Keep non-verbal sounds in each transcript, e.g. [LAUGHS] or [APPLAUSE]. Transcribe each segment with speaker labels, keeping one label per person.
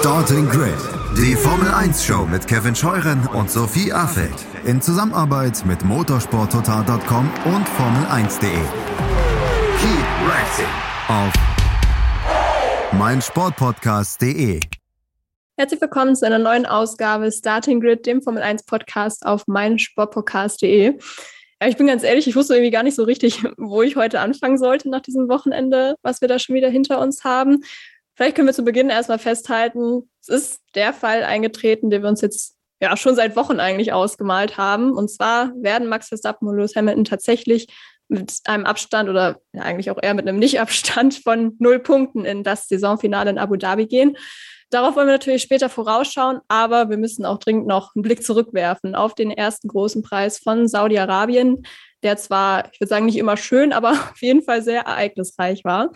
Speaker 1: Starting Grid, die Formel 1 Show mit Kevin Scheuren und Sophie Affeld in Zusammenarbeit mit motorsporttotal.com und Formel1.de. Keep racing auf meinsportpodcast.de.
Speaker 2: Herzlich willkommen zu einer neuen Ausgabe Starting Grid, dem Formel 1 Podcast auf meinsportpodcast.de. Ja, ich bin ganz ehrlich, ich wusste irgendwie gar nicht so richtig, wo ich heute anfangen sollte nach diesem Wochenende, was wir da schon wieder hinter uns haben. Vielleicht können wir zu Beginn erstmal festhalten, es ist der Fall eingetreten, den wir uns jetzt ja schon seit Wochen eigentlich ausgemalt haben. Und zwar werden Max Verstappen und Lewis Hamilton tatsächlich mit einem Abstand oder eigentlich auch eher mit einem Nicht-Abstand von null Punkten in das Saisonfinale in Abu Dhabi gehen. Darauf wollen wir natürlich später vorausschauen, aber wir müssen auch dringend noch einen Blick zurückwerfen auf den ersten großen Preis von Saudi-Arabien, der zwar, ich würde sagen, nicht immer schön, aber [LAUGHS] auf jeden Fall sehr ereignisreich war.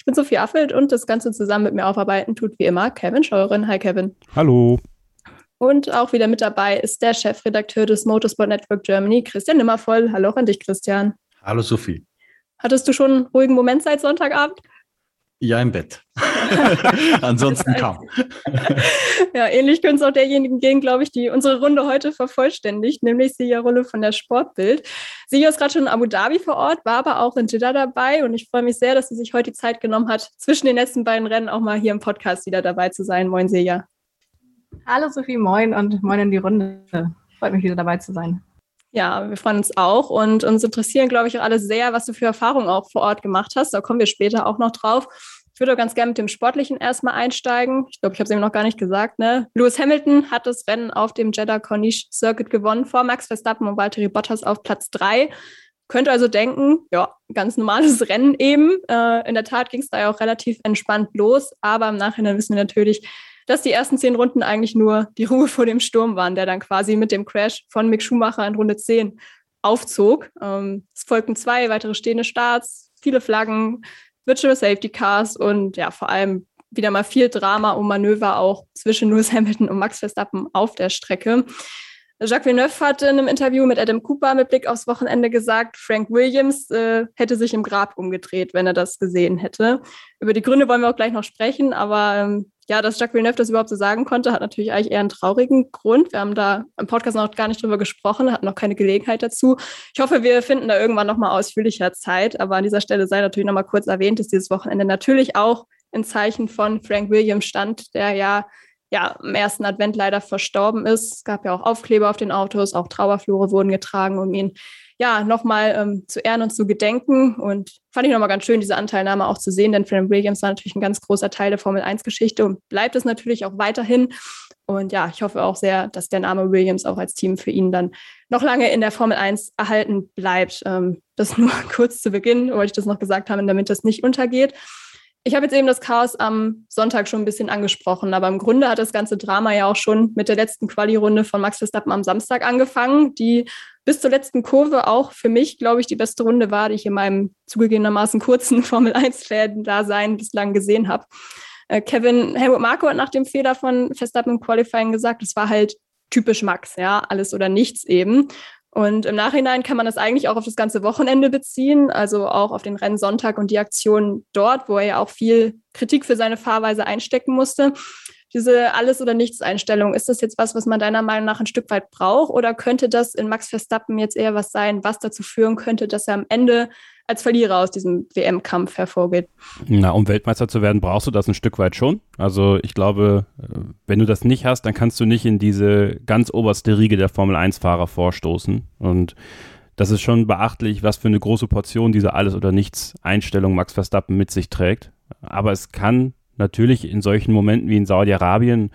Speaker 2: Ich bin Sophie Affelt und das Ganze zusammen mit mir aufarbeiten tut wie immer Kevin Scheuren. Hi Kevin.
Speaker 3: Hallo.
Speaker 2: Und auch wieder mit dabei ist der Chefredakteur des Motorsport Network Germany, Christian Nimmervoll. Hallo auch an dich, Christian.
Speaker 4: Hallo Sophie.
Speaker 2: Hattest du schon einen ruhigen Moment seit Sonntagabend?
Speaker 4: Ja, im Bett. [LAUGHS] Ansonsten kaum. [LAUGHS]
Speaker 2: ja, ähnlich könnte es auch derjenigen gehen, glaube ich, die unsere Runde heute vervollständigt, nämlich Sia Rulle von der Sportbild. Sia ist gerade schon in Abu Dhabi vor Ort, war aber auch in Jeddah dabei und ich freue mich sehr, dass sie sich heute die Zeit genommen hat, zwischen den letzten beiden Rennen auch mal hier im Podcast wieder dabei zu sein. Moin, Sia.
Speaker 5: Hallo Sophie, moin und moin in die Runde. Freut mich wieder dabei zu sein.
Speaker 2: Ja, wir freuen uns auch und uns interessieren, glaube ich, auch alle sehr, was du für Erfahrungen auch vor Ort gemacht hast. Da kommen wir später auch noch drauf. Ich würde auch ganz gerne mit dem Sportlichen erstmal einsteigen. Ich glaube, ich habe es eben noch gar nicht gesagt. Ne? Lewis Hamilton hat das Rennen auf dem Jeddah Corniche Circuit gewonnen vor Max Verstappen und Valtteri Bottas auf Platz 3. Könnte also denken, ja, ganz normales [LAUGHS] Rennen eben. Äh, in der Tat ging es da ja auch relativ entspannt los, aber im Nachhinein wissen wir natürlich, dass die ersten zehn Runden eigentlich nur die Ruhe vor dem Sturm waren, der dann quasi mit dem Crash von Mick Schumacher in Runde 10 aufzog. Ähm, es folgten zwei weitere stehende Starts, viele Flaggen, Virtual Safety Cars und ja, vor allem wieder mal viel Drama und Manöver auch zwischen Lewis Hamilton und Max Verstappen auf der Strecke. Jacques Villeneuve hatte in einem Interview mit Adam Cooper mit Blick aufs Wochenende gesagt, Frank Williams äh, hätte sich im Grab umgedreht, wenn er das gesehen hätte. Über die Gründe wollen wir auch gleich noch sprechen, aber ähm, ja, dass Jacques Villeneuve das überhaupt so sagen konnte, hat natürlich eigentlich eher einen traurigen Grund. Wir haben da im Podcast noch gar nicht drüber gesprochen, hatten noch keine Gelegenheit dazu. Ich hoffe, wir finden da irgendwann nochmal ausführlicher Zeit, aber an dieser Stelle sei natürlich nochmal kurz erwähnt, dass dieses Wochenende natürlich auch in Zeichen von Frank Williams stand, der ja ja, im ersten Advent leider verstorben ist. Es gab ja auch Aufkleber auf den Autos, auch Trauerflure wurden getragen, um ihn ja nochmal ähm, zu ehren und zu gedenken. Und fand ich nochmal ganz schön, diese Anteilnahme auch zu sehen, denn Frank Williams war natürlich ein ganz großer Teil der Formel 1-Geschichte und bleibt es natürlich auch weiterhin. Und ja, ich hoffe auch sehr, dass der Name Williams auch als Team für ihn dann noch lange in der Formel 1 erhalten bleibt. Ähm, das nur [LAUGHS] kurz zu Beginn, wollte ich das noch gesagt haben, damit das nicht untergeht. Ich habe jetzt eben das Chaos am Sonntag schon ein bisschen angesprochen, aber im Grunde hat das ganze Drama ja auch schon mit der letzten Quali-Runde von Max Verstappen am Samstag angefangen, die bis zur letzten Kurve auch für mich, glaube ich, die beste Runde war, die ich in meinem zugegebenermaßen kurzen [LAUGHS] Formel 1-Fan-Dasein bislang gesehen habe. Äh, Kevin Helmut Marko hat nach dem Fehler von Verstappen im Qualifying gesagt, es war halt typisch Max, ja, alles oder nichts eben. Und im Nachhinein kann man das eigentlich auch auf das ganze Wochenende beziehen, also auch auf den Rennsonntag und die Aktion dort, wo er ja auch viel Kritik für seine Fahrweise einstecken musste. Diese Alles- oder Nichts-Einstellung, ist das jetzt was, was man deiner Meinung nach ein Stück weit braucht? Oder könnte das in Max Verstappen jetzt eher was sein, was dazu führen könnte, dass er am Ende als Verlierer aus diesem WM-Kampf hervorgeht.
Speaker 3: Na, um Weltmeister zu werden, brauchst du das ein Stück weit schon. Also ich glaube, äh, wenn du das nicht hast, dann kannst du nicht in diese ganz oberste Riege der Formel-1-Fahrer vorstoßen. Und das ist schon beachtlich, was für eine große Portion diese Alles- oder Nichts-Einstellung Max Verstappen mit sich trägt. Aber es kann natürlich in solchen Momenten wie in Saudi-Arabien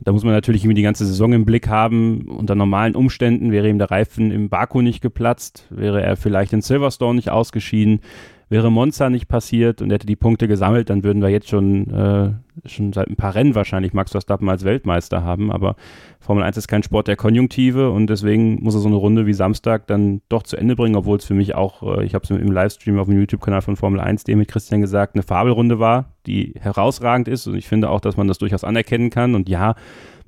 Speaker 3: da muss man natürlich irgendwie die ganze Saison im Blick haben. Unter normalen Umständen wäre ihm der Reifen im Baku nicht geplatzt, wäre er vielleicht in Silverstone nicht ausgeschieden, wäre Monza nicht passiert und hätte die Punkte gesammelt, dann würden wir jetzt schon, äh, schon seit ein paar Rennen wahrscheinlich Max Verstappen als Weltmeister haben. Aber Formel 1 ist kein Sport der Konjunktive und deswegen muss er so eine Runde wie Samstag dann doch zu Ende bringen, obwohl es für mich auch, äh, ich habe es im Livestream auf dem YouTube-Kanal von Formel 1 dem mit Christian gesagt, eine Fabelrunde war, die herausragend ist und ich finde auch, dass man das durchaus anerkennen kann und ja,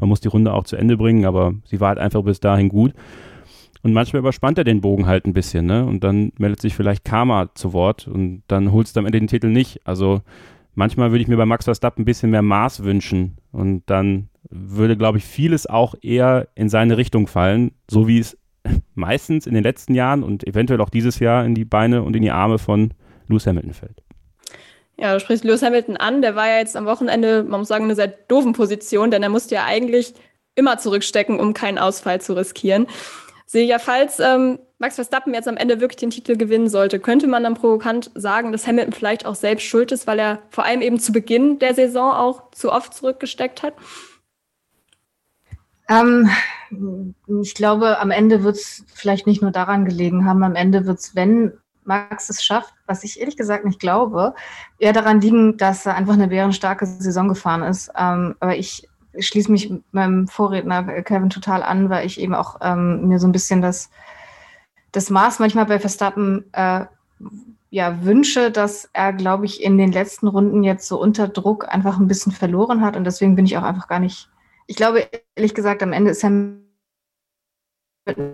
Speaker 3: man muss die Runde auch zu Ende bringen, aber sie war halt einfach bis dahin gut. Und manchmal überspannt er den Bogen halt ein bisschen, ne? Und dann meldet sich vielleicht Karma zu Wort und dann holst du am Ende den Titel nicht. Also manchmal würde ich mir bei Max Verstappen ein bisschen mehr Maß wünschen Und dann würde, glaube ich, vieles auch eher in seine Richtung fallen, so wie es [LAUGHS] meistens in den letzten Jahren und eventuell auch dieses Jahr in die Beine und in die Arme von Lewis Hamilton fällt.
Speaker 2: Ja, du sprichst Lewis Hamilton an. Der war ja jetzt am Wochenende, man muss sagen, eine sehr doofen Position, denn er musste ja eigentlich immer zurückstecken, um keinen Ausfall zu riskieren. Silja, falls ähm, Max Verstappen jetzt am Ende wirklich den Titel gewinnen sollte, könnte man dann provokant sagen, dass Hamilton vielleicht auch selbst schuld ist, weil er vor allem eben zu Beginn der Saison auch zu oft zurückgesteckt hat?
Speaker 5: Ähm, ich glaube, am Ende wird es vielleicht nicht nur daran gelegen haben, am Ende wird es, wenn Max es schafft, was ich ehrlich gesagt nicht glaube, eher daran liegen, dass er einfach eine bärenstarke Saison gefahren ist. Ähm, aber ich schließe mich meinem Vorredner Kevin total an, weil ich eben auch ähm, mir so ein bisschen das, das Maß manchmal bei Verstappen äh, ja, wünsche, dass er, glaube ich, in den letzten Runden jetzt so unter Druck einfach ein bisschen verloren hat. Und deswegen bin ich auch einfach gar nicht ich glaube, ehrlich gesagt, am Ende ist er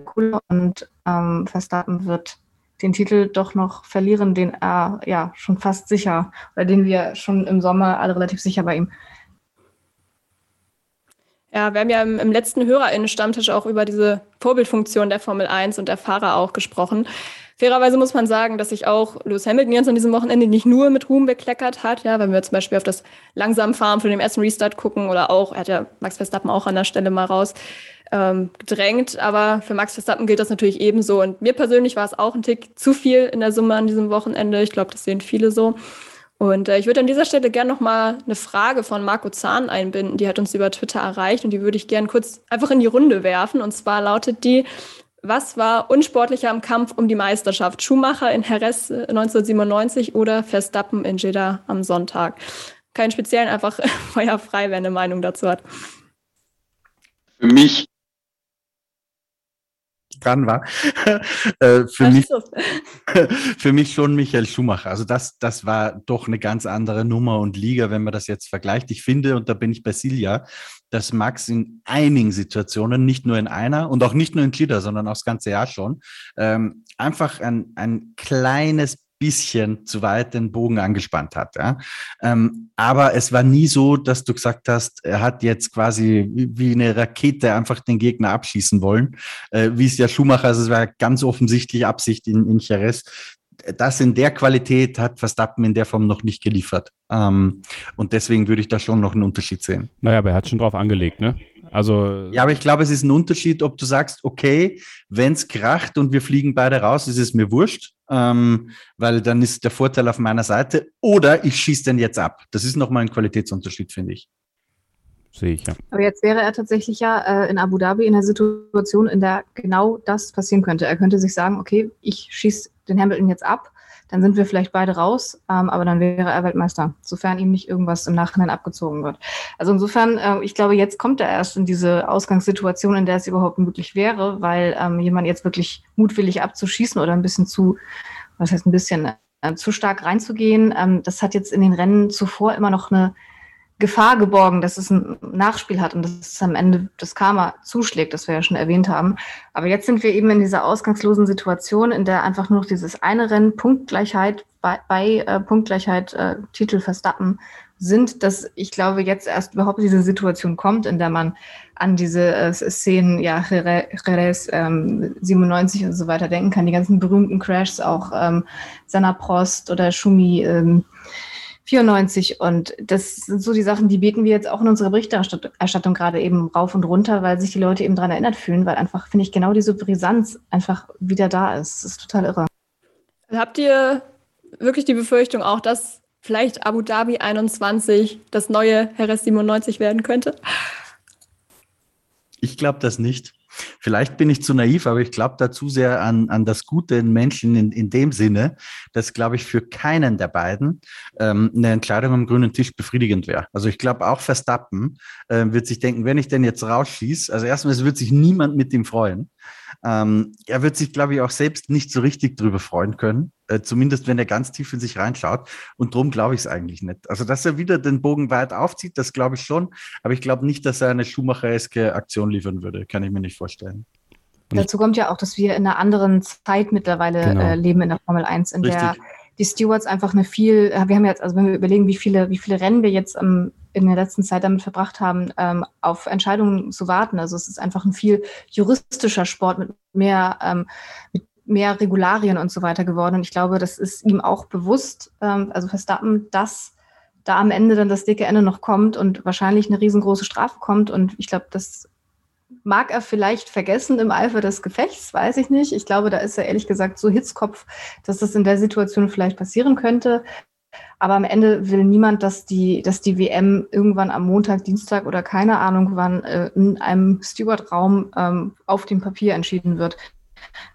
Speaker 5: cooler und ähm, Verstappen wird den Titel doch noch verlieren, den er ja schon fast sicher, oder den wir schon im Sommer alle relativ sicher bei ihm.
Speaker 2: Ja, wir haben ja im, im letzten HörerInnen-Stammtisch auch über diese Vorbildfunktion der Formel 1 und der Fahrer auch gesprochen. Fairerweise muss man sagen, dass sich auch Lewis Hamilton jetzt an diesem Wochenende nicht nur mit Ruhm bekleckert hat. Ja, wenn wir zum Beispiel auf das langsam Fahren von dem ersten Restart gucken oder auch, er hat ja Max Verstappen auch an der Stelle mal raus ähm, gedrängt. Aber für Max Verstappen gilt das natürlich ebenso. Und mir persönlich war es auch ein Tick zu viel in der Summe an diesem Wochenende. Ich glaube, das sehen viele so. Und äh, ich würde an dieser Stelle gerne noch mal eine Frage von Marco Zahn einbinden. Die hat uns über Twitter erreicht und die würde ich gerne kurz einfach in die Runde werfen. Und zwar lautet die, was war unsportlicher im Kampf um die Meisterschaft? Schumacher in Jerez 1997 äh, oder Verstappen in Jeddah am Sonntag? Keinen speziellen, einfach [LAUGHS] feuerfrei, wer eine Meinung dazu hat.
Speaker 4: Für mich dran war. [LAUGHS] äh, für, mich, [LAUGHS] für mich schon Michael Schumacher. Also das, das war doch eine ganz andere Nummer und Liga, wenn man das jetzt vergleicht. Ich finde, und da bin ich bei Silja, dass Max in einigen Situationen, nicht nur in einer und auch nicht nur in Glieder, sondern auch das ganze Jahr schon, ähm, einfach ein, ein kleines bisschen zu weit den Bogen angespannt hat. Ja. Ähm, aber es war nie so, dass du gesagt hast, er hat jetzt quasi wie eine Rakete einfach den Gegner abschießen wollen, äh, wie es ja Schumacher, also es war ganz offensichtlich Absicht in, in Jerez. Das in der Qualität hat Verstappen in der Form noch nicht geliefert. Ähm, und deswegen würde ich da schon noch einen Unterschied sehen.
Speaker 3: Naja, aber er hat schon drauf angelegt, ne? Also.
Speaker 4: Ja, aber ich glaube, es ist ein Unterschied, ob du sagst, okay, wenn es kracht und wir fliegen beide raus, ist es mir wurscht ähm, weil dann ist der Vorteil auf meiner Seite. Oder ich schieße den jetzt ab. Das ist nochmal ein Qualitätsunterschied, finde ich.
Speaker 3: Sehe ich, ja.
Speaker 5: Aber jetzt wäre er tatsächlich ja äh, in Abu Dhabi in einer Situation, in der genau das passieren könnte. Er könnte sich sagen, okay, ich schieße den Hamilton jetzt ab dann sind wir vielleicht beide raus, ähm, aber dann wäre er Weltmeister, sofern ihm nicht irgendwas im Nachhinein abgezogen wird. Also insofern, äh, ich glaube, jetzt kommt er erst in diese Ausgangssituation, in der es überhaupt möglich wäre, weil ähm, jemand jetzt wirklich mutwillig abzuschießen oder ein bisschen zu, was heißt ein bisschen, äh, zu stark reinzugehen, ähm, das hat jetzt in den Rennen zuvor immer noch eine Gefahr geborgen, dass es ein Nachspiel hat und dass es am Ende das Karma zuschlägt, das wir ja schon erwähnt haben. Aber jetzt sind wir eben in dieser ausgangslosen Situation, in der einfach nur noch dieses eine Rennen Punktgleichheit bei, bei äh, Punktgleichheit äh, Titel Verstappen sind, dass ich glaube, jetzt erst überhaupt diese Situation kommt, in der man an diese äh, Szenen, ja, Jerez ähm, 97 und so weiter denken kann, die ganzen berühmten Crashs, auch ähm, Senna Prost oder Schumi ähm, 94. Und das sind so die Sachen, die beten wir jetzt auch in unserer Berichterstattung gerade eben rauf und runter, weil sich die Leute eben daran erinnert fühlen, weil einfach, finde ich, genau diese Brisanz einfach wieder da ist. Das ist total irre.
Speaker 2: Habt ihr wirklich die Befürchtung auch, dass vielleicht Abu Dhabi 21 das neue Heres 97 werden könnte?
Speaker 4: Ich glaube das nicht. Vielleicht bin ich zu naiv, aber ich glaube da zu sehr an, an das Gute in Menschen in, in dem Sinne, dass, glaube ich, für keinen der beiden ähm, eine Entscheidung am grünen Tisch befriedigend wäre. Also ich glaube auch Verstappen äh, wird sich denken, wenn ich denn jetzt rausschieße, also erstmal, es wird sich niemand mit ihm freuen. Ähm, er wird sich, glaube ich, auch selbst nicht so richtig drüber freuen können, äh, zumindest wenn er ganz tief in sich reinschaut. Und darum glaube ich es eigentlich nicht. Also, dass er wieder den Bogen weit aufzieht, das glaube ich schon. Aber ich glaube nicht, dass er eine Schumachereske Aktion liefern würde. Kann ich mir nicht vorstellen.
Speaker 5: Dazu kommt ja auch, dass wir in einer anderen Zeit mittlerweile genau. äh, leben in der Formel 1, in Richtig. der die Stewards einfach eine viel, äh, wir haben jetzt, also wenn wir überlegen, wie viele, wie viele Rennen wir jetzt am in der letzten Zeit damit verbracht haben, ähm, auf Entscheidungen zu warten. Also es ist einfach ein viel juristischer Sport mit mehr, ähm, mit mehr Regularien und so weiter geworden. Und ich glaube, das ist ihm auch bewusst, ähm, also Verstappen, dass da am Ende dann das dicke Ende noch kommt und wahrscheinlich eine riesengroße Strafe kommt. Und ich glaube, das mag er vielleicht vergessen im Eifer des Gefechts, weiß ich nicht. Ich glaube, da ist er ehrlich gesagt so Hitzkopf, dass das in der Situation vielleicht passieren könnte. Aber am Ende will niemand, dass die, dass die WM irgendwann am Montag, Dienstag oder keine Ahnung wann äh, in einem Steward-Raum ähm, auf dem Papier entschieden wird.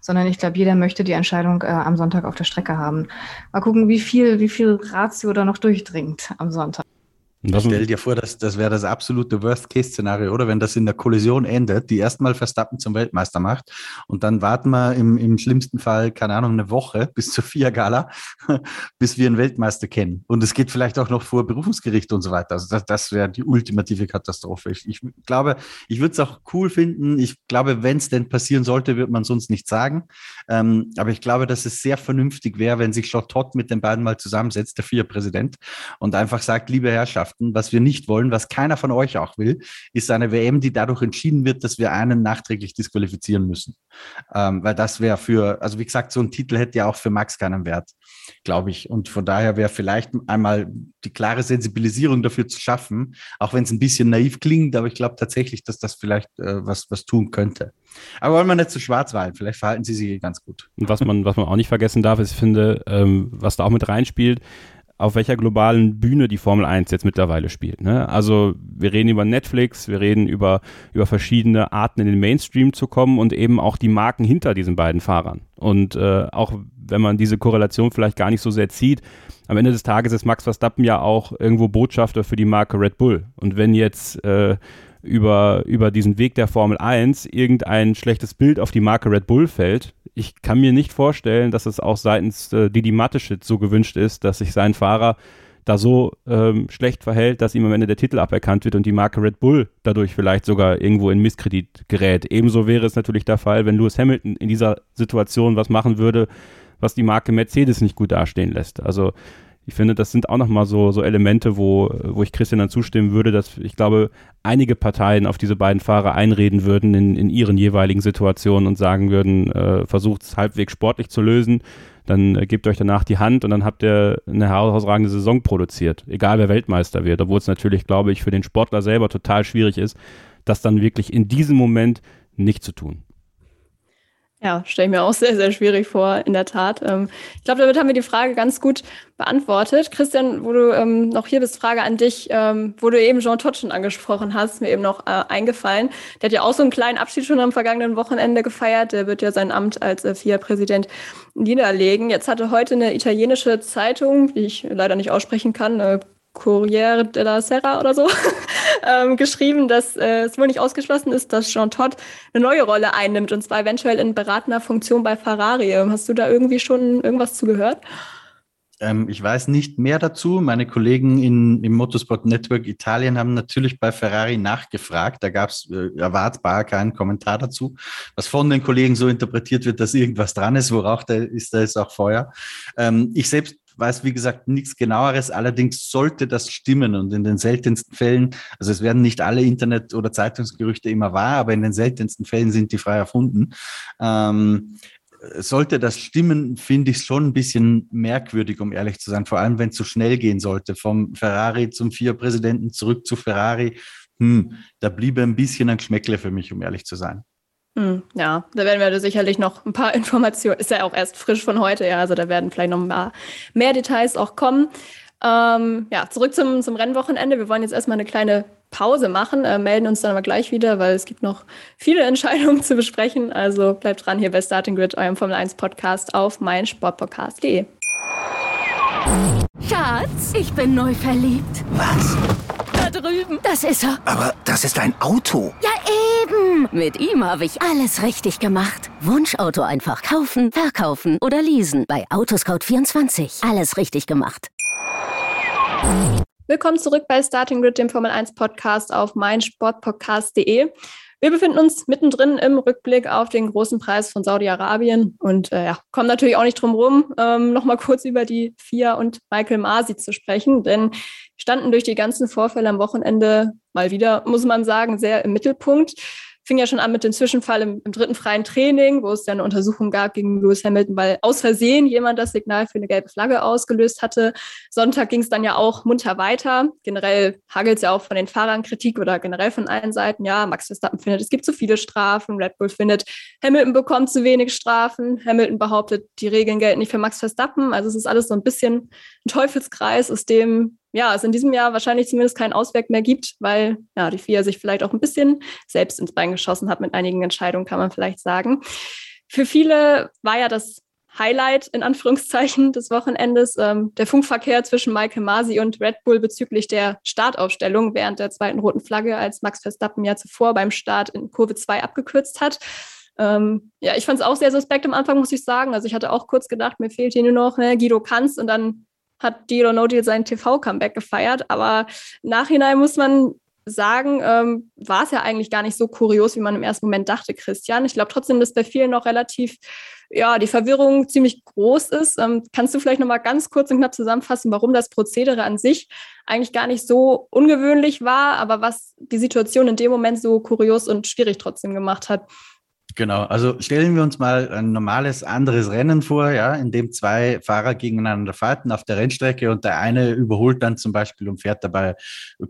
Speaker 5: Sondern ich glaube, jeder möchte die Entscheidung äh, am Sonntag auf der Strecke haben. Mal gucken, wie viel, wie viel Ratio da noch durchdringt am Sonntag.
Speaker 4: Stell dir vor, das, das wäre das absolute Worst-Case-Szenario, oder? Wenn das in der Kollision endet, die erstmal Verstappen zum Weltmeister macht und dann warten wir im, im schlimmsten Fall, keine Ahnung, eine Woche [LAUGHS] bis zur FIA-Gala, [LAUGHS] bis wir einen Weltmeister kennen. Und es geht vielleicht auch noch vor Berufungsgericht und so weiter. Also das, das wäre die ultimative Katastrophe. Ich, ich glaube, ich würde es auch cool finden. Ich glaube, wenn es denn passieren sollte, wird man sonst nicht sagen. Ähm, aber ich glaube, dass es sehr vernünftig wäre, wenn sich Todt mit den beiden mal zusammensetzt, der FIA-Präsident, und einfach sagt, liebe Herrschaft, Mannschaften. Was wir nicht wollen, was keiner von euch auch will, ist eine WM, die dadurch entschieden wird, dass wir einen nachträglich disqualifizieren müssen. Ähm, weil das wäre für, also wie gesagt, so ein Titel hätte ja auch für Max keinen Wert, glaube ich. Und von daher wäre vielleicht einmal die klare Sensibilisierung dafür zu schaffen, auch wenn es ein bisschen naiv klingt, aber ich glaube tatsächlich, dass das vielleicht äh, was, was tun könnte. Aber wollen wir nicht zu schwarz weilen, vielleicht verhalten sie sich ganz gut.
Speaker 3: Und was man, was man auch nicht vergessen darf, ist, ich finde, ähm, was da auch mit reinspielt, auf welcher globalen Bühne die Formel 1 jetzt mittlerweile spielt. Ne? Also wir reden über Netflix, wir reden über, über verschiedene Arten in den Mainstream zu kommen und eben auch die Marken hinter diesen beiden Fahrern. Und äh, auch wenn man diese Korrelation vielleicht gar nicht so sehr zieht, am Ende des Tages ist Max Verstappen ja auch irgendwo Botschafter für die Marke Red Bull. Und wenn jetzt äh, über, über diesen Weg der Formel 1 irgendein schlechtes Bild auf die Marke Red Bull fällt, ich kann mir nicht vorstellen, dass es auch seitens äh, Didi Mateschitz so gewünscht ist, dass sich sein Fahrer da so ähm, schlecht verhält, dass ihm am Ende der Titel aberkannt wird und die Marke Red Bull dadurch vielleicht sogar irgendwo in Misskredit gerät. Ebenso wäre es natürlich der Fall, wenn Lewis Hamilton in dieser Situation was machen würde, was die Marke Mercedes nicht gut dastehen lässt. Also ich finde, das sind auch nochmal so, so Elemente, wo, wo ich Christian dann zustimmen würde, dass ich glaube, einige Parteien auf diese beiden Fahrer einreden würden in, in ihren jeweiligen Situationen und sagen würden, äh, versucht es halbwegs sportlich zu lösen, dann äh, gebt euch danach die Hand und dann habt ihr eine herausragende Saison produziert, egal wer Weltmeister wird, obwohl es natürlich, glaube ich, für den Sportler selber total schwierig ist, das dann wirklich in diesem Moment nicht zu tun.
Speaker 2: Ja, stelle ich mir auch sehr, sehr schwierig vor, in der Tat. Ähm, ich glaube, damit haben wir die Frage ganz gut beantwortet. Christian, wo du ähm, noch hier bist, Frage an dich, ähm, wo du eben Jean Todt angesprochen hast, mir eben noch äh, eingefallen. Der hat ja auch so einen kleinen Abschied schon am vergangenen Wochenende gefeiert. Der wird ja sein Amt als äh, FIA-Präsident niederlegen. Jetzt hatte heute eine italienische Zeitung, die ich leider nicht aussprechen kann, äh, Corriere della Serra oder so, [LAUGHS] ähm, geschrieben, dass äh, es wohl nicht ausgeschlossen ist, dass Jean Todt eine neue Rolle einnimmt und zwar eventuell in beratender Funktion bei Ferrari. Hast du da irgendwie schon irgendwas zu gehört?
Speaker 4: Ähm, ich weiß nicht mehr dazu. Meine Kollegen in, im Motorsport Network Italien haben natürlich bei Ferrari nachgefragt. Da gab es äh, erwartbar keinen Kommentar dazu. Was von den Kollegen so interpretiert wird, dass irgendwas dran ist, worauf da ist, da ist auch Feuer. Ähm, ich selbst weiß, wie gesagt, nichts genaueres. Allerdings sollte das stimmen und in den seltensten Fällen, also es werden nicht alle Internet- oder Zeitungsgerüchte immer wahr, aber in den seltensten Fällen sind die frei erfunden. Ähm, sollte das stimmen, finde ich schon ein bisschen merkwürdig, um ehrlich zu sein. Vor allem, wenn es so schnell gehen sollte, vom Ferrari zum Vier-Präsidenten zurück zu Ferrari. Hm, da bliebe ein bisschen ein Geschmäckle für mich, um ehrlich zu sein.
Speaker 2: Hm, ja, da werden wir sicherlich noch ein paar [LAUGHS] Informationen, ist ja auch erst frisch von heute, ja, also da werden vielleicht noch ein paar mehr Details auch kommen. Ähm, ja, zurück zum, zum Rennwochenende. Wir wollen jetzt erstmal eine kleine Pause machen, äh, melden uns dann aber gleich wieder, weil es gibt noch viele [LAUGHS] Entscheidungen zu besprechen. Also bleibt dran hier bei Starting Grid, eurem Formel 1 Podcast auf meinsportpodcast.de.
Speaker 6: Schatz, ich bin neu verliebt.
Speaker 7: Was?
Speaker 6: Da drüben. Das ist er.
Speaker 7: Aber das ist ein Auto.
Speaker 6: Ja, eben. Mit ihm habe ich alles richtig gemacht. Wunschauto einfach kaufen, verkaufen oder leasen. Bei Autoscout24. Alles richtig gemacht.
Speaker 2: Willkommen zurück bei Starting Grid, dem Formel 1 Podcast auf meinsportpodcast.de. Wir befinden uns mittendrin im Rückblick auf den großen Preis von Saudi-Arabien und äh, ja, kommen natürlich auch nicht drum rum, ähm, nochmal kurz über die FIA und Michael Masi zu sprechen, denn standen durch die ganzen Vorfälle am Wochenende mal wieder, muss man sagen, sehr im Mittelpunkt fing ja schon an mit dem Zwischenfall im, im, dritten freien Training, wo es ja eine Untersuchung gab gegen Lewis Hamilton, weil aus Versehen jemand das Signal für eine gelbe Flagge ausgelöst hatte. Sonntag ging es dann ja auch munter weiter. Generell hagelt es ja auch von den Fahrern Kritik oder generell von allen Seiten. Ja, Max Verstappen findet, es gibt zu viele Strafen. Red Bull findet, Hamilton bekommt zu wenig Strafen. Hamilton behauptet, die Regeln gelten nicht für Max Verstappen. Also es ist alles so ein bisschen ein Teufelskreis, aus dem ja, es in diesem Jahr wahrscheinlich zumindest keinen Ausweg mehr gibt, weil ja, die FIA sich vielleicht auch ein bisschen selbst ins Bein geschossen hat mit einigen Entscheidungen, kann man vielleicht sagen. Für viele war ja das Highlight in Anführungszeichen des Wochenendes ähm, der Funkverkehr zwischen Michael Masi und Red Bull bezüglich der Startaufstellung während der zweiten roten Flagge, als Max Verstappen ja zuvor beim Start in Kurve 2 abgekürzt hat. Ähm, ja, ich fand es auch sehr suspekt am Anfang, muss ich sagen. Also ich hatte auch kurz gedacht, mir fehlt hier nur noch ne, Guido Kanz und dann hat Deal or No Deal sein TV-Comeback gefeiert. Aber nachhinein muss man sagen, ähm, war es ja eigentlich gar nicht so kurios, wie man im ersten Moment dachte, Christian. Ich glaube trotzdem, dass bei vielen noch relativ, ja, die Verwirrung ziemlich groß ist. Ähm, kannst du vielleicht nochmal ganz kurz und knapp zusammenfassen, warum das Prozedere an sich eigentlich gar nicht so ungewöhnlich war, aber was die Situation in dem Moment so kurios und schwierig trotzdem gemacht hat?
Speaker 4: Genau, also stellen wir uns mal ein normales anderes Rennen vor, ja, in dem zwei Fahrer gegeneinander fighten auf der Rennstrecke und der eine überholt dann zum Beispiel und fährt dabei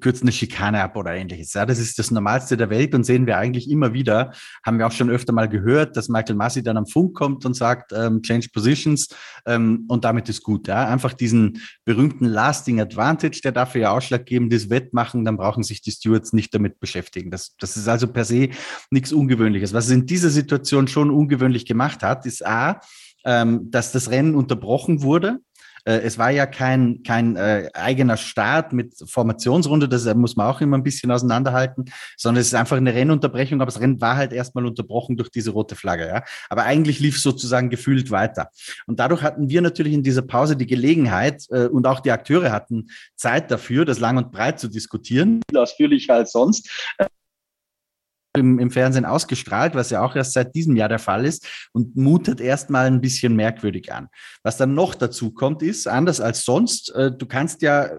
Speaker 4: kürzt eine Schikane ab oder ähnliches. Ja, das ist das Normalste der Welt und sehen wir eigentlich immer wieder. Haben wir auch schon öfter mal gehört, dass Michael Massi dann am Funk kommt und sagt, ähm, change positions ähm, und damit ist gut. Ja, einfach diesen berühmten lasting advantage, der dafür ja ausschlaggebendes Wettmachen, dann brauchen sich die Stewards nicht damit beschäftigen. Das, das ist also per se nichts Ungewöhnliches. Was in dieser Situation schon ungewöhnlich gemacht hat, ist A, ähm, dass das Rennen unterbrochen wurde. Äh, es war ja kein, kein äh, eigener Start mit Formationsrunde, das muss man auch immer ein bisschen auseinanderhalten, sondern es ist einfach eine Rennunterbrechung, aber das Rennen war halt erstmal unterbrochen durch diese rote Flagge. Ja? Aber eigentlich lief es sozusagen gefühlt weiter. Und dadurch hatten wir natürlich in dieser Pause die Gelegenheit äh, und auch die Akteure hatten Zeit dafür, das lang und breit zu diskutieren, ausführlicher als sonst im, im Fernsehen ausgestrahlt, was ja auch erst seit diesem Jahr der Fall ist und mutet erstmal ein bisschen merkwürdig an. Was dann noch dazu kommt, ist, anders als sonst, äh, du kannst ja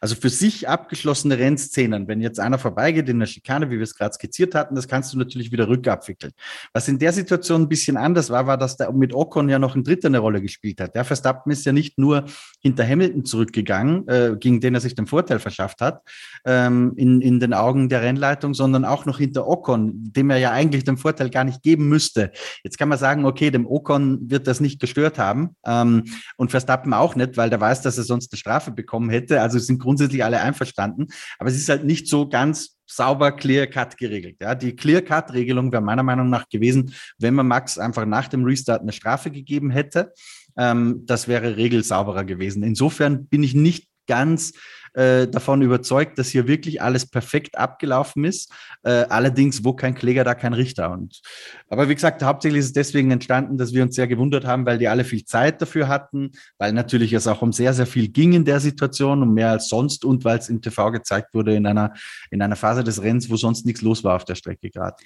Speaker 4: also für sich abgeschlossene Rennszenen, wenn jetzt einer vorbeigeht in der Schikane, wie wir es gerade skizziert hatten, das kannst du natürlich wieder rückabwickeln. Was in der Situation ein bisschen anders war, war, dass da mit Ocon ja noch ein Dritter eine Rolle gespielt hat. Der Verstappen ist ja nicht nur hinter Hamilton zurückgegangen, äh, gegen den er sich den Vorteil verschafft hat, ähm, in, in den Augen der Rennleitung, sondern auch noch hinter Ocon, dem er ja eigentlich den Vorteil gar nicht geben müsste. Jetzt kann man sagen, okay, dem Ocon wird das nicht gestört haben ähm, und Verstappen auch nicht, weil der weiß, dass er sonst eine Strafe bekommen hätte. Also sind grundsätzlich alle einverstanden. Aber es ist halt nicht so ganz sauber Clear-Cut geregelt. Ja, die Clear-Cut-Regelung wäre meiner Meinung nach gewesen, wenn man Max einfach nach dem Restart eine Strafe gegeben hätte. Ähm, das wäre regelsauberer gewesen. Insofern bin ich nicht ganz äh, davon überzeugt, dass hier wirklich alles perfekt abgelaufen ist. Äh, allerdings, wo kein Kläger, da kein Richter. Und, aber wie gesagt, hauptsächlich ist es deswegen entstanden, dass wir uns sehr gewundert haben, weil die alle viel Zeit dafür hatten, weil natürlich es auch um sehr, sehr viel ging in der Situation, um mehr als sonst und weil es im TV gezeigt wurde in einer, in einer Phase des Rennens, wo sonst nichts los war auf der Strecke gerade.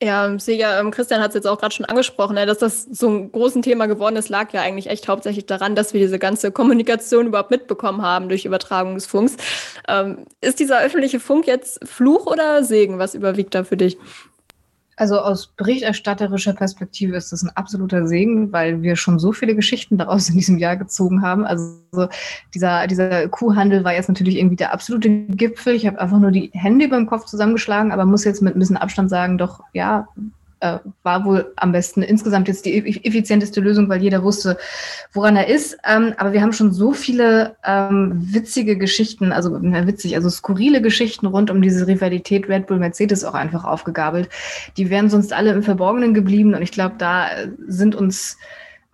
Speaker 2: Ja, Sega, ähm, Christian hat es jetzt auch gerade schon angesprochen, ne, dass das so ein großes Thema geworden ist, lag ja eigentlich echt hauptsächlich daran, dass wir diese ganze Kommunikation überhaupt mitbekommen haben durch Übertragung des Funks. Ähm, ist dieser öffentliche Funk jetzt Fluch oder Segen? Was überwiegt da für dich?
Speaker 5: Also aus berichterstatterischer Perspektive ist das ein absoluter Segen, weil wir schon so viele Geschichten daraus in diesem Jahr gezogen haben. Also dieser, dieser Kuhhandel war jetzt natürlich irgendwie der absolute Gipfel. Ich habe einfach nur die Hände über dem Kopf zusammengeschlagen, aber muss jetzt mit ein bisschen Abstand sagen, doch ja, äh, war wohl am besten insgesamt jetzt die effizienteste Lösung, weil jeder wusste, woran er ist. Ähm, aber wir haben schon so viele ähm, witzige Geschichten, also na, witzig, also skurrile Geschichten rund um diese Rivalität Red Bull Mercedes auch einfach aufgegabelt. Die wären sonst alle im Verborgenen geblieben und ich glaube, da sind uns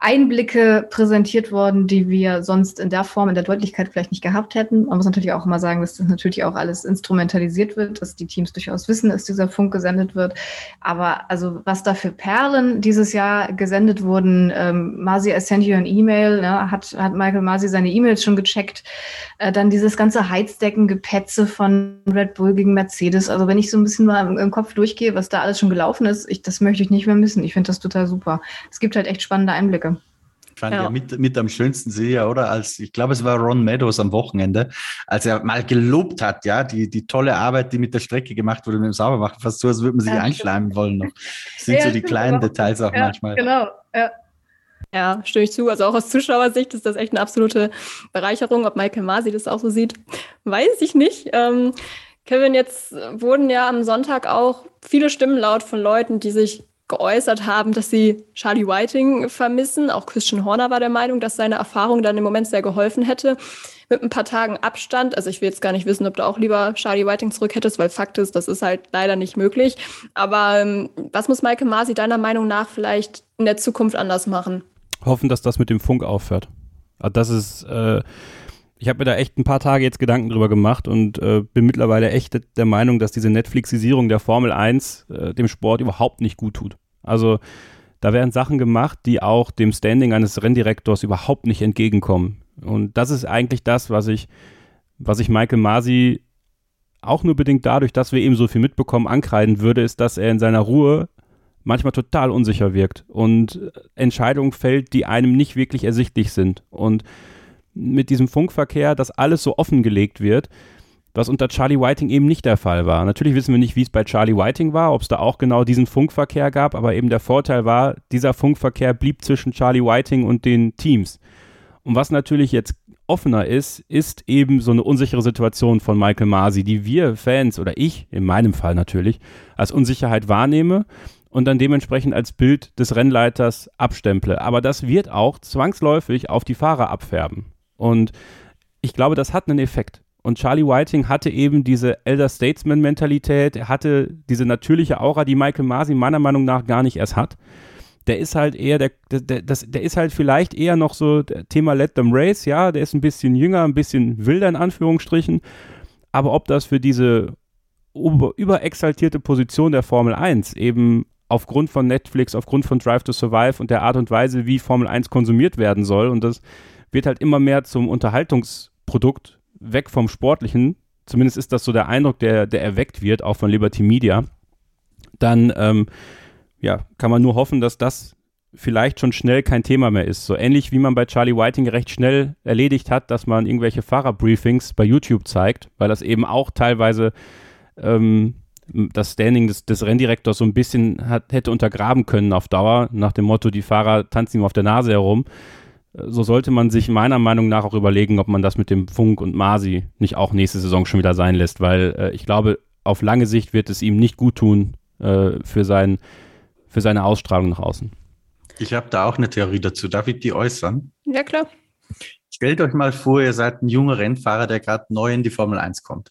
Speaker 5: Einblicke präsentiert worden, die wir sonst in der Form, in der Deutlichkeit vielleicht nicht gehabt hätten. Man muss natürlich auch immer sagen, dass das natürlich auch alles instrumentalisiert wird, dass die Teams durchaus wissen, dass dieser Funk gesendet wird. Aber also was da für Perlen dieses Jahr gesendet wurden, ähm, Masi, I sent you an E-Mail, ne, hat, hat Michael Masi seine E-Mails schon gecheckt. Äh, dann dieses ganze Heizdecken-Gepetze von Red Bull gegen Mercedes. Also wenn ich so ein bisschen mal im, im Kopf durchgehe, was da alles schon gelaufen ist, ich, das möchte ich nicht mehr missen. Ich finde das total super. Es gibt halt echt spannende Einblicke
Speaker 4: fand ja, ja mit, mit am schönsten sehe, oder? Als, ich glaube, es war Ron Meadows am Wochenende, als er mal gelobt hat, ja, die, die tolle Arbeit, die mit der Strecke gemacht wurde, mit dem Saubermachen, fast so, als würde man sich ja, einschleimen wollen noch. Das [LAUGHS] sind ja, so die kleinen Details auch manchmal.
Speaker 2: Genau, ja. Ja, stimme ich zu. Also auch aus Zuschauersicht ist das echt eine absolute Bereicherung. Ob Michael Masi das auch so sieht, weiß ich nicht. Ähm, Kevin, jetzt wurden ja am Sonntag auch viele Stimmen laut von Leuten, die sich geäußert haben, dass sie Charlie Whiting vermissen. Auch Christian Horner war der Meinung, dass seine Erfahrung dann im Moment sehr geholfen hätte. Mit ein paar Tagen Abstand, also ich will jetzt gar nicht wissen, ob du auch lieber Charlie Whiting zurück hättest, weil Fakt ist, das ist halt leider nicht möglich. Aber ähm, was muss Michael Masi deiner Meinung nach vielleicht in der Zukunft anders machen?
Speaker 3: Hoffen, dass das mit dem Funk aufhört. Also das ist, äh, ich habe mir da echt ein paar Tage jetzt Gedanken drüber gemacht und äh, bin mittlerweile echt der Meinung, dass diese Netflixisierung der Formel 1 äh, dem Sport überhaupt nicht gut tut. Also da werden Sachen gemacht, die auch dem Standing eines Renndirektors überhaupt nicht entgegenkommen. Und das ist eigentlich das, was ich, was ich Michael Masi auch nur bedingt dadurch, dass wir eben so viel mitbekommen, ankreiden würde, ist, dass er in seiner Ruhe manchmal total unsicher wirkt und Entscheidungen fällt, die einem nicht wirklich ersichtlich sind. Und mit diesem Funkverkehr, dass alles so offengelegt wird, was unter Charlie Whiting eben nicht der Fall war. Natürlich wissen wir nicht, wie es bei Charlie Whiting war, ob es da auch genau diesen Funkverkehr gab, aber eben der Vorteil war, dieser Funkverkehr blieb zwischen Charlie Whiting und den Teams. Und was natürlich jetzt offener ist, ist eben so eine unsichere Situation von Michael Masi, die wir Fans oder ich in meinem Fall natürlich als Unsicherheit wahrnehme und dann dementsprechend als Bild des Rennleiters abstemple. Aber das wird auch zwangsläufig auf die Fahrer abfärben. Und ich glaube, das hat einen Effekt. Und Charlie Whiting hatte eben diese Elder Statesman-Mentalität, er hatte diese natürliche Aura, die Michael Masi meiner Meinung nach gar nicht erst hat. Der ist halt eher, der, der, das, der ist halt vielleicht eher noch so Thema Let Them Race, ja, der ist ein bisschen jünger, ein bisschen wilder in Anführungsstrichen. Aber ob das für diese überexaltierte Position der Formel 1 eben aufgrund von Netflix, aufgrund von Drive to Survive und der Art und Weise, wie Formel 1 konsumiert werden soll und das wird halt immer mehr zum Unterhaltungsprodukt weg vom Sportlichen. Zumindest ist das so der Eindruck, der, der erweckt wird, auch von Liberty Media. Dann ähm, ja, kann man nur hoffen, dass das vielleicht schon schnell kein Thema mehr ist. So ähnlich wie man bei Charlie Whiting recht schnell erledigt hat, dass man irgendwelche Fahrerbriefings bei YouTube zeigt, weil das eben auch teilweise ähm, das Standing des, des Renndirektors so ein bisschen hat, hätte untergraben können auf Dauer, nach dem Motto, die Fahrer tanzen ihm auf der Nase herum so sollte man sich meiner Meinung nach auch überlegen, ob man das mit dem Funk und Masi nicht auch nächste Saison schon wieder sein lässt, weil äh, ich glaube, auf lange Sicht wird es ihm nicht gut tun äh, für, sein, für seine Ausstrahlung nach außen.
Speaker 4: Ich habe da auch eine Theorie dazu. Darf ich die äußern?
Speaker 2: Ja, klar.
Speaker 4: Stellt euch mal vor, ihr seid ein junger Rennfahrer, der gerade neu in die Formel 1 kommt.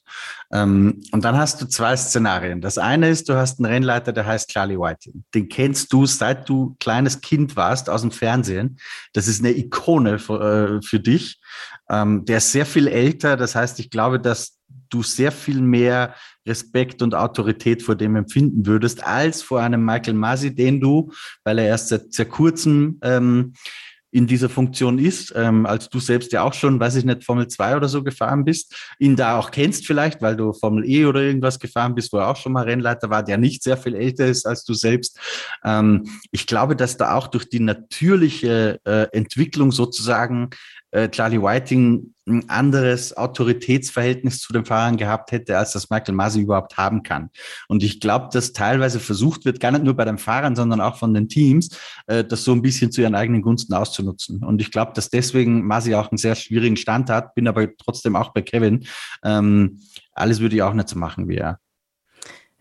Speaker 4: Ähm, und dann hast du zwei Szenarien. Das eine ist, du hast einen Rennleiter, der heißt Charlie Whiting. Den kennst du, seit du kleines Kind warst, aus dem Fernsehen. Das ist eine Ikone für, äh, für dich. Ähm, der ist sehr viel älter. Das heißt, ich glaube, dass du sehr viel mehr Respekt und Autorität vor dem empfinden würdest, als vor einem Michael Masi, den du, weil er erst seit sehr kurzem ähm, in dieser Funktion ist, ähm, als du selbst ja auch schon, weiß ich nicht, Formel 2 oder so gefahren bist, ihn da auch kennst vielleicht, weil du Formel E oder irgendwas gefahren bist, wo er auch schon mal Rennleiter war, der nicht sehr viel älter ist als du selbst. Ähm, ich glaube, dass da auch durch die natürliche äh, Entwicklung sozusagen äh, Charlie Whiting ein anderes Autoritätsverhältnis zu den Fahrern gehabt hätte, als das Michael Masi überhaupt haben kann. Und ich glaube, dass teilweise versucht wird, gar nicht nur bei den Fahrern, sondern auch von den Teams, äh, das so ein bisschen zu ihren eigenen Gunsten auszunutzen. Und ich glaube, dass deswegen Masi auch einen sehr schwierigen Stand hat, bin aber trotzdem auch bei Kevin. Ähm, alles würde ich auch nicht so machen wie er.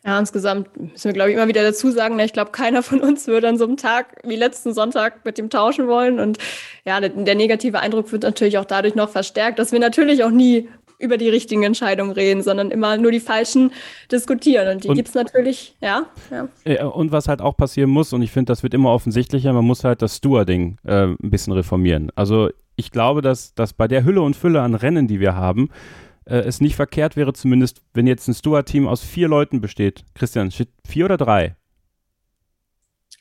Speaker 2: Ja, insgesamt müssen wir, glaube ich, immer wieder dazu sagen, ne, ich glaube, keiner von uns würde an so einem Tag wie letzten Sonntag mit ihm tauschen wollen. Und ja, der, der negative Eindruck wird natürlich auch dadurch noch verstärkt, dass wir natürlich auch nie über die richtigen Entscheidungen reden, sondern immer nur die falschen diskutieren. Und die gibt es natürlich, ja,
Speaker 3: ja. Und was halt auch passieren muss, und ich finde, das wird immer offensichtlicher, man muss halt das Stewarding äh, ein bisschen reformieren. Also ich glaube, dass, dass bei der Hülle und Fülle an Rennen, die wir haben, äh, es nicht verkehrt wäre, zumindest wenn jetzt ein Steward-Team aus vier Leuten besteht. Christian, vier oder drei?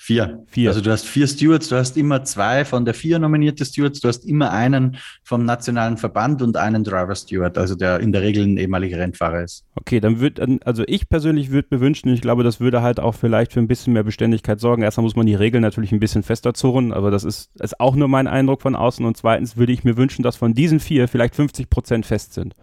Speaker 4: Vier. vier. Also du hast vier Stewards, du hast immer zwei von der vier nominierte Stewards, du hast immer einen vom nationalen Verband und einen Driver Steward, also der in der Regel ein ehemaliger Rennfahrer ist.
Speaker 3: Okay, dann würde, also ich persönlich würde mir wünschen, ich glaube, das würde halt auch vielleicht für ein bisschen mehr Beständigkeit sorgen. Erstmal muss man die Regeln natürlich ein bisschen fester zurren, aber das ist, ist auch nur mein Eindruck von außen. Und zweitens würde ich mir wünschen, dass von diesen vier vielleicht 50 Prozent fest sind.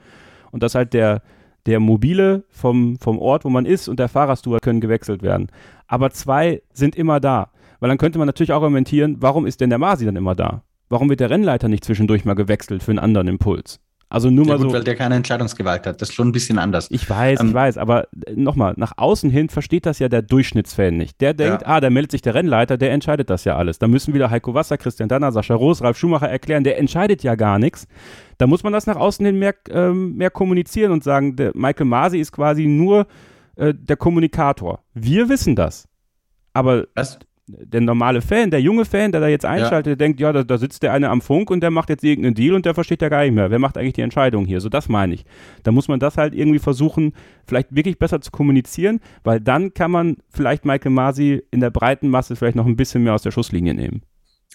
Speaker 3: Und dass halt der, der Mobile vom, vom Ort, wo man ist, und der Fahrersteward können gewechselt werden. Aber zwei sind immer da. Weil dann könnte man natürlich auch argumentieren, warum ist denn der Masi dann immer da? Warum wird der Rennleiter nicht zwischendurch mal gewechselt für einen anderen Impuls? Also nur ja, mal gut, so.
Speaker 4: weil der keine Entscheidungsgewalt hat. Das ist schon ein bisschen anders.
Speaker 3: Ich weiß, ähm, ich weiß, aber äh, nochmal, nach außen hin versteht das ja der Durchschnittsfan nicht. Der denkt, ja. ah, da meldet sich der Rennleiter, der entscheidet das ja alles. Da müssen wieder Heiko Wasser, Christian Danner, Sascha Roos, Ralf Schumacher erklären, der entscheidet ja gar nichts. Da muss man das nach außen hin mehr, ähm, mehr kommunizieren und sagen, der Michael Masi ist quasi nur äh, der Kommunikator. Wir wissen das. Aber Was? Der normale Fan, der junge Fan, der da jetzt einschaltet, ja. der denkt, ja, da, da, sitzt der eine am Funk und der macht jetzt irgendeinen Deal und der versteht ja gar nicht mehr. Wer macht eigentlich die Entscheidung hier? So, das meine ich. Da muss man das halt irgendwie versuchen, vielleicht wirklich besser zu kommunizieren, weil dann kann man vielleicht Michael Masi in der breiten Masse vielleicht noch ein bisschen mehr aus der Schusslinie nehmen.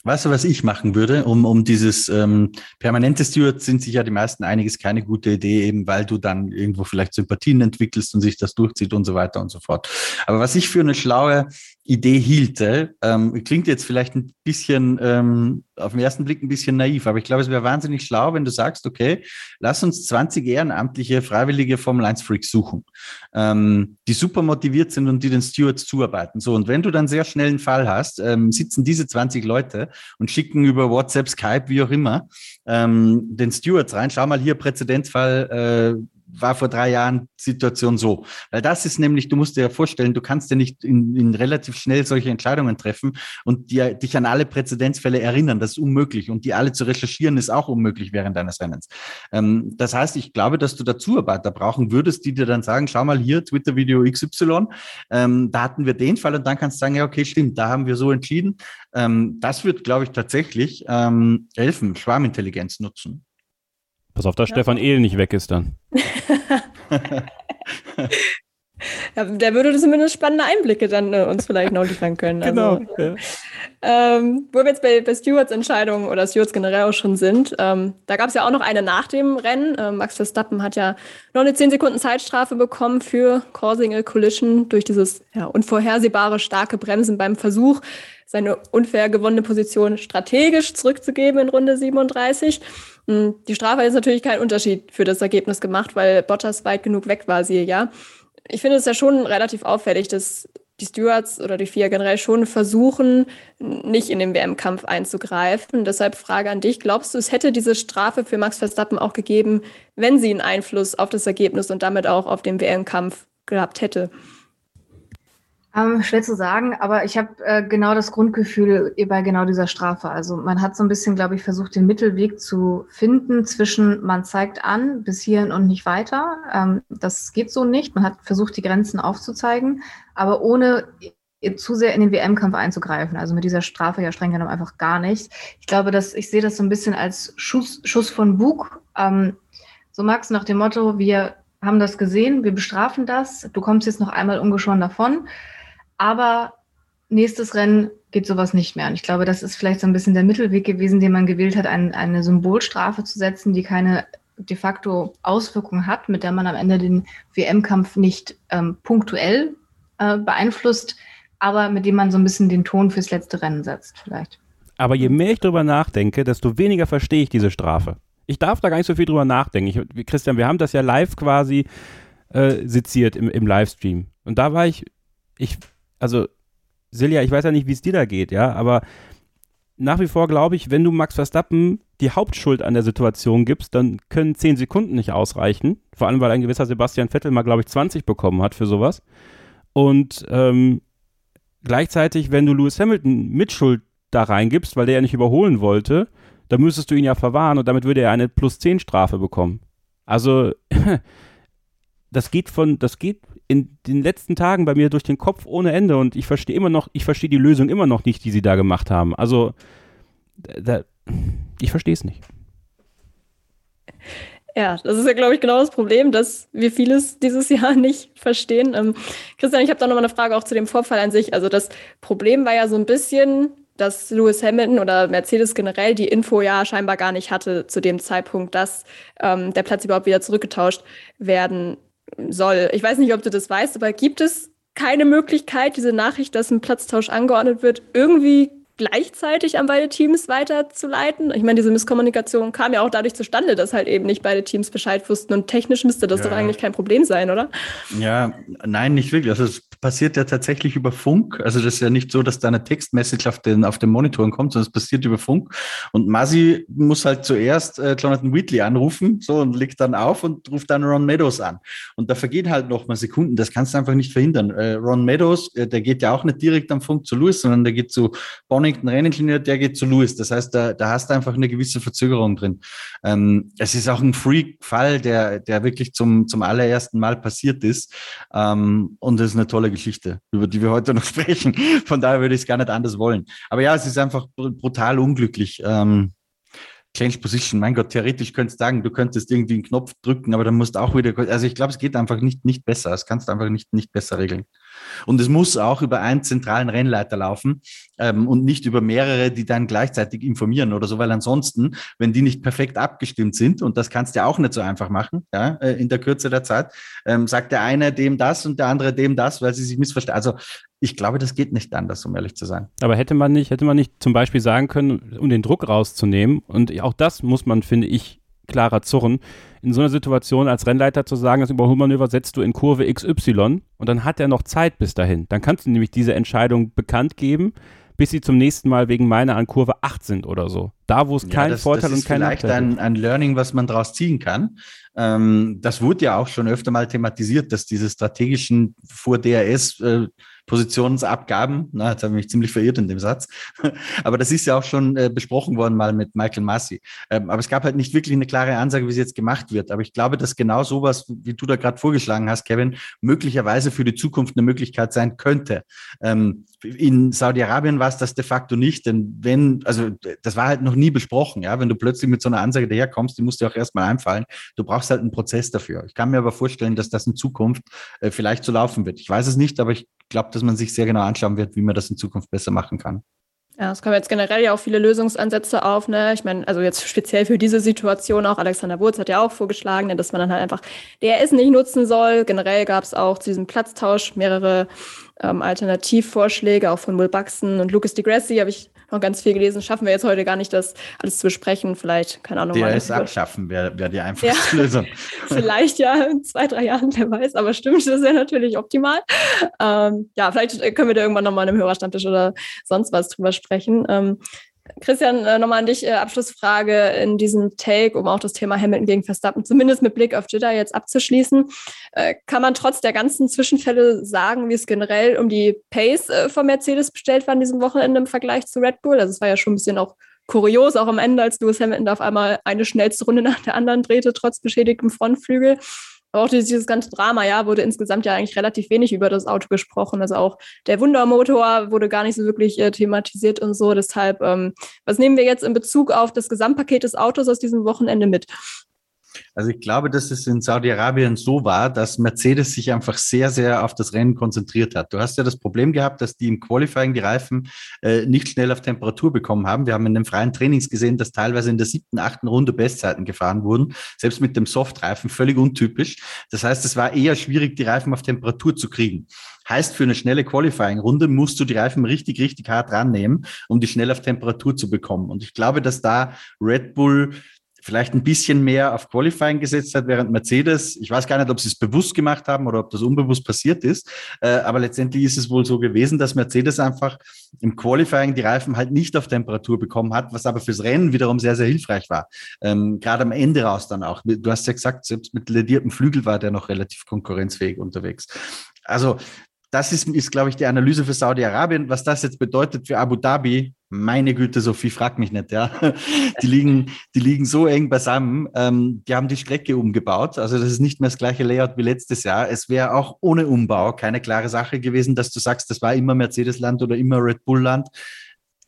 Speaker 4: Weißt du, was ich machen würde, um, um dieses ähm, permanente Steward sind sich ja die meisten einiges keine gute Idee, eben weil du dann irgendwo vielleicht Sympathien entwickelst und sich das durchzieht und so weiter und so fort. Aber was ich für eine schlaue Idee hielte. Ähm, klingt jetzt vielleicht ein bisschen ähm, auf den ersten Blick ein bisschen naiv, aber ich glaube, es wäre wahnsinnig schlau, wenn du sagst, okay, lass uns 20 ehrenamtliche, freiwillige Formel 1 Freaks suchen, ähm, die super motiviert sind und die den Stewards zuarbeiten. So, und wenn du dann sehr schnell einen Fall hast, ähm, sitzen diese 20 Leute und schicken über WhatsApp, Skype, wie auch immer, ähm, den Stewards rein. Schau mal hier, Präzedenzfall, äh, war vor drei Jahren Situation so. Weil das ist nämlich, du musst dir ja vorstellen, du kannst ja nicht in, in relativ schnell solche Entscheidungen treffen und dir, dich an alle Präzedenzfälle erinnern. Das ist unmöglich. Und die alle zu recherchieren, ist auch unmöglich während deines Rennens. Ähm, das heißt, ich glaube, dass du dazu Zuarbeiter brauchen würdest, die dir dann sagen, schau mal hier, Twitter-Video XY, ähm, da hatten wir den Fall und dann kannst du sagen, ja, okay, stimmt, da haben wir so entschieden. Ähm, das wird, glaube ich, tatsächlich ähm, helfen, Schwarmintelligenz nutzen.
Speaker 3: Pass auf, dass ja. Stefan Ehl nicht weg ist dann. [LAUGHS]
Speaker 2: ja, der würde zumindest spannende Einblicke dann äh, uns vielleicht noch liefern können. Also, genau. Ja. Ähm, wo wir jetzt bei, bei Stewards Entscheidungen oder Stewards generell auch schon sind, ähm, da gab es ja auch noch eine nach dem Rennen. Ähm, Max Verstappen hat ja noch eine 10 Sekunden Zeitstrafe bekommen für Causing a Collision durch dieses ja, unvorhersehbare starke Bremsen beim Versuch, seine unfair gewonnene Position strategisch zurückzugeben in Runde 37. Hm, die Strafe jetzt natürlich keinen Unterschied für das Ergebnis gemacht, weil Bottas weit genug weg war, siehe ja. Ich finde es ja schon relativ auffällig, dass die Stewards oder die vier generell schon versuchen, nicht in den WM-Kampf einzugreifen. Deshalb Frage an dich, glaubst du, es hätte diese Strafe für Max Verstappen auch gegeben, wenn sie einen Einfluss auf das Ergebnis und damit auch auf den WM-Kampf gehabt hätte?
Speaker 5: Ähm, schwer zu sagen, aber ich habe äh, genau das Grundgefühl bei genau dieser Strafe. Also man hat so ein bisschen, glaube ich, versucht, den Mittelweg zu finden zwischen man zeigt an bis hierhin und nicht weiter. Ähm, das geht so nicht. Man hat versucht, die Grenzen aufzuzeigen, aber ohne zu sehr in den WM-Kampf einzugreifen. Also mit dieser Strafe ja streng genommen einfach gar nicht. Ich glaube, dass ich sehe das so ein bisschen als Schuss, Schuss von Bug. Ähm, so Max nach dem Motto, wir haben das gesehen, wir bestrafen das, du kommst jetzt noch einmal ungeschoren davon. Aber nächstes Rennen geht sowas nicht mehr. Und ich glaube, das ist vielleicht so ein bisschen der Mittelweg gewesen, den man gewählt hat, ein, eine Symbolstrafe zu setzen, die keine de facto Auswirkungen hat, mit der man am Ende den WM-Kampf nicht ähm, punktuell äh, beeinflusst, aber mit dem man so ein bisschen den Ton fürs letzte Rennen setzt, vielleicht.
Speaker 3: Aber je mehr ich darüber nachdenke, desto weniger verstehe ich diese Strafe. Ich darf da gar nicht so viel drüber nachdenken. Ich, Christian, wir haben das ja live quasi äh, seziert im, im Livestream. Und da war ich, ich also Silja, ich weiß ja nicht, wie es dir da geht, ja, aber nach wie vor glaube ich, wenn du Max Verstappen die Hauptschuld an der Situation gibst, dann können 10 Sekunden nicht ausreichen. Vor allem, weil ein gewisser Sebastian Vettel mal, glaube ich, 20 bekommen hat für sowas. Und ähm, gleichzeitig, wenn du Lewis Hamilton mit Schuld da reingibst, weil der ja nicht überholen wollte, dann müsstest du ihn ja verwahren und damit würde er eine plus 10 Strafe bekommen. Also, [LAUGHS] das geht von, das geht in den letzten Tagen bei mir durch den Kopf ohne Ende und ich verstehe immer noch, ich verstehe die Lösung immer noch nicht, die sie da gemacht haben. Also, da, ich verstehe es nicht.
Speaker 2: Ja, das ist ja, glaube ich, genau das Problem, dass wir vieles dieses Jahr [LAUGHS] nicht verstehen. Ähm, Christian, ich habe da nochmal eine Frage auch zu dem Vorfall an sich. Also das Problem war ja so ein bisschen, dass Lewis Hamilton oder Mercedes generell die Info ja scheinbar gar nicht hatte zu dem Zeitpunkt, dass ähm, der Platz überhaupt wieder zurückgetauscht werden soll. Ich weiß nicht, ob du das weißt, aber gibt es keine Möglichkeit, diese Nachricht, dass ein Platztausch angeordnet wird, irgendwie gleichzeitig an beide Teams weiterzuleiten. Ich meine, diese Misskommunikation kam ja auch dadurch zustande, dass halt eben nicht beide Teams Bescheid wussten und technisch müsste das ja. doch eigentlich kein Problem sein, oder?
Speaker 4: Ja, nein, nicht wirklich. Also es passiert ja tatsächlich über Funk. Also das ist ja nicht so, dass da eine Textmessage auf den, auf den Monitoren kommt, sondern es passiert über Funk. Und Masi muss halt zuerst äh, Jonathan Wheatley anrufen, so und legt dann auf und ruft dann Ron Meadows an. Und da vergeht halt noch mal Sekunden. Das kannst du einfach nicht verhindern. Äh, Ron Meadows, äh, der geht ja auch nicht direkt am Funk zu Lewis, sondern der geht zu Bonnie Bonington Renningenieur, der geht zu Lewis. Das heißt, da, da hast du einfach eine gewisse Verzögerung drin. Ähm, es ist auch ein Freak-Fall, der, der wirklich zum, zum allerersten Mal passiert ist. Ähm, und das ist eine tolle Geschichte, über die wir heute noch [LAUGHS] sprechen. Von daher würde ich es gar nicht anders wollen. Aber ja, es ist einfach brutal unglücklich. Ähm, Change Position, mein Gott, theoretisch könntest du sagen, du könntest irgendwie einen Knopf drücken, aber dann musst du auch wieder, also ich glaube, es geht einfach nicht, nicht besser. Es kannst du einfach nicht, nicht besser regeln. Und es muss auch über einen zentralen Rennleiter laufen ähm, und nicht über mehrere, die dann gleichzeitig informieren oder so, weil ansonsten, wenn die nicht perfekt abgestimmt sind, und das kannst du ja auch nicht so einfach machen, ja, äh, in der Kürze der Zeit, ähm, sagt der eine dem das und der andere dem das, weil sie sich missverstehen. Also ich glaube, das geht nicht anders, um ehrlich zu sein.
Speaker 3: Aber hätte man nicht, hätte man nicht zum Beispiel sagen können, um den Druck rauszunehmen, und auch das muss man, finde ich, klarer zurren, in so einer Situation als Rennleiter zu sagen, das Überholmanöver setzt du in Kurve XY und dann hat er noch Zeit bis dahin. Dann kannst du nämlich diese Entscheidung bekannt geben, bis sie zum nächsten Mal wegen meiner an Kurve 8 sind oder so. Da, wo es ja, kein das, Vorteil das und kein
Speaker 4: Nachteil ist. Vielleicht ein, ein Learning, was man daraus ziehen kann. Ähm, das wurde ja auch schon öfter mal thematisiert, dass diese strategischen vor DRS äh, Positionsabgaben. Na, jetzt habe ich mich ziemlich verirrt in dem Satz. [LAUGHS] aber das ist ja auch schon äh, besprochen worden mal mit Michael Massey. Ähm, aber es gab halt nicht wirklich eine klare Ansage, wie es jetzt gemacht wird. Aber ich glaube, dass genau sowas, wie du da gerade vorgeschlagen hast, Kevin, möglicherweise für die Zukunft eine Möglichkeit sein könnte. Ähm, in Saudi-Arabien war es das de facto nicht, denn wenn, also das war halt noch nie besprochen, ja, wenn du plötzlich mit so einer Ansage daherkommst, die musst dir auch erstmal einfallen. Du brauchst halt einen Prozess dafür. Ich kann mir aber vorstellen, dass das in Zukunft äh, vielleicht so laufen wird. Ich weiß es nicht, aber ich glaube, dass man sich sehr genau anschauen wird, wie man das in Zukunft besser machen kann.
Speaker 2: Ja, es kommen jetzt generell ja auch viele Lösungsansätze auf. Ne? Ich meine, also jetzt speziell für diese Situation auch, Alexander Wurz hat ja auch vorgeschlagen, dass man dann halt einfach DRS nicht nutzen soll. Generell gab es auch zu diesem Platztausch mehrere ähm, Alternativvorschläge, auch von Will Buxton und Lucas DeGrassi habe ich noch ganz viel gelesen. Schaffen wir jetzt heute gar nicht, das alles zu besprechen. Vielleicht, keine Ahnung.
Speaker 4: DRS abschaffen wäre wär die einfachste ja. [LAUGHS] Lösung.
Speaker 2: vielleicht ja in zwei, drei Jahren, wer weiß. Aber stimmt, das wäre natürlich optimal. Ähm, ja, vielleicht können wir da irgendwann nochmal in einem Hörerstammtisch oder sonst was drüber sprechen. Ähm, Christian, äh, nochmal an dich, äh, Abschlussfrage in diesem Take, um auch das Thema Hamilton gegen Verstappen zumindest mit Blick auf Jeddah jetzt abzuschließen. Äh, kann man trotz der ganzen Zwischenfälle sagen, wie es generell um die Pace von Mercedes bestellt war an diesem Wochenende im Vergleich zu Red Bull? Also es war ja schon ein bisschen auch kurios, auch am Ende, als Lewis Hamilton auf einmal eine schnellste Runde nach der anderen drehte, trotz beschädigtem Frontflügel. Aber auch dieses ganze Drama, ja, wurde insgesamt ja eigentlich relativ wenig über das Auto gesprochen. Also auch der Wundermotor wurde gar nicht so wirklich äh, thematisiert und so. Deshalb, ähm, was nehmen wir jetzt in Bezug auf das Gesamtpaket des Autos aus diesem Wochenende mit?
Speaker 4: Also ich glaube, dass es in Saudi-Arabien so war, dass Mercedes sich einfach sehr, sehr auf das Rennen konzentriert hat. Du hast ja das Problem gehabt, dass die im Qualifying die Reifen äh, nicht schnell auf Temperatur bekommen haben. Wir haben in den freien Trainings gesehen, dass teilweise in der siebten, achten Runde Bestzeiten gefahren wurden, selbst mit dem Softreifen, völlig untypisch. Das heißt, es war eher schwierig, die Reifen auf Temperatur zu kriegen. Heißt, für eine schnelle Qualifying-Runde musst du die Reifen richtig, richtig hart rannehmen, um die schnell auf Temperatur zu bekommen. Und ich glaube, dass da Red Bull vielleicht ein bisschen mehr auf Qualifying gesetzt hat, während Mercedes, ich weiß gar nicht, ob sie es bewusst gemacht haben oder ob das unbewusst passiert ist, äh, aber letztendlich ist es wohl so gewesen, dass Mercedes einfach im Qualifying die Reifen halt nicht auf Temperatur bekommen hat, was aber fürs Rennen wiederum sehr, sehr hilfreich war. Ähm, Gerade am Ende raus dann auch. Du hast ja gesagt, selbst mit lediertem Flügel war der noch relativ konkurrenzfähig unterwegs. Also das ist, ist glaube ich, die Analyse für Saudi-Arabien. Was das jetzt bedeutet für Abu Dhabi, meine Güte, Sophie, frag mich nicht, ja. [LAUGHS] Die liegen, die liegen so eng beisammen. Ähm, die haben die Strecke umgebaut. Also das ist nicht mehr das gleiche Layout wie letztes Jahr. Es wäre auch ohne Umbau keine klare Sache gewesen, dass du sagst, das war immer Mercedes-Land oder immer Red Bull-Land.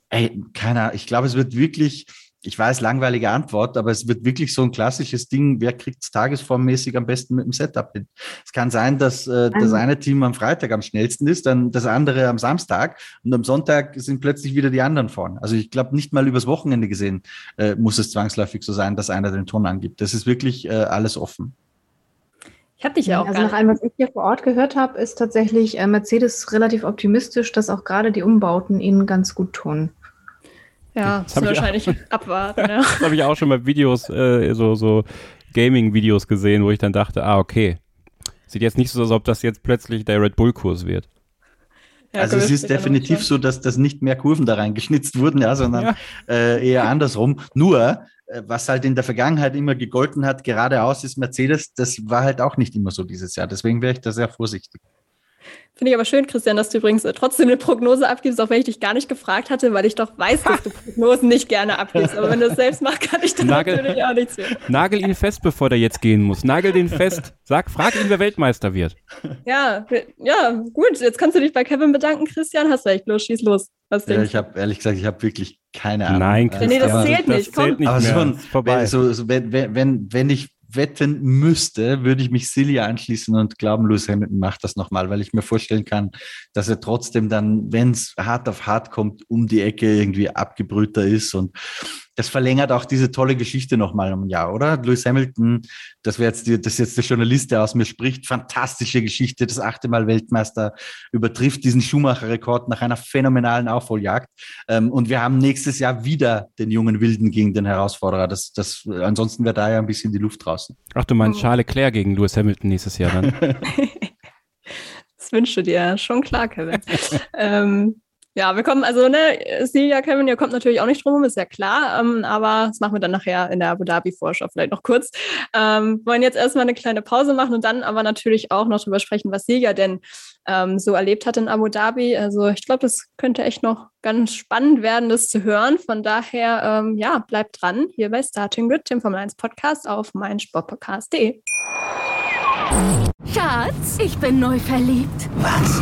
Speaker 4: Ey, keiner. Ich glaube, es wird wirklich, ich weiß, langweilige Antwort, aber es wird wirklich so ein klassisches Ding, wer kriegt es tagesformmäßig am besten mit dem Setup hin. Es kann sein, dass äh, das eine Team am Freitag am schnellsten ist, dann das andere am Samstag und am Sonntag sind plötzlich wieder die anderen vorne. Also ich glaube, nicht mal übers Wochenende gesehen äh, muss es zwangsläufig so sein, dass einer den Ton angibt. Das ist wirklich äh, alles offen.
Speaker 5: Ich habe dich ja auch. Also nach allem, was ich hier vor Ort gehört habe, ist tatsächlich äh, Mercedes relativ optimistisch, dass auch gerade die Umbauten ihnen ganz gut tun.
Speaker 2: Ja, das müssen wahrscheinlich auch, abwarten. [LAUGHS] Ja.
Speaker 3: das habe ich auch schon bei Videos, äh, so, so Gaming-Videos gesehen, wo ich dann dachte, ah, okay. Sieht jetzt nicht so aus, als ob das jetzt plötzlich der Red Bull-Kurs wird.
Speaker 4: Ja, also es ist definitiv so, dass das nicht mehr Kurven da reingeschnitzt wurden, ja, sondern ja. Äh, eher andersrum. Nur, äh, was halt in der Vergangenheit immer gegolten hat, geradeaus ist Mercedes, das war halt auch nicht immer so dieses Jahr. Deswegen wäre ich da sehr vorsichtig.
Speaker 2: Finde ich aber schön, Christian, dass du übrigens äh, trotzdem eine Prognose abgibst, auch wenn ich dich gar nicht gefragt hatte, weil ich doch weiß, dass du [LAUGHS] Prognosen nicht gerne abgibst. Aber wenn du es selbst machst, kann ich dann Nagel, natürlich auch nichts mehr.
Speaker 3: Nagel ihn fest, bevor der jetzt gehen muss. Nagel den fest. Sag, frag ihn, wer Weltmeister wird.
Speaker 2: Ja, ja, gut. Jetzt kannst du dich bei Kevin bedanken, Christian. Hast recht. Los, schieß los.
Speaker 4: Was ja, ich habe ehrlich gesagt, ich habe wirklich keine Ahnung.
Speaker 3: Nein, Christian. Nee,
Speaker 2: das zählt nicht.
Speaker 3: Das zählt nicht
Speaker 4: aber mehr. So, vorbei. So, so, wenn, wenn, wenn ich wetten müsste, würde ich mich Silja anschließen und glauben, Lewis Hamilton macht das nochmal, weil ich mir vorstellen kann, dass er trotzdem dann, wenn es hart auf hart kommt, um die Ecke irgendwie abgebrühter ist und das verlängert auch diese tolle Geschichte nochmal um ein Jahr, oder? Lewis Hamilton, das wäre jetzt, die, das jetzt der Journalist, der aus mir spricht, fantastische Geschichte, das achte Mal Weltmeister, übertrifft diesen Schumacher-Rekord nach einer phänomenalen Aufholjagd. Ähm, und wir haben nächstes Jahr wieder den jungen Wilden gegen den Herausforderer. Das, das, ansonsten wäre da ja ein bisschen die Luft draußen.
Speaker 3: Ach, du meinst Charles Leclerc gegen Lewis Hamilton nächstes Jahr dann? [LAUGHS] [LAUGHS]
Speaker 2: das wünschst du dir, schon klar, Kevin. [LAUGHS] ähm, ja, wir kommen, also ne, Silja, Kevin, ihr kommt natürlich auch nicht drum ist ja klar, ähm, aber das machen wir dann nachher in der Abu Dhabi-Vorschau vielleicht noch kurz. Ähm, wollen jetzt erstmal eine kleine Pause machen und dann aber natürlich auch noch drüber sprechen, was Silja denn ähm, so erlebt hat in Abu Dhabi. Also ich glaube, das könnte echt noch ganz spannend werden, das zu hören. Von daher, ähm, ja, bleibt dran hier bei Starting Grid, dem Formel 1 Podcast auf meinsportpodcast.de.
Speaker 6: Schatz, ich bin neu verliebt.
Speaker 7: Was?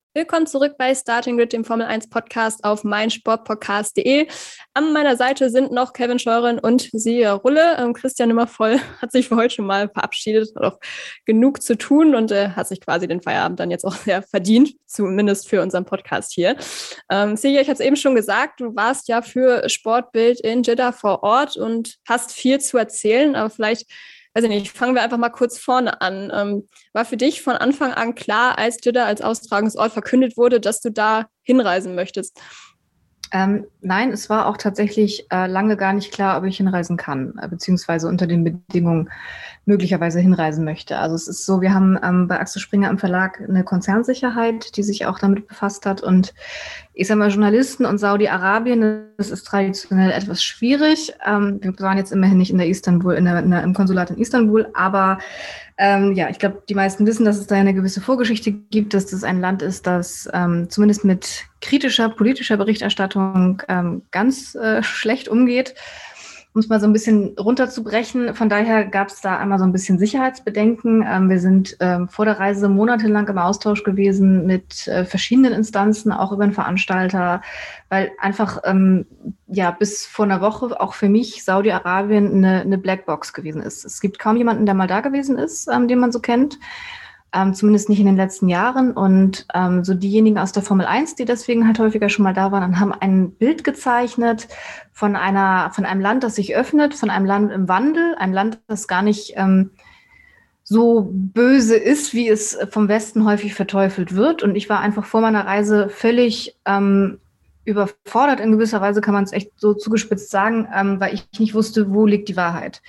Speaker 2: Willkommen zurück bei Starting Grid, dem Formel 1 Podcast auf meinsportpodcast.de. An meiner Seite sind noch Kevin Scheuren und Sia Rulle. Ähm, Christian Nimmervoll [LAUGHS] hat sich für heute schon mal verabschiedet, hat auch genug zu tun und äh, hat sich quasi den Feierabend dann jetzt auch sehr verdient, zumindest für unseren Podcast hier. Ähm, Sia, ich hatte es eben schon gesagt, du warst ja für Sportbild in Jeddah vor Ort und hast viel zu erzählen, aber vielleicht weiß ich nicht, fangen wir einfach mal kurz vorne an. Ähm, war für dich von Anfang an klar, als Jeddah als Austragungsort verkündet wurde, dass du da hinreisen möchtest?
Speaker 5: Ähm, nein, es war auch tatsächlich äh, lange gar nicht klar, ob ich hinreisen kann, äh, beziehungsweise unter den Bedingungen möglicherweise hinreisen möchte. Also es ist so, wir haben ähm, bei Axel Springer im Verlag eine Konzernsicherheit, die sich auch damit befasst hat. Und ich sage mal, Journalisten und Saudi-Arabien, das ist traditionell etwas schwierig. Ähm, wir waren jetzt immerhin nicht in der Istanbul, in der, in der, im Konsulat in Istanbul, aber ähm, ja, ich glaube, die meisten wissen, dass es da eine gewisse Vorgeschichte gibt, dass das ein Land ist, das ähm, zumindest mit kritischer politischer Berichterstattung ähm, ganz äh, schlecht umgeht um es mal so ein bisschen runterzubrechen. Von daher gab es da einmal so ein bisschen Sicherheitsbedenken. Ähm, wir sind ähm, vor der Reise monatelang im Austausch gewesen mit äh, verschiedenen Instanzen, auch über den Veranstalter, weil einfach ähm, ja bis vor einer Woche auch für mich Saudi-Arabien eine, eine Blackbox gewesen ist. Es gibt kaum jemanden, der mal da gewesen ist, ähm, den man so kennt ähm, zumindest nicht in den letzten Jahren. Und ähm, so diejenigen aus der Formel 1, die deswegen halt häufiger schon mal da waren, haben ein Bild gezeichnet von einer, von einem Land, das sich öffnet, von einem Land im Wandel, ein Land, das gar nicht ähm, so böse ist, wie es vom Westen häufig verteufelt wird. Und ich war einfach vor meiner Reise völlig ähm, überfordert. In gewisser Weise kann man es echt so zugespitzt sagen, ähm, weil ich nicht wusste, wo liegt die Wahrheit.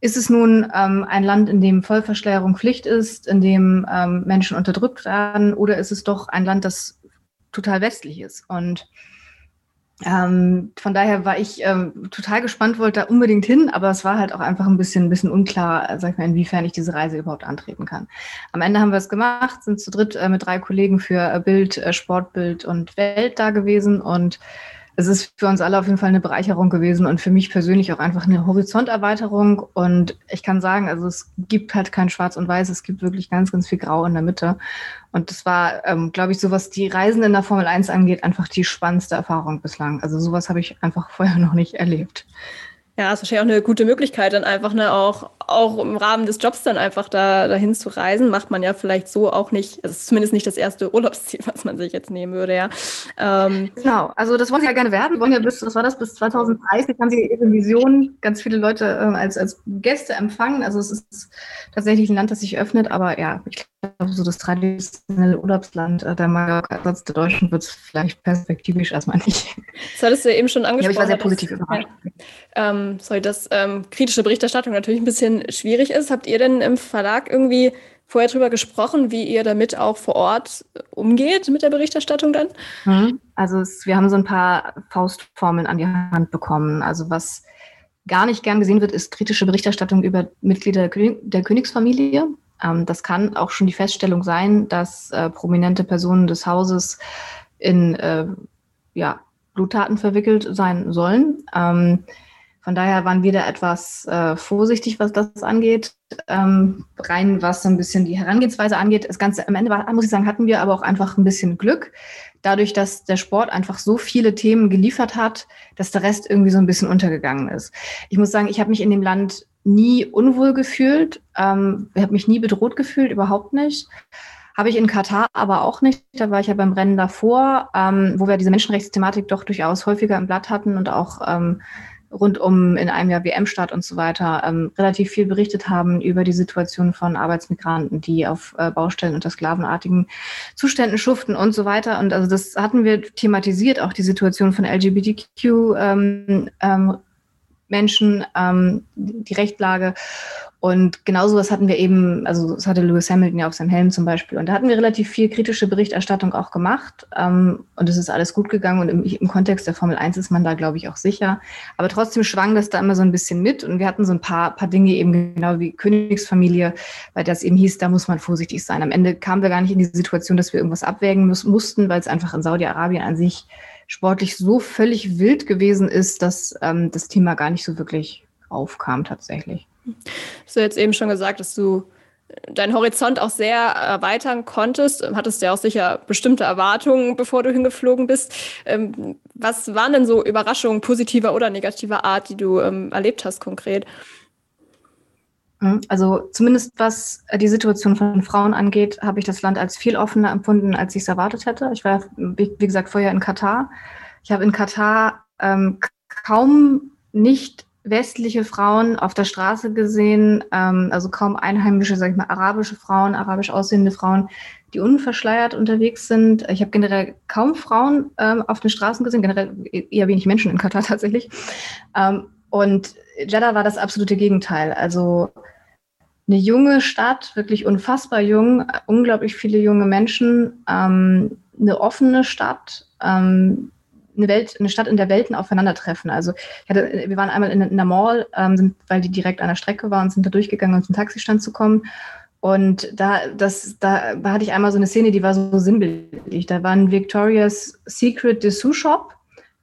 Speaker 5: Ist es nun ähm, ein Land, in dem Vollverschleierung Pflicht ist, in dem ähm, Menschen unterdrückt werden, oder ist es doch ein Land, das total westlich ist? Und Ähm, von daher war ich ähm, total gespannt, wollte da unbedingt hin, aber es war halt auch einfach ein bisschen, ein bisschen unklar, äh, sag ich mal, inwiefern ich diese Reise überhaupt antreten kann. Am Ende haben wir es gemacht, sind zu dritt äh, mit drei Kollegen für äh, Bild, äh, Sportbild und Welt da gewesen und es ist für uns alle auf jeden Fall eine Bereicherung gewesen und für mich persönlich auch einfach eine Horizonterweiterung. Und ich kann sagen, also es gibt halt kein Schwarz und Weiß, es gibt wirklich ganz, ganz viel Grau in der Mitte. Und das war, ähm, glaube ich, so was die Reisen in der Formel 1 angeht, einfach die spannendste Erfahrung bislang. Also sowas habe ich einfach vorher noch nicht erlebt.
Speaker 2: Ja, ist wahrscheinlich auch eine gute Möglichkeit, dann einfach ne, auch, auch im Rahmen des Jobs dann einfach da dahin zu reisen. Macht man ja vielleicht so auch nicht, also ist zumindest nicht das erste [LAUGHS] Urlaubsziel, was man sich jetzt nehmen würde, ja.
Speaker 5: Ähm, genau, also das wollen sie ja gerne werden. wollen ja bis, was war das, bis 2030 haben sie ihre Vision ganz viele Leute äh, als, als Gäste empfangen. Also es ist tatsächlich ein Land, das sich öffnet, aber ja, ich glaube, so das traditionelle Urlaubsland äh, der Mallorca-Ersatz der Deutschen wird es vielleicht perspektivisch erstmal nicht.
Speaker 2: Das hattest du ja eben schon angesprochen.
Speaker 5: Ja, ich war sehr positiv überrascht.
Speaker 2: Ja, ähm, sorry, dass ähm, kritische Berichterstattung natürlich ein bisschen schwierig ist. Habt ihr denn im Verlag irgendwie vorher drüber gesprochen, wie ihr damit auch vor Ort umgeht mit der Berichterstattung dann?
Speaker 5: Mhm. Also es, wir haben so ein paar Faustformeln an die Hand bekommen. Also was gar nicht gern gesehen wird, ist kritische Berichterstattung über Mitglieder der Königsfamilie. Ähm, das kann auch schon die Feststellung sein, dass äh, prominente Personen des Hauses in äh, ja, Bluttaten verwickelt sein sollen. Ähm, von daher waren wir da etwas äh, vorsichtig, was das angeht. Ähm, rein was so ein bisschen die Herangehensweise angeht. Das Ganze am Ende war, muss ich sagen, hatten wir aber auch einfach ein bisschen Glück. Dadurch, dass der Sport einfach so viele Themen geliefert hat, dass der Rest irgendwie so ein bisschen untergegangen ist. Ich muss sagen, ich habe mich in dem Land nie unwohl gefühlt. Ähm, ich habe mich nie bedroht gefühlt, überhaupt nicht. Habe ich in Katar aber auch nicht. Da war ich ja beim Rennen davor, ähm, wo wir diese Menschenrechtsthematik doch durchaus häufiger im Blatt hatten und auch ähm, rund um in einem Jahr WM-Start und so weiter ähm, relativ viel berichtet haben über die Situation von Arbeitsmigranten, die auf äh, Baustellen unter sklavenartigen Zuständen schuften und so weiter. Und also das hatten wir thematisiert, auch die Situation von LGBTQ ähm, ähm, Menschen, ähm, die Rechtlage. Und genau sowas hatten wir eben, also das hatte Lewis Hamilton ja auf seinem Helm zum Beispiel. Und da hatten wir relativ viel kritische Berichterstattung auch gemacht. Ähm, und es ist alles gut gegangen. Und im, im, Kontext der Formel 1 ist man da, glaube ich, auch sicher. Aber trotzdem schwang das da immer so ein bisschen mit. Und wir hatten so ein paar, paar Dinge eben genau wie Königsfamilie, weil das eben hieß, da muss man vorsichtig sein. Am Ende kamen wir gar nicht in die Situation, dass wir irgendwas abwägen muss, mussten, weil es einfach in Saudi-Arabien an sich sportlich so völlig wild gewesen ist, dass ähm, das Thema gar nicht so wirklich aufkam tatsächlich.
Speaker 2: Hast du jetzt eben schon gesagt, dass du deinen Horizont auch sehr erweitern konntest. Hattest ja auch sicher bestimmte Erwartungen, bevor du hingeflogen bist. Ähm, was waren denn so Überraschungen positiver oder negativer Art, die du ähm, erlebt hast konkret?
Speaker 5: Mhm. Also zumindest was äh, die Situation von Frauen angeht, habe ich das Land als viel offener empfunden, als ich es erwartet hätte. Ich war, wie, gesagt, vorher in Katar. Ich habe in Katar ähm, kaum nicht westliche Frauen auf der Straße gesehen, ähm, also kaum einheimische, sage ich mal, arabische Frauen, arabisch aussehende Frauen, die unverschleiert unterwegs sind. Ich habe generell kaum Frauen ähm, auf den Straßen gesehen, generell eher wenig Menschen in Katar [LAUGHS] tatsächlich. Ähm, und Jeddah war das absolute Gegenteil. Also eine junge Stadt, wirklich unfassbar jung, unglaublich viele junge Menschen, ähm, eine offene Stadt, ähm, eine Welt, eine Stadt, in der Welten aufeinandertreffen. Also hatte, wir waren einmal in, in der Mall, ähm, sind, weil die direkt an der Strecke war und sind da durchgegangen, um zum Taxistand zu kommen. Und da, das, da hatte ich einmal so eine Szene, die war so sinnbildlich. Da war ein Victoria's Secret Dessous Shop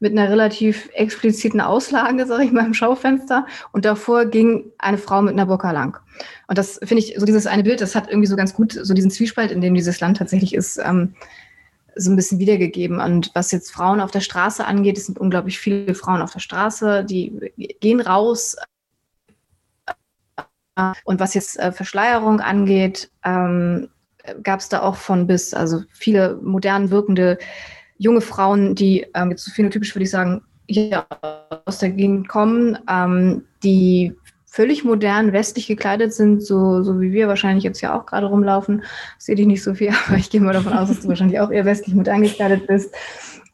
Speaker 5: mit einer relativ expliziten Auslage, sage ich mal, im Schaufenster. Und davor ging eine Frau mit einer Burka lang. Und das finde ich, so dieses eine Bild, das hat irgendwie so ganz gut so diesen Zwiespalt, in dem dieses Land tatsächlich ist, ähm, so ein bisschen wiedergegeben. Und was jetzt Frauen auf der Straße angeht, es sind unglaublich viele Frauen auf der Straße, die gehen raus. Und was jetzt äh, Verschleierung angeht, ähm, gab es da auch von bis, also viele modern wirkende junge Frauen, die ähm, jetzt so phänotypisch würde ich sagen, hier aus der Gegend kommen, ähm, die völlig modern westlich gekleidet sind, so, so wie wir wahrscheinlich jetzt ja auch gerade rumlaufen. Sehe dich nicht so viel, [LAUGHS] aber ich gehe mal davon aus, dass du wahrscheinlich auch eher westlich modern gekleidet bist.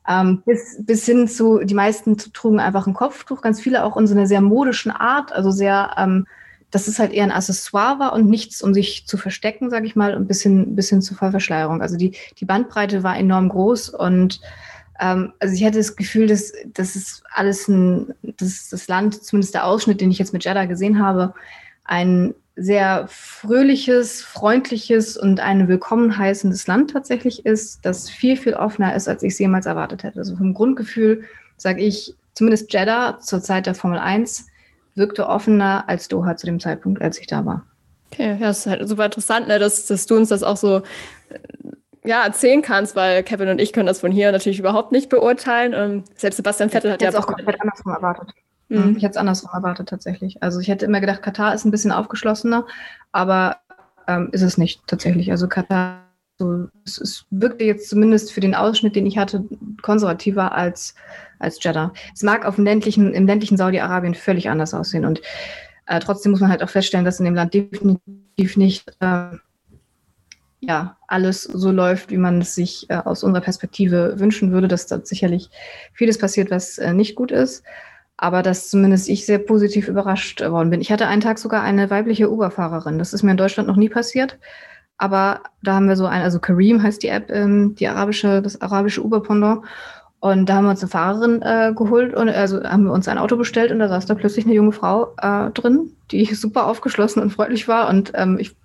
Speaker 5: Ähm, bis, bis hin zu, die meisten trugen einfach ein Kopftuch, ganz viele auch in so einer sehr modischen Art, also sehr, ähm, dass es halt eher ein Accessoire war und nichts, um sich zu verstecken, sage ich mal, und bis hin, bis hin zur Vollverschleierung. Also die, die Bandbreite war enorm groß und Ähm, also ich hatte das Gefühl, dass das ist alles ein, dass das Land, zumindest der Ausschnitt, den ich jetzt mit Jeddah gesehen habe, ein sehr fröhliches, freundliches und ein willkommen heißendes Land tatsächlich ist, das viel, viel offener ist, als ich es jemals erwartet hätte. Also vom Grundgefühl sage ich, zumindest Jeddah zur Zeit der Formel 1 wirkte offener als Doha zu dem Zeitpunkt, als ich da war.
Speaker 2: Okay, ja, das ist halt super interessant, ne, dass, dass du uns das auch so ja, erzählen kannst, weil Kevin und ich können das von hier natürlich überhaupt nicht beurteilen. Und ähm, selbst Sebastian Vettel hat ja
Speaker 5: auch komplett andersrum erwartet. Mhm. Ich hätte es andersrum erwartet tatsächlich. Also ich hätte immer gedacht, Katar ist ein bisschen aufgeschlossener, aber ähm, ist es nicht tatsächlich. Also Katar, so, es, es wirkte jetzt zumindest für den Ausschnitt, den ich hatte, konservativer als, als Jeddah. Es mag auf dem ländlichen, im ländlichen Saudi-Arabien völlig anders aussehen und äh, trotzdem muss man halt auch feststellen, dass in dem Land definitiv nicht äh, ja, alles so läuft, wie man es sich äh, aus unserer Perspektive wünschen würde, dass dort sicherlich vieles passiert, was äh, nicht gut ist. Aber dass zumindest ich sehr positiv überrascht worden bin. Ich hatte einen Tag sogar eine weibliche Uber-Fahrerin. Das ist mir in Deutschland noch nie passiert. Aber da haben wir so ein, also Kareem heißt die App, ähm, die arabische, das arabische Uber-Pendant. Und da haben wir uns eine Fahrerin äh, geholt und also haben wir uns ein Auto bestellt und da saß da plötzlich eine junge Frau äh, drin, die [LAUGHS] super aufgeschlossen und freundlich war. Und ähm, ich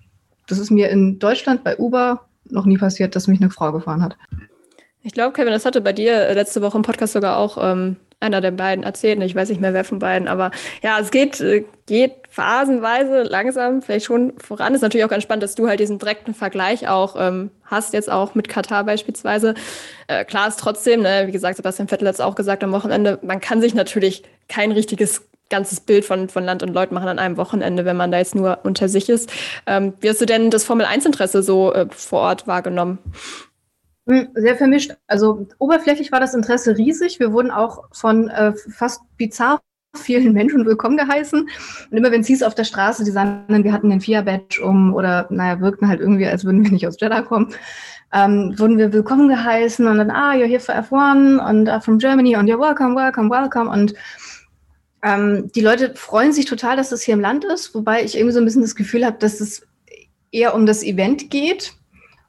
Speaker 5: das ist mir in Deutschland bei Uber noch nie passiert, dass mich eine Frau gefahren hat.
Speaker 2: Ich glaube, Kevin, das hatte bei dir letzte Woche im Podcast sogar auch ähm, einer der beiden erzählt. Ich weiß nicht mehr, wer von beiden, aber ja, es geht, äh, geht phasenweise langsam vielleicht schon voran. Ist natürlich auch ganz spannend, dass du halt diesen direkten Vergleich auch ähm, hast, jetzt auch mit Katar beispielsweise. Äh, klar ist trotzdem, ne, wie gesagt, Sebastian Vettel hat es auch gesagt am Wochenende, man kann sich natürlich kein richtiges ganzes Bild von, von Land und Leuten machen an einem Wochenende, wenn man da jetzt nur unter sich ist. Ähm, wie hast du denn das Formel-1-Interesse so äh, vor Ort wahrgenommen?
Speaker 5: Hm, sehr vermischt. Also oberflächlich war das Interesse riesig. Wir wurden auch von äh, fast bizarr vielen Menschen willkommen geheißen. Und immer wenn es hieß auf der Straße, die sagten, wir hatten den FIA-Badge um oder naja, wirkten halt irgendwie, als würden wir nicht aus Jeddah kommen, ähm, wurden wir willkommen geheißen und dann, ah, you're here for F1 und uh, from Germany und you're welcome, welcome, welcome. Und ähm, die Leute freuen sich total, dass das hier im Land ist, wobei ich irgendwie so ein bisschen das Gefühl habe, dass es eher um das Event geht.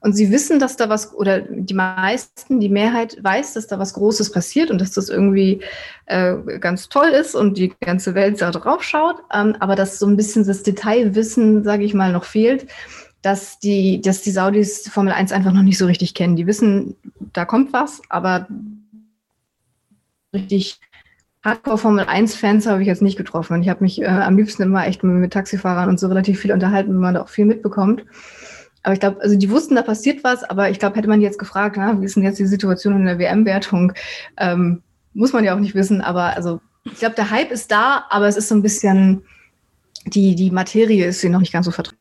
Speaker 5: Und sie wissen, dass da was, oder die meisten, die Mehrheit weiß, dass da was Großes passiert und dass das irgendwie äh, ganz toll ist und die ganze Welt da drauf schaut. Ähm, aber dass so ein bisschen das Detailwissen, sage ich mal, noch fehlt, dass die, dass die Saudis Formel 1 einfach noch nicht so richtig kennen. Die wissen, da kommt was, aber richtig Hardcore-Formel-1-Fans habe ich jetzt nicht getroffen. Ich habe mich äh, am liebsten immer echt mit Taxifahrern und so relativ viel unterhalten, wenn man da auch viel mitbekommt. Aber ich glaube, also die wussten, da passiert was, aber ich glaube, hätte man jetzt gefragt, na, wie ist denn jetzt die Situation in der WM-Wertung, ähm, muss man ja auch nicht wissen. Aber also ich glaube, der Hype ist da, aber es ist so ein bisschen, die, die Materie ist hier noch nicht ganz so vertraut.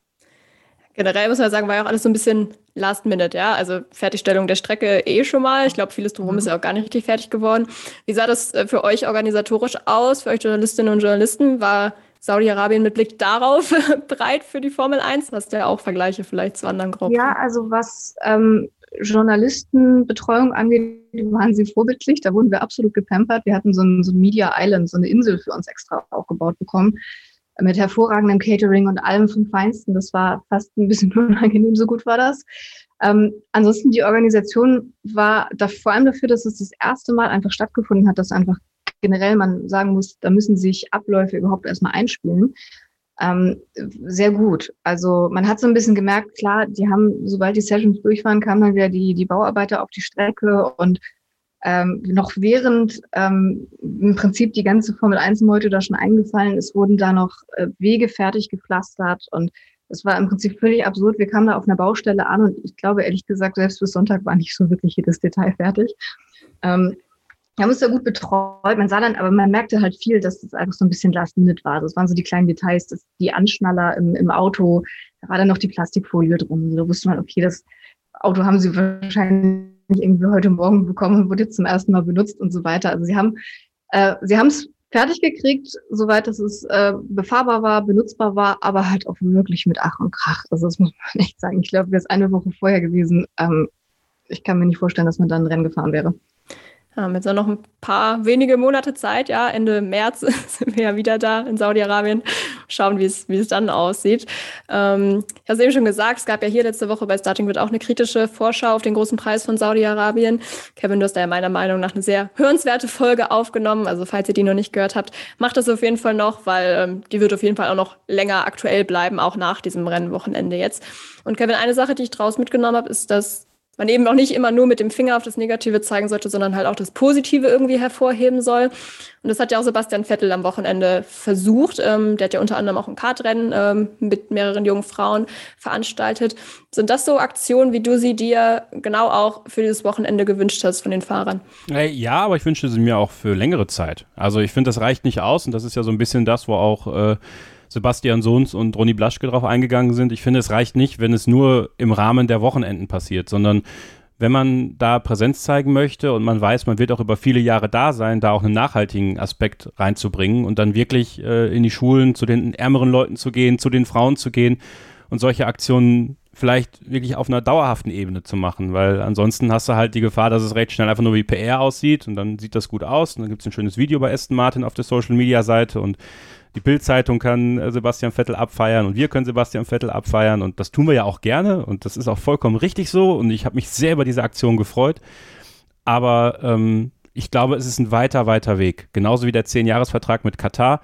Speaker 2: Generell muss man sagen, war ja auch alles so ein bisschen Last Minute, ja. Also Fertigstellung der Strecke eh schon mal. Ich glaube, vieles drumherum mhm. ist ja auch gar nicht richtig fertig geworden. Wie sah das äh, für euch organisatorisch aus, für euch Journalistinnen und Journalisten? War Saudi-Arabien mit Blick darauf [LAUGHS] bereit für die Formel 1? Hast du ja auch Vergleiche vielleicht zu anderen Gruppen?
Speaker 5: Ja, also was ähm, Journalistenbetreuung angeht, waren sie vorbildlich. Da wurden wir absolut gepampert. Wir hatten so ein, so ein Media Island, so eine Insel für uns extra aufgebaut bekommen mit hervorragendem Catering und allem vom Feinsten. Das war fast ein bisschen [LAUGHS] unangenehm, so gut war das. Ähm, ansonsten die Organisation war da vor allem dafür, dass es das erste Mal einfach stattgefunden hat, dass einfach generell man sagen muss, da müssen sich Abläufe überhaupt erstmal einspielen. Ähm, sehr gut. Also man hat so ein bisschen gemerkt, klar, die haben, sobald die Sessions durch waren, kamen dann wieder die, die Bauarbeiter auf die Strecke und ähm, noch während ähm, im Prinzip die ganze Formel 1 Meute da schon eingefallen ist, wurden da noch äh, Wege fertig gepflastert und das war im Prinzip völlig absurd. Wir kamen da auf einer Baustelle an und ich glaube ehrlich gesagt, selbst bis Sonntag war nicht so wirklich jedes Detail fertig. Ähm, wir haben uns da gut betreut. Man sah dann, aber man merkte halt viel, dass das einfach so ein bisschen last minute war. Das waren so die kleinen Details, dass die Anschnaller im, im Auto, da war dann noch die Plastikfolie drum. Da wusste man, okay, das Auto haben sie wahrscheinlich nicht irgendwie heute Morgen bekommen und wurde jetzt zum ersten Mal benutzt und so weiter. Also sie haben äh, sie haben es fertig gekriegt, soweit dass es äh, befahrbar war, benutzbar war, aber halt auch wirklich mit Ach und Krach. Also das muss man [LAUGHS] echt sagen. Ich glaube, wäre es eine Woche vorher gewesen. Ähm, ich kann mir nicht vorstellen, dass man dann Rennen gefahren wäre.
Speaker 2: Mit so noch ein paar wenige Monate Zeit, ja, Ende März [LAUGHS] sind wir ja wieder da in Saudi-Arabien. Schauen, wie es, wie es dann aussieht. Ähm, ich habe es eben schon gesagt, es gab ja hier letzte Woche bei Starting wird auch eine kritische Vorschau auf den großen Preis von Saudi-Arabien. Kevin, du hast da ja meiner Meinung nach eine sehr hörenswerte Folge aufgenommen. Also falls ihr die noch nicht gehört habt, macht das auf jeden Fall noch, weil ähm, die wird auf jeden Fall auch noch länger aktuell bleiben, auch nach diesem Rennwochenende jetzt. Und Kevin, eine Sache, die ich draus mitgenommen habe, ist, dass man eben auch nicht immer nur mit dem Finger auf das Negative zeigen sollte, sondern halt auch das Positive irgendwie hervorheben soll. Und das hat ja auch Sebastian Vettel am Wochenende versucht. Ähm, der hat ja unter anderem auch ein Kartrennen ähm, mit mehreren jungen Frauen veranstaltet. Sind das so Aktionen, wie du sie dir genau auch für dieses Wochenende gewünscht hast von den Fahrern?
Speaker 3: Ja, aber ich wünsche sie mir auch für längere Zeit. Also ich finde, das reicht nicht aus und das ist ja so ein bisschen das, wo auch äh, Sebastian Sohns und Ronny Blaschke drauf eingegangen sind. Ich finde, es reicht nicht, wenn es nur im Rahmen der Wochenenden passiert, sondern wenn man da Präsenz zeigen möchte und man weiß, man wird auch über viele Jahre da sein, da auch einen nachhaltigen Aspekt reinzubringen und dann wirklich äh, in die Schulen zu den ärmeren Leuten zu gehen, zu den Frauen zu gehen und solche Aktionen vielleicht wirklich auf einer dauerhaften Ebene zu machen, weil ansonsten hast du halt die Gefahr, dass es recht schnell einfach nur wie PR aussieht und dann sieht das gut aus und dann gibt es ein schönes Video bei Aston Martin auf der Social Media Seite und die Bild-Zeitung kann äh, Sebastian Vettel abfeiern und wir können Sebastian Vettel abfeiern und das tun wir ja auch gerne und das ist auch vollkommen richtig so und ich habe mich sehr über diese Aktion gefreut. Aber ähm, ich glaube, es ist ein weiter, weiter Weg. Genauso wie der 10-Jahres-Vertrag mit Katar.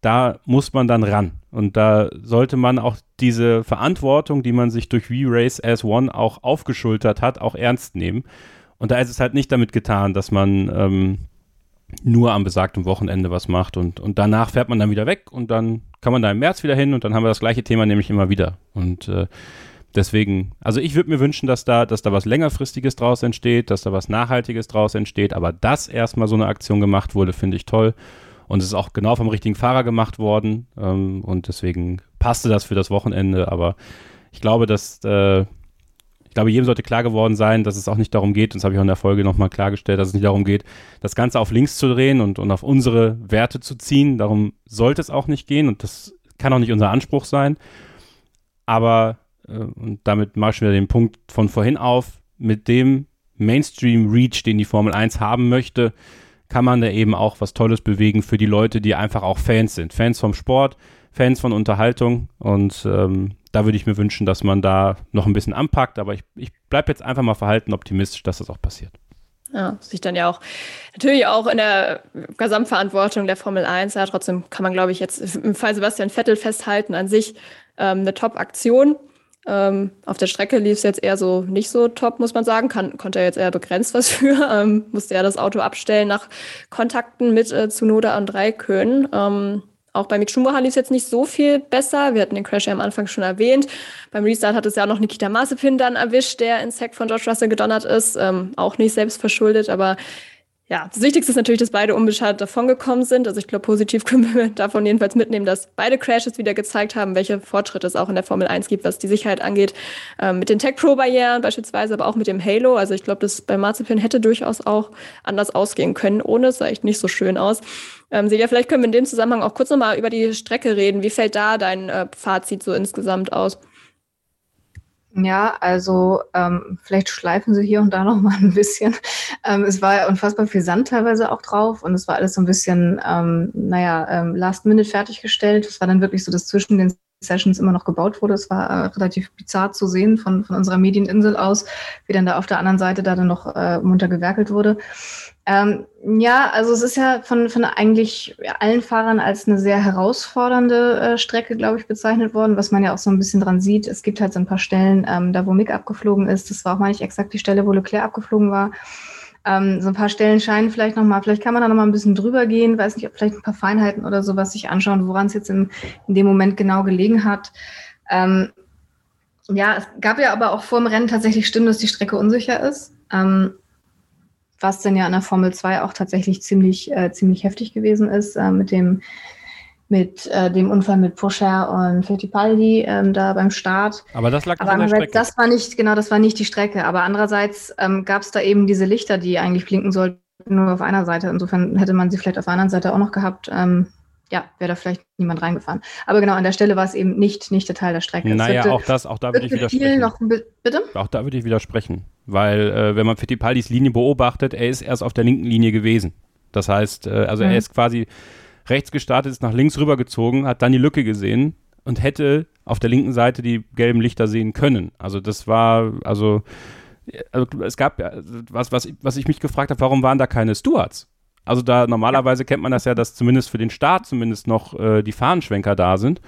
Speaker 3: Da muss man dann ran. Und da sollte man auch diese Verantwortung, die man sich durch V-Race as One auch aufgeschultert hat, auch ernst nehmen. Und da ist es halt nicht damit getan, dass man ähm, nur am besagten Wochenende was macht und, und danach fährt man dann wieder weg und dann kann man da im März wieder hin und dann haben wir das gleiche Thema nämlich immer wieder. Und äh, deswegen, also ich würde mir wünschen, dass da, dass da was längerfristiges draus entsteht, dass da was Nachhaltiges draus entsteht, aber dass erstmal so eine Aktion gemacht wurde, finde ich toll. Und es ist auch genau vom richtigen Fahrer gemacht worden. Ähm, und deswegen passte das für das Wochenende. Aber ich glaube, dass äh, ich glaube, jedem sollte klar geworden sein, dass es auch nicht darum geht, und das habe ich auch in der Folge nochmal klargestellt, dass es nicht darum geht, das Ganze auf links zu drehen und, und auf unsere Werte zu ziehen. Darum sollte es auch nicht gehen und das kann auch nicht unser Anspruch sein. Aber, äh, und damit mache wieder den Punkt von vorhin auf, mit dem Mainstream-Reach, den die Formel 1 haben möchte, kann man da eben auch was Tolles bewegen für die Leute, die einfach auch Fans sind. Fans vom Sport, Fans von Unterhaltung und ähm, da würde ich mir wünschen, dass man da noch ein bisschen anpackt, aber ich, ich bleibe jetzt einfach mal verhalten optimistisch, dass das auch passiert.
Speaker 2: Ja, sich dann ja auch natürlich auch in der Gesamtverantwortung der Formel 1. Ja, trotzdem kann man, glaube ich, jetzt im Fall Sebastian Vettel festhalten, an sich ähm, eine Top-Aktion. Ähm, auf der Strecke lief es jetzt eher so nicht so top, muss man sagen. Kann, konnte er jetzt eher begrenzt was [LAUGHS] für. Ähm, musste er das Auto abstellen nach Kontakten mit äh, Zunoda und Raikön. Ähm, auch bei Schumacher lief es jetzt nicht so viel besser. Wir hatten den Crash ja am Anfang schon erwähnt. Beim Restart hat es ja auch noch Nikita Mazepin dann erwischt, der ins Heck von George Russell gedonnert ist. Ähm, auch nicht selbst verschuldet, aber ja, das Wichtigste ist natürlich, dass beide unbeschadet davongekommen sind. Also ich glaube, positiv [LAUGHS] können wir davon jedenfalls mitnehmen, dass beide Crashes wieder gezeigt haben, welche Fortschritte es auch in der Formel 1 gibt, was die Sicherheit angeht. Ähm, mit den Tech Pro-Barrieren beispielsweise, aber auch mit dem Halo. Also ich glaube, das bei Marzipin hätte durchaus auch anders ausgehen können, ohne. Es sah echt nicht so schön aus. Ähm, Silja, vielleicht können wir in dem Zusammenhang auch kurz nochmal über die Strecke reden. Wie fällt da dein äh, Fazit so insgesamt aus?
Speaker 5: Ja, also ähm, vielleicht schleifen sie hier und da noch mal ein bisschen. Ähm, es war unfassbar viel Sand teilweise auch drauf und es war alles so ein bisschen, ähm, naja, ähm, last minute fertiggestellt. Es war dann wirklich so, dass zwischen den Sessions immer noch gebaut wurde. Es war äh, relativ bizarr zu sehen von, von unserer Medieninsel aus, wie dann da auf der anderen Seite da dann noch äh, munter gewerkelt wurde. Ähm, ja, also es ist ja von, von eigentlich allen Fahrern als eine sehr herausfordernde äh, Strecke, glaube ich, bezeichnet worden, was man ja auch so ein bisschen dran sieht. Es gibt halt so ein paar Stellen, ähm, da wo Mick abgeflogen ist. Das war auch mal nicht exakt die Stelle, wo Leclerc abgeflogen war. Ähm, so ein paar Stellen scheinen vielleicht nochmal, vielleicht kann man da nochmal ein bisschen drüber gehen, weiß nicht, ob vielleicht ein paar Feinheiten oder sowas sich anschauen, woran es jetzt in, in dem Moment genau gelegen hat. Ähm, ja, es gab ja aber auch vor dem Rennen tatsächlich Stimmen, dass die Strecke unsicher ist. Ähm, was dann ja in der Formel 2 auch tatsächlich ziemlich, äh, ziemlich heftig gewesen ist, äh, mit dem mit äh, dem Unfall mit Pusher und Fittipaldi ähm, da beim Start.
Speaker 3: Aber das lag
Speaker 5: aber an der Strecke. Das war nicht, genau, das war nicht die Strecke. Aber andererseits ähm, gab es da eben diese Lichter, die eigentlich blinken sollten, nur auf einer Seite. Insofern hätte man sie vielleicht auf der anderen Seite auch noch gehabt. Ähm, ja, wäre da vielleicht niemand reingefahren. Aber genau, an der Stelle war es eben nicht, nicht der Teil der Strecke.
Speaker 3: Naja, auch das, auch da würde ich widersprechen.
Speaker 5: Noch, bitte?
Speaker 3: Auch da würde ich widersprechen. Weil äh, wenn man Fittipaldis Linie beobachtet, er ist erst auf der linken Linie gewesen. Das heißt, äh, also mhm. er ist quasi rechts gestartet, ist nach links rübergezogen, hat dann die Lücke gesehen und hätte auf der linken Seite die gelben Lichter sehen können. Also das war, also, also es gab was, was, was ich mich gefragt habe, warum waren da keine Stewards? Also da normalerweise kennt man das ja, dass zumindest für den Start zumindest noch äh, die Fahnenschwenker da sind.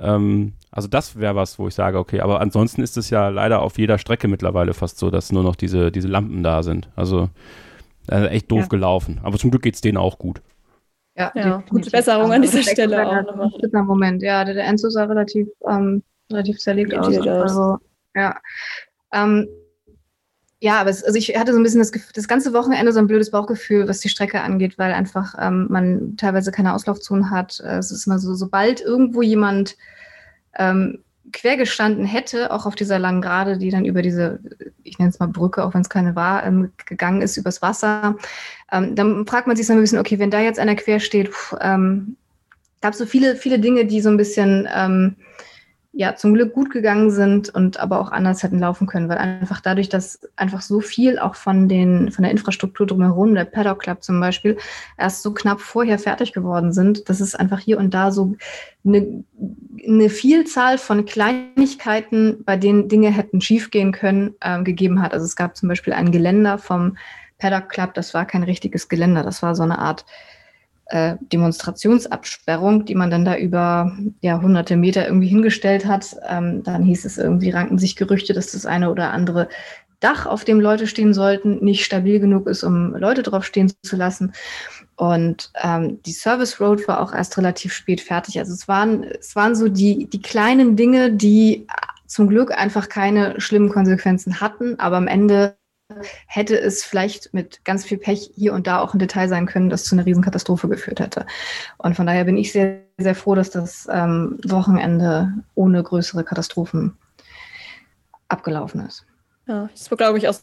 Speaker 3: Ähm, also das wäre was, wo ich sage, okay, aber ansonsten ist es ja leider auf jeder Strecke mittlerweile fast so, dass nur noch diese, diese Lampen da sind. Also äh, echt doof ja. gelaufen. Aber zum Glück geht es denen auch gut.
Speaker 2: Ja, ja gute Besserung an dieser Stelle auch.
Speaker 5: Nochmal. Moment, ja, der Enzo sah relativ, ähm, relativ zerlegt aus. Also, ja. Ähm, ja, aber es, also ich hatte so ein bisschen das, das ganze Wochenende so ein blödes Bauchgefühl, was die Strecke angeht, weil einfach ähm, man teilweise keine Auslaufzonen hat. Es ist immer so, sobald irgendwo jemand ähm, quer gestanden hätte, auch auf dieser langen Gerade, die dann über diese, ich nenne es mal Brücke, auch wenn es keine war, ähm, gegangen ist, übers Wasser, ähm, dann fragt man sich so ein bisschen, okay, wenn da jetzt einer quer steht, pff, ähm, gab es so viele, viele Dinge, die so ein bisschen ähm, ja zum Glück gut gegangen sind und aber auch anders hätten laufen können, weil einfach dadurch, dass einfach so viel auch von den von der Infrastruktur drumherum, der Paddock Club zum Beispiel, erst so knapp vorher fertig geworden sind, dass es einfach hier und da so eine, eine Vielzahl von Kleinigkeiten, bei denen Dinge hätten schiefgehen können, äh, gegeben hat. Also es gab zum Beispiel ein Geländer vom Paddock Club, das war kein richtiges Geländer, das war so eine Art äh, Demonstrationsabsperrung, die man dann da über ja, hunderte Meter irgendwie hingestellt hat. Ähm, dann hieß es irgendwie, ranken sich Gerüchte, dass das eine oder andere Dach, auf dem Leute stehen sollten, nicht stabil genug ist, um Leute drauf stehen zu lassen. Und ähm, die Service Road war auch erst relativ spät fertig. Also es waren, es waren so die, die kleinen Dinge, die zum Glück einfach keine schlimmen Konsequenzen hatten, aber am Ende hätte es vielleicht mit ganz viel Pech hier und da auch ein Detail sein können, das zu einer Riesenkatastrophe geführt hätte. Und von daher bin ich sehr, sehr froh, dass das ähm, Wochenende ohne größere Katastrophen abgelaufen ist.
Speaker 2: Ja, das war, glaube ich, auch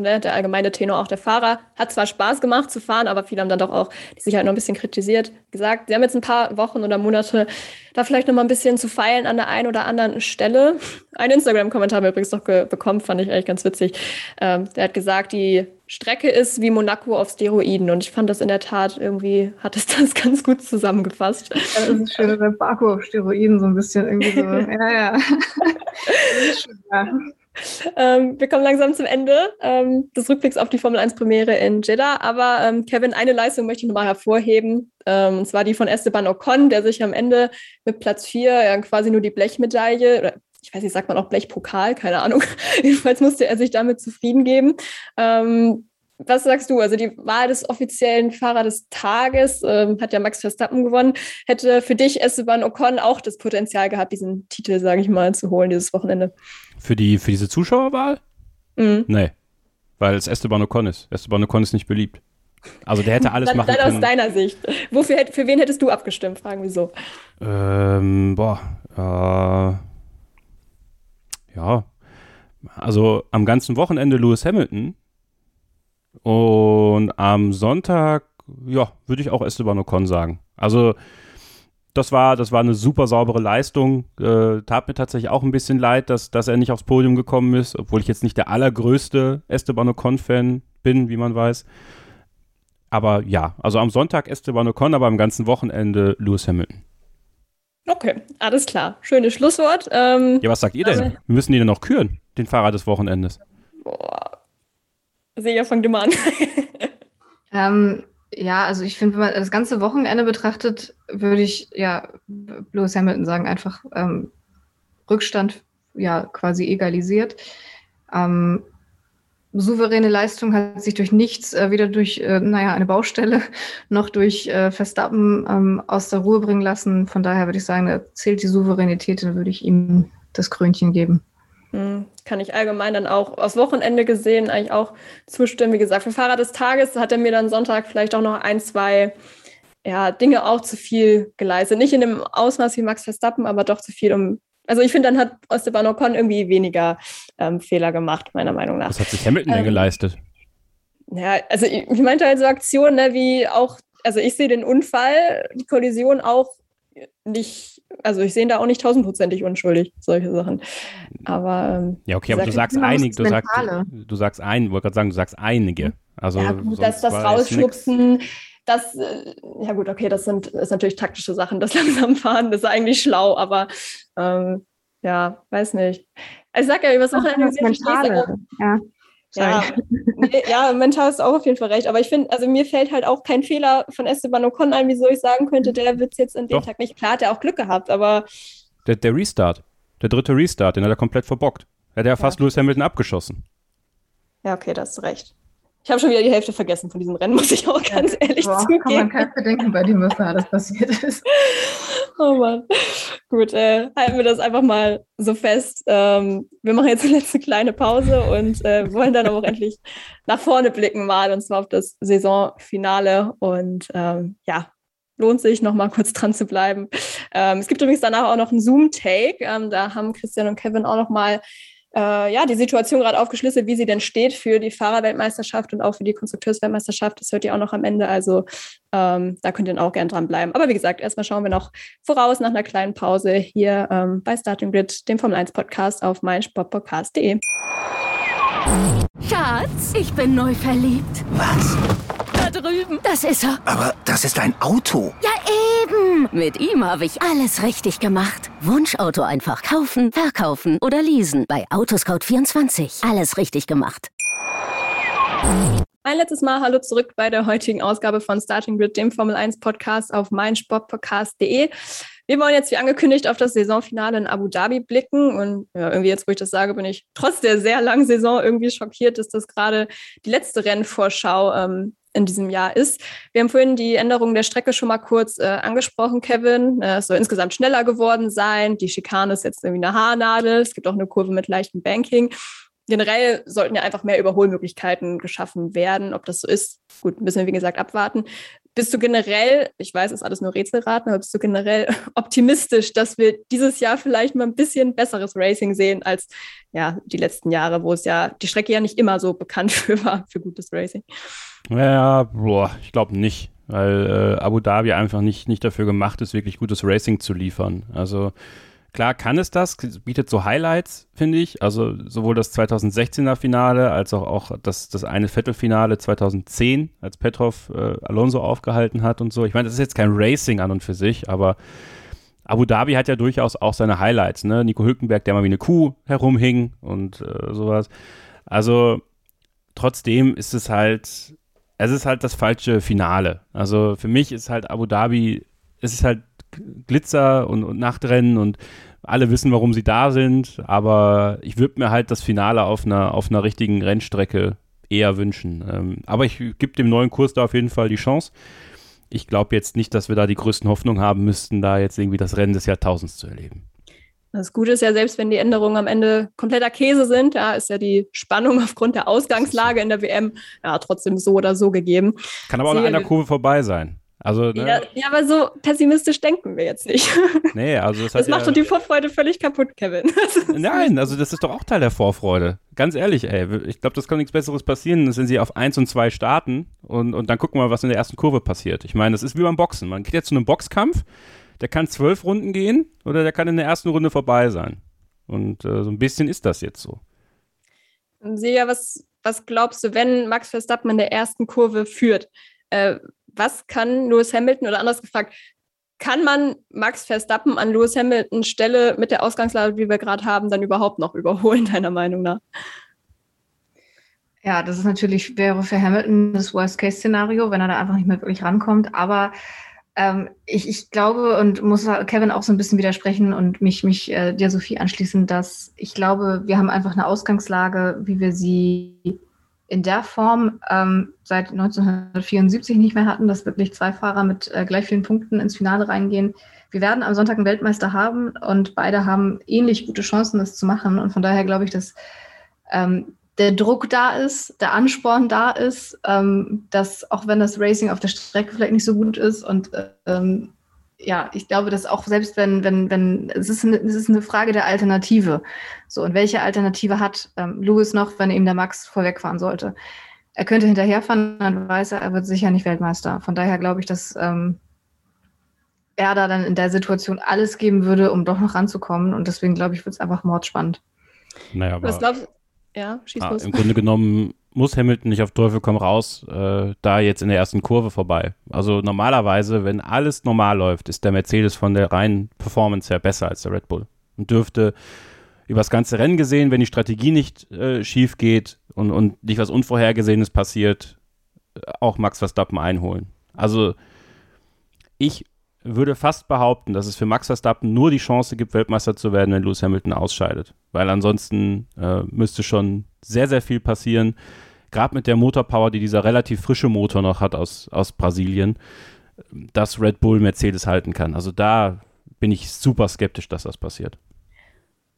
Speaker 2: ne, der allgemeine Tenor, auch der Fahrer, hat zwar Spaß gemacht zu fahren, aber viele haben dann doch auch die Sicherheit noch ein bisschen kritisiert. Gesagt, sie haben jetzt ein paar Wochen oder Monate da vielleicht noch mal ein bisschen zu feilen an der einen oder anderen Stelle. Ein Instagram-Kommentar haben wir übrigens noch bekommen, fand ich eigentlich ganz witzig. Ähm, der hat gesagt, die Strecke ist wie Monaco auf Steroiden und ich fand das in der Tat irgendwie, hat es [LAUGHS] das ganz gut zusammengefasst.
Speaker 5: Das ist schön, Baku auf Steroiden so ein bisschen irgendwie so. [LAUGHS] ja, ja. das ist schön,
Speaker 2: ja. Ähm, wir kommen langsam zum Ende ähm, des Rückblicks auf die Formel 1 Premiere in Jeddah. Aber ähm, Kevin, eine Leistung möchte ich nochmal hervorheben. Ähm, und zwar die von Esteban Ocon, der sich am Ende mit Platz 4 ja, quasi nur die Blechmedaille, oder ich weiß nicht, sagt man auch Blechpokal, keine Ahnung. [LAUGHS] Jedenfalls musste er sich damit zufrieden geben. Ähm, was sagst du? Also die Wahl des offiziellen Fahrer des Tages ähm, hat ja Max Verstappen gewonnen. Hätte für dich Esteban Ocon auch das Potenzial gehabt, diesen Titel, sage ich mal, zu holen dieses Wochenende?
Speaker 3: Für, die, für diese Zuschauerwahl? Mhm. Nee, weil es Esteban Ocon ist. Esteban Ocon ist nicht beliebt. Also der hätte alles dann, machen dann können.
Speaker 2: aus deiner Sicht. Wofür, für wen hättest du abgestimmt? Fragen wir so.
Speaker 3: Ähm, boah, äh, ja. Also am ganzen Wochenende Lewis Hamilton und am Sonntag, ja, würde ich auch Esteban Ocon sagen. Also das war, das war eine super saubere Leistung. Äh, tat mir tatsächlich auch ein bisschen leid, dass, dass er nicht aufs Podium gekommen ist, obwohl ich jetzt nicht der allergrößte Esteban Ocon-Fan bin, wie man weiß. Aber ja, also am Sonntag Esteban Ocon, aber am ganzen Wochenende Lewis Hamilton.
Speaker 2: Okay, alles klar. Schönes Schlusswort.
Speaker 3: Ähm, ja, was sagt ihr denn? Wir müssen ihn denn noch küren, den Fahrer des Wochenendes. Boah,
Speaker 2: Seja, fang du mal an. [LAUGHS]
Speaker 5: ähm, ja, also ich finde, wenn man das ganze Wochenende betrachtet, würde ich ja Lewis Hamilton sagen, einfach ähm, Rückstand ja quasi egalisiert. Ähm, souveräne Leistung hat sich durch nichts, äh, weder durch, äh, naja, eine Baustelle [LAUGHS] noch durch äh, Verstappen ähm, aus der Ruhe bringen lassen. Von daher würde ich sagen, da zählt die Souveränität, dann würde ich ihm das Krönchen geben.
Speaker 2: Hm, kann ich allgemein dann auch aus Wochenende gesehen eigentlich auch zustimmen. Wie gesagt, für Fahrer des Tages hat er mir dann Sonntag vielleicht auch noch ein, zwei ja, Dinge auch zu viel geleistet. Nicht in dem Ausmaß wie Max Verstappen, aber doch zu viel, um. Also ich finde, dann hat Esteban Ocon irgendwie weniger ähm, Fehler gemacht, meiner Meinung nach.
Speaker 3: Was hat sich Hamilton ähm, denn geleistet?
Speaker 2: Ja, also ich, ich meinte halt so Aktionen, ne, wie auch, also ich sehe den Unfall, die Kollision auch nicht, also ich sehe da auch nicht tausendprozentig unschuldig, solche Sachen. Aber ähm,
Speaker 3: ja, okay, aber du sagst einige, du sagst, du sagst ein, wollte gerade sagen, du sagst einige. Also
Speaker 2: ja, gut, das, das Rausschubsen, das, äh, ja gut, okay, das sind ist natürlich taktische Sachen, das [LAUGHS] langsam fahren, das ist eigentlich schlau, aber ähm, ja, weiß nicht. Ich sag ja, übers Wochenende
Speaker 5: das Mentale. Ja.
Speaker 2: Ja, ja, mental ist auch auf jeden Fall recht. Aber ich finde, also mir fällt halt auch kein Fehler von Esteban Ocon ein, wieso ich sagen könnte, der wird es jetzt in dem Doch. Tag nicht. Klar hat er auch Glück gehabt, aber.
Speaker 3: Der, der Restart, der dritte Restart, den hat er komplett verbockt. Er hat ja fast. Lewis Hamilton abgeschossen.
Speaker 2: Ja, okay, das ist recht. Ich habe schon wieder die Hälfte vergessen von diesem Rennen, muss ich auch ganz ehrlich Boah, zugeben. Kann
Speaker 5: man kein Bedenken bei dem, was da alles passiert ist.
Speaker 2: Oh Mann. Gut, äh, halten wir das einfach mal so fest. Ähm, wir machen jetzt eine letzte kleine Pause und äh, wollen dann auch [LAUGHS] endlich nach vorne blicken mal und zwar auf das Saisonfinale. Und ähm, ja, lohnt sich, noch mal kurz dran zu bleiben. Ähm, es gibt übrigens danach auch noch einen Zoom-Take. Ähm, da haben Christian und Kevin auch noch mal äh, ja, die Situation gerade aufgeschlüsselt, wie sie denn steht für die Fahrerweltmeisterschaft und auch für die Konstrukteursweltmeisterschaft. Das hört ihr auch noch am Ende. Also ähm, da könnt ihr auch gern dranbleiben. Aber wie gesagt, erstmal schauen wir noch voraus nach einer kleinen Pause hier ähm, bei Starting Grid, dem Formel 1 Podcast auf meinsportpodcast.de.
Speaker 6: Schatz, ich bin neu verliebt.
Speaker 7: Was?
Speaker 6: Da drüben. Das ist er.
Speaker 7: Aber das ist ein Auto.
Speaker 6: Ja, eben. Mit ihm habe ich alles richtig gemacht. Wunschauto einfach kaufen, verkaufen oder leasen. Bei Autoscout24. Alles richtig gemacht.
Speaker 2: Ein letztes Mal Hallo zurück bei der heutigen Ausgabe von Starting Grid, dem Formel 1 Podcast auf meinsportpodcast.de. Wir wollen jetzt wie angekündigt auf das Saisonfinale in Abu Dhabi blicken. Und ja, irgendwie jetzt, wo ich das sage, bin ich trotz der sehr langen Saison irgendwie schockiert, dass das gerade die letzte Rennvorschau ähm, in diesem Jahr ist. Wir haben vorhin die Änderung der Strecke schon mal kurz äh, angesprochen, Kevin. Äh, es soll insgesamt schneller geworden sein. Die Schikane ist jetzt irgendwie eine Haarnadel. Es gibt auch eine Kurve mit leichtem Banking. Generell sollten ja einfach mehr Überholmöglichkeiten geschaffen werden. Ob das so ist, gut, müssen wir wie gesagt abwarten. Bist du generell, ich weiß, es ist alles nur Rätselraten, aber bist du generell [LAUGHS] optimistisch, dass wir dieses Jahr vielleicht mal ein bisschen besseres Racing sehen als ja, die letzten Jahre, wo es ja die Strecke ja nicht immer so bekannt [LAUGHS] für war, für gutes Racing?
Speaker 3: Ja, boah, ich glaube nicht, weil äh, Abu Dhabi einfach nicht, nicht dafür gemacht ist, wirklich gutes Racing zu liefern. Also Klar kann es das, bietet so Highlights, finde ich. Also sowohl das 2016er Finale als auch, auch das, das eine Viertelfinale 2010, als Petrov äh, Alonso aufgehalten hat und so. Ich meine, das ist jetzt kein Racing an und für sich, aber Abu Dhabi hat ja durchaus auch seine Highlights, ne? Nico Hülkenberg, der mal wie eine Kuh herumhing und äh, sowas. Also trotzdem ist es halt, es ist halt das falsche Finale. Also für mich ist halt Abu Dhabi, es ist halt Glitzer und, und Nachtrennen und alle wissen, warum sie da sind, aber ich würde mir halt das Finale auf einer, auf einer richtigen Rennstrecke eher wünschen. Ähm, aber ich gebe dem neuen Kurs da auf jeden Fall die Chance. Ich glaube jetzt nicht, dass wir da die größten Hoffnungen haben müssten, da jetzt irgendwie das Rennen des Jahrtausends zu erleben.
Speaker 2: Das Gute ist ja, selbst wenn die Änderungen am Ende kompletter Käse sind, ja, ist ja die Spannung [LAUGHS] aufgrund der Ausgangslage in der WM ja trotzdem so oder so gegeben.
Speaker 3: Kann aber auch in einer Kurve vorbei sein. Also,
Speaker 2: ne? ja, ja, aber so pessimistisch denken wir jetzt nicht. [LAUGHS]
Speaker 3: Nee, also
Speaker 2: das, das macht ja, doch die Vorfreude völlig kaputt, Kevin. [LAUGHS]
Speaker 3: Nein, also das ist doch auch Teil der Vorfreude. Ganz ehrlich, ey, ich glaube, das kann nichts Besseres passieren, wenn sie auf 1 und 2 starten und, und dann gucken wir mal, was in der ersten Kurve passiert. Ich meine, das ist wie beim Boxen. Man geht jetzt zu einem Boxkampf, der kann zwölf Runden gehen oder der kann in der ersten Runde vorbei sein. Und äh, so ein bisschen ist das jetzt so.
Speaker 2: Seja, was, was glaubst du, wenn Max Verstappen in der ersten Kurve führt? Äh, was kann Lewis Hamilton oder anders gefragt, kann man Max Verstappen an Lewis Hamilton Stelle mit der Ausgangslage, wie wir gerade haben, dann überhaupt noch überholen, [LAUGHS] deiner Meinung nach?
Speaker 5: Ja, das ist natürlich, wäre für Hamilton das Worst-Case-Szenario, wenn er da einfach nicht mehr wirklich rankommt. Aber ähm, ich, ich glaube und muss Kevin auch so ein bisschen widersprechen und mich, mich äh, dir, Sophie, anschließen, dass ich glaube, wir haben einfach eine Ausgangslage, wie wir sie in der Form ähm, seit 1974 nicht mehr hatten, dass wirklich zwei Fahrer mit äh, gleich vielen Punkten ins Finale reingehen. Wir werden am Sonntag einen Weltmeister haben und beide haben ähnlich gute Chancen, das zu machen. Und von daher glaube ich, dass ähm, der Druck da ist, der Ansporn da ist, ähm, dass auch wenn das Racing auf der Strecke vielleicht nicht so gut ist und ähm, ja, ich glaube, dass auch selbst wenn, wenn, wenn, es ist eine, es ist eine Frage der Alternative. So, und welche Alternative hat ähm, Lewis noch, wenn ihm der Max vorwegfahren sollte? Er könnte hinterherfahren, dann weiß er, er wird sicher nicht Weltmeister. Von daher glaube ich, dass, ähm, er da dann in der Situation alles geben würde, um doch noch ranzukommen. Und deswegen glaube ich, wird es einfach mordspannend.
Speaker 3: Naja, aber
Speaker 2: Was glaubst Ja, schieß
Speaker 3: ah,
Speaker 2: los.
Speaker 3: im Grunde genommen muss Hamilton nicht auf Teufel komm raus, äh, da jetzt in der ersten Kurve vorbei. Also normalerweise, wenn alles normal läuft, ist der Mercedes von der reinen Performance her besser als der Red Bull. Und dürfte über das ganze Rennen gesehen, wenn die Strategie nicht äh, schief geht und, und nicht was Unvorhergesehenes passiert, äh, auch Max Verstappen einholen. Also ich würde fast behaupten, dass es für Max Verstappen nur die Chance gibt, Weltmeister zu werden, wenn Lewis Hamilton ausscheidet. Weil ansonsten äh, müsste schon sehr, sehr viel passieren. Gerade mit der Motorpower, die dieser relativ frische Motor noch hat aus, aus Brasilien, dass Red Bull Mercedes halten kann. Also da bin ich super skeptisch, dass das passiert.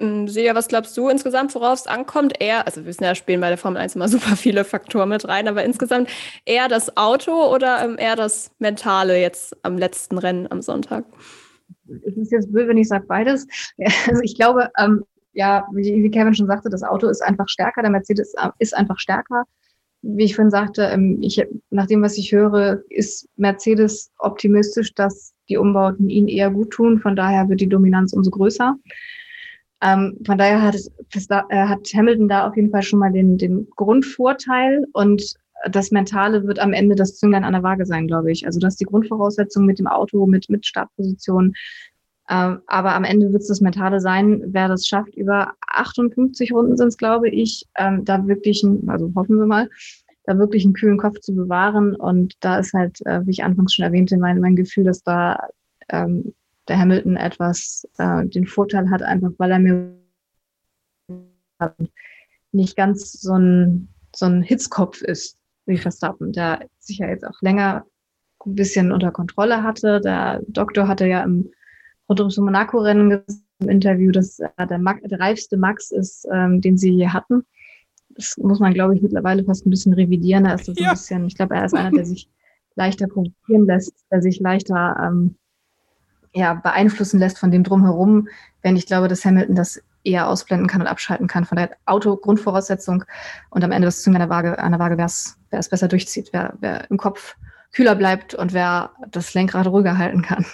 Speaker 2: Ähm, Silja, was glaubst du insgesamt, worauf es ankommt? Eher, also wir wissen ja, spielen bei der Formel 1 immer [LAUGHS] super viele Faktoren mit rein, aber insgesamt eher das Auto oder ähm, eher das Mentale jetzt am letzten Rennen am Sonntag?
Speaker 5: Es ist jetzt blöd, wenn ich sage beides. [LAUGHS] Also ich glaube, ähm, ja, wie, Kevin schon sagte, das Auto ist einfach stärker, der Mercedes äh, ist einfach stärker. Wie ich vorhin sagte, ähm, ich, nach dem, was ich höre, ist Mercedes optimistisch, dass die Umbauten ihnen eher gut tun. Von daher wird die Dominanz umso größer. Ähm, von daher hat, äh, hat Hamilton da auf jeden Fall schon mal den, den Grundvorteil und das Mentale wird am Ende das Zünglein an der Waage sein, glaube ich. Also das ist die Grundvoraussetzung mit dem Auto, mit, mit Startposition. Ähm, aber am Ende wird es das Mentale sein, wer das schafft. Über 58 Runden sind es, glaube ich, ähm, da wirklich, ein, also hoffen wir mal, da wirklich einen kühlen Kopf zu bewahren. Und da ist halt, äh, wie ich anfangs schon erwähnte, mein, mein Gefühl, dass da ähm, der Hamilton etwas äh, den Vorteil hat, einfach weil er mir nicht ganz so ein, so ein Hitzkopf ist wie Verstappen, der sich ja jetzt auch länger ein bisschen unter Kontrolle hatte. Der Doktor hatte ja im rund ums Monaco-Rennen im Interview, dass er der, Max, der reifste Max ist, ähm, den sie je hatten. Das muss man, glaube ich, mittlerweile fast ein bisschen revidieren. Er ist das ja. ein bisschen, ich glaube, er ist einer, der sich leichter provozieren lässt, der sich leichter ähm, ja, beeinflussen lässt von dem drumherum, wenn ich glaube, dass Hamilton das eher ausblenden kann und abschalten kann von der Auto-Grundvoraussetzung und am Ende das Zünglein an der Waage, an der Waage wer es besser durchzieht, wer, wer im Kopf kühler bleibt und wer das Lenkrad ruhiger halten kann.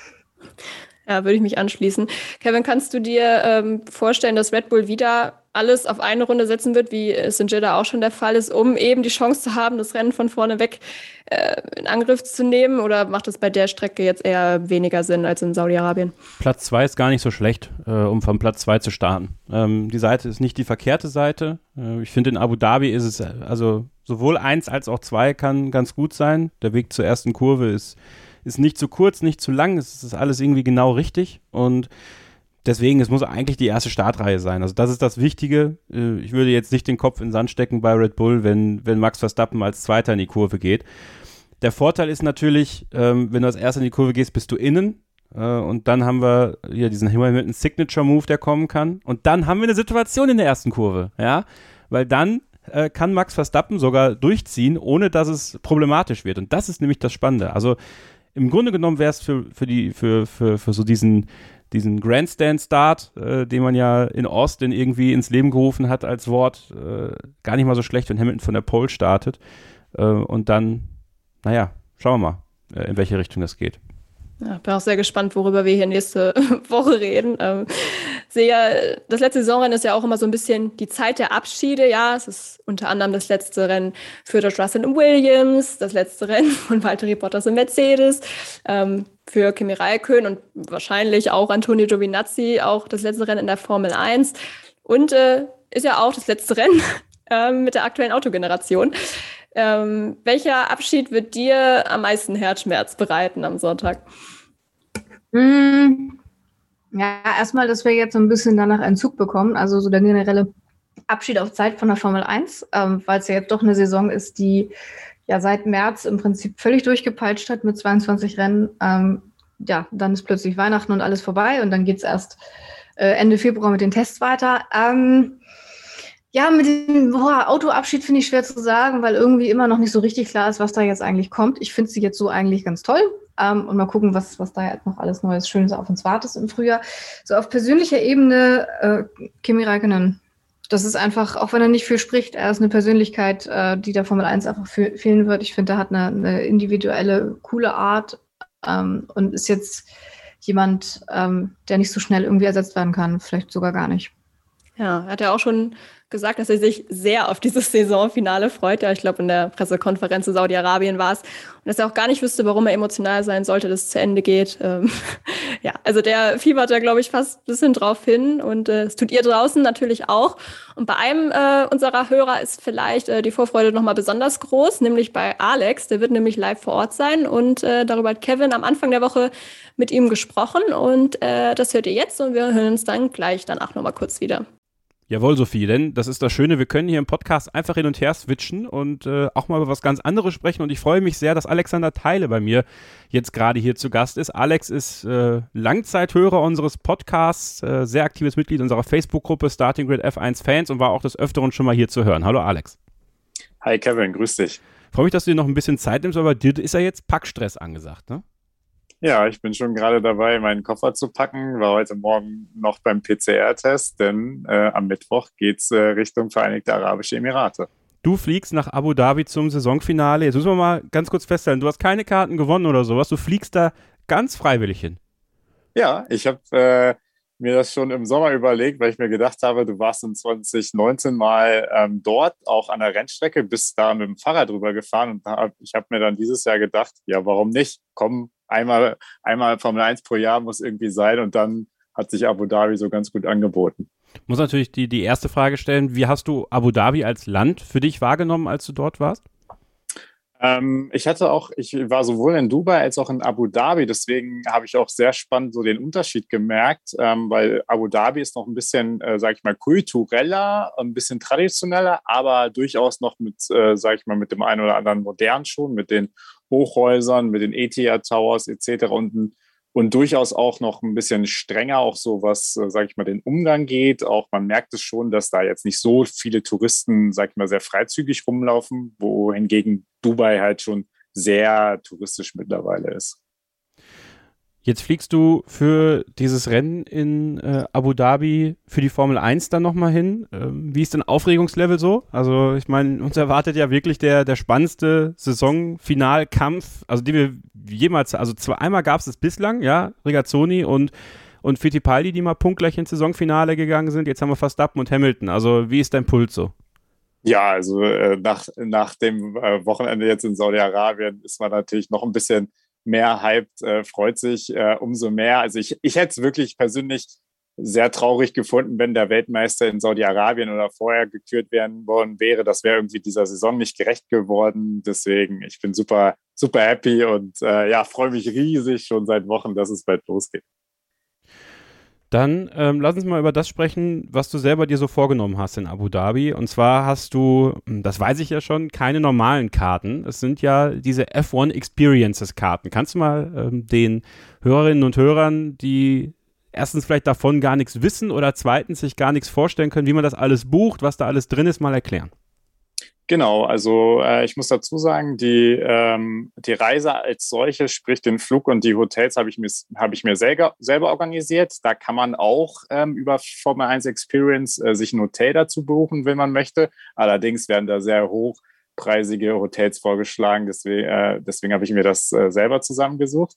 Speaker 2: Ja, würde ich mich anschließen. Kevin, kannst du dir ähm, vorstellen, dass Red Bull wieder alles auf eine Runde setzen wird, wie es in Jeddah auch schon der Fall ist, um eben die Chance zu haben, das Rennen von vorne weg äh, in Angriff zu nehmen? Oder macht es bei der Strecke jetzt eher weniger Sinn als in Saudi-Arabien?
Speaker 3: Platz zwei ist gar nicht so schlecht, äh, um von Platz zwei zu starten. Ähm, die Seite ist nicht die verkehrte Seite. Äh, ich finde, in Abu Dhabi ist es, also sowohl eins als auch zwei kann ganz gut sein. Der Weg zur ersten Kurve ist, ist nicht zu kurz, nicht zu lang. Es ist alles irgendwie genau richtig. Und deswegen, es muss eigentlich die erste Startreihe sein. Also das ist das Wichtige. Äh, ich würde jetzt nicht den Kopf in den Sand stecken bei Red Bull, wenn, wenn Max Verstappen als Zweiter in die Kurve geht. Der Vorteil ist natürlich, ähm, wenn du als Erster in die Kurve gehst, bist du innen. Äh, und dann haben wir hier diesen Hamilton Signature Move, der kommen kann. Und dann haben wir eine Situation in der ersten Kurve, ja, weil dann äh, kann Max Verstappen sogar durchziehen, ohne dass es problematisch wird. Und das ist nämlich das Spannende. Also im Grunde genommen wäre es für, für, die, für, für, für so diesen, diesen Grandstand-Start, äh, den man ja in Austin irgendwie ins Leben gerufen hat als Wort, äh, gar nicht mal so schlecht, wenn Hamilton von der Pole startet. Äh, und dann, naja, schauen wir mal, äh, in welche Richtung das geht.
Speaker 2: Ja, bin auch sehr gespannt, worüber wir hier nächste [LAUGHS] Woche reden. Ähm, sehe, das letzte Saisonrennen ist ja auch immer so ein bisschen die Zeit der Abschiede. Ja, es ist unter anderem das letzte Rennen für George Russell und Williams, das letzte Rennen [LAUGHS] von Valtteri Bottas und Mercedes, ähm, für Kimi Räikkönen und wahrscheinlich auch Antonio Giovinazzi, auch das letzte Rennen in der Formel 1. Und äh, ist ja auch das letzte [LAUGHS] Rennen äh, mit der aktuellen Autogeneration. Ähm, welcher Abschied wird dir am meisten Herzschmerz bereiten am Sonntag?
Speaker 5: Mm, ja, erstmal, dass wir jetzt so ein bisschen danach einen Zug bekommen, also so der generelle Abschied auf Zeit von der Formel 1, ähm, weil es ja jetzt doch eine Saison ist, die ja seit März im Prinzip völlig durchgepeitscht hat mit 22 Rennen. Ähm, ja, dann ist plötzlich Weihnachten und alles vorbei und dann geht es erst äh, Ende Februar mit den Tests weiter. Ähm, ja, mit dem boah, Autoabschied finde ich schwer zu sagen, weil irgendwie immer noch nicht so richtig klar ist, was da jetzt eigentlich kommt. Ich finde sie jetzt so eigentlich ganz toll. Ähm, und mal gucken, was, was da jetzt noch alles Neues, Schönes auf uns wartet im Frühjahr. So auf persönlicher Ebene, äh, Kimi Räikkönen. Das ist einfach, auch wenn er nicht viel spricht, er ist eine Persönlichkeit, äh, die der Formel 1 einfach fehlen wird. Ich finde, er hat eine, eine individuelle, coole Art ähm, und ist jetzt jemand, ähm, der nicht so schnell irgendwie ersetzt werden kann, vielleicht sogar gar nicht.
Speaker 2: Ja, er hat ja auch schon gesagt, dass er sich sehr auf dieses Saisonfinale freut. Ja, ich glaube, in der Pressekonferenz in Saudi-Arabien war es. Und dass er auch gar nicht wüsste, warum er emotional sein sollte, dass es zu Ende geht. Ähm, [LAUGHS] ja, also der fiebert da, glaube ich, fast ein bisschen drauf hin. Und äh, es tut ihr draußen natürlich auch. Und bei einem äh, unserer Hörer ist vielleicht äh, die Vorfreude nochmal besonders groß, nämlich bei Alex. Der wird nämlich live vor Ort sein. Und äh, darüber hat Kevin am Anfang der Woche mit ihm gesprochen. Und äh, das hört ihr jetzt. Und wir hören uns dann gleich danach nochmal kurz wieder.
Speaker 3: Jawohl, Sophie, denn das ist das Schöne, wir können hier im Podcast einfach hin und her switchen und äh, auch mal über was ganz anderes sprechen. Und ich freue mich sehr, dass Alexander Teile bei mir jetzt gerade hier zu Gast ist. Alex ist äh, Langzeithörer unseres Podcasts, äh, sehr aktives Mitglied unserer Facebook-Gruppe Starting Grid F1 Fans und war auch des Öfteren schon mal hier zu hören. Hallo Alex.
Speaker 8: Hi Kevin, grüß dich.
Speaker 3: Freue mich, dass du dir noch ein bisschen Zeit nimmst, aber dir ist ja jetzt Packstress angesagt, ne?
Speaker 8: Ja, ich bin schon gerade dabei, meinen Koffer zu packen. War heute Morgen noch beim PCR-Test, denn äh, am Mittwoch geht's äh, Richtung Vereinigte Arabische Emirate.
Speaker 3: Du fliegst nach Abu Dhabi zum Saisonfinale. Jetzt müssen wir mal ganz kurz feststellen, du hast keine Karten gewonnen oder sowas. Du fliegst da ganz freiwillig hin.
Speaker 8: Ja, ich habe äh, mir das schon im Sommer überlegt, weil ich mir gedacht habe, du warst in 2019 mal ähm, dort, auch an der Rennstrecke, bist da mit dem Fahrrad drüber gefahren und hab, ich habe mir dann dieses Jahr gedacht, ja, warum nicht? Komm, einmal, einmal Formel 1 pro Jahr muss irgendwie sein und dann hat sich Abu Dhabi so ganz gut angeboten.
Speaker 3: Muss natürlich die, die erste Frage stellen, wie hast du Abu Dhabi als Land für dich wahrgenommen, als du dort warst?
Speaker 8: Ähm, ich hatte auch, ich war sowohl in Dubai als auch in Abu Dhabi, deswegen habe ich auch sehr spannend so den Unterschied gemerkt, ähm, weil Abu Dhabi ist noch ein bisschen, äh, sage ich mal, kultureller, ein bisschen traditioneller, aber durchaus noch mit, äh, sage ich mal, mit dem einen oder anderen modern schon, mit den Hochhäusern, mit den ETH Towers etc. und und durchaus auch noch ein bisschen strenger, auch so was, äh, sage ich mal, den Umgang geht. Auch man merkt es schon, dass da jetzt nicht so viele Touristen, sage ich mal, sehr freizügig rumlaufen, wohingegen Dubai halt schon sehr touristisch mittlerweile ist.
Speaker 3: Jetzt fliegst du für dieses Rennen in äh, Abu Dhabi für die Formel 1 dann nochmal hin. Ähm, wie ist denn Aufregungslevel so? Also ich meine, uns erwartet ja wirklich der, der spannendste Saisonfinalkampf, also die wir jemals, also zweimal gab es es bislang, ja, Rigazzoni und und Fittipaldi, die mal punktgleich ins Saisonfinale gegangen sind. Jetzt haben wir Verstappen und Hamilton. Also wie ist dein Puls so?
Speaker 8: Ja, also äh, nach, nach dem äh, Wochenende jetzt in Saudi-Arabien ist man natürlich noch ein bisschen mehr hyped, äh, freut sich äh, umso mehr. Also ich, ich hätte es wirklich persönlich sehr traurig gefunden, wenn der Weltmeister in Saudi-Arabien oder vorher gekürt werden worden wäre. Das wäre irgendwie dieser Saison nicht gerecht geworden. Deswegen, ich bin super, super happy und äh, ja, freue mich riesig schon seit Wochen, dass es bald losgeht.
Speaker 3: Dann ähm, lass uns mal über das sprechen, was du selber dir so vorgenommen hast in Abu Dhabi. Und zwar hast du, hm, das weiß ich ja schon, keine normalen Karten. Es sind ja diese F1 Experiences Karten. Kannst du mal ähm, den Hörerinnen und Hörern, die erstens vielleicht davon gar nichts wissen oder zweitens sich gar nichts vorstellen können, wie man das alles bucht, was da alles drin ist, mal erklären?
Speaker 8: Genau, also äh, ich muss dazu sagen, die, ähm, die Reise als solche, sprich den Flug und die Hotels, habe ich mir, hab ich mir selber, selber organisiert. Da kann man auch ähm, über Formel 1 Experience äh, sich ein Hotel dazu buchen, wenn man möchte. Allerdings werden da sehr hochpreisige Hotels vorgeschlagen. Deswegen, äh, deswegen habe ich mir das äh, selber zusammengesucht.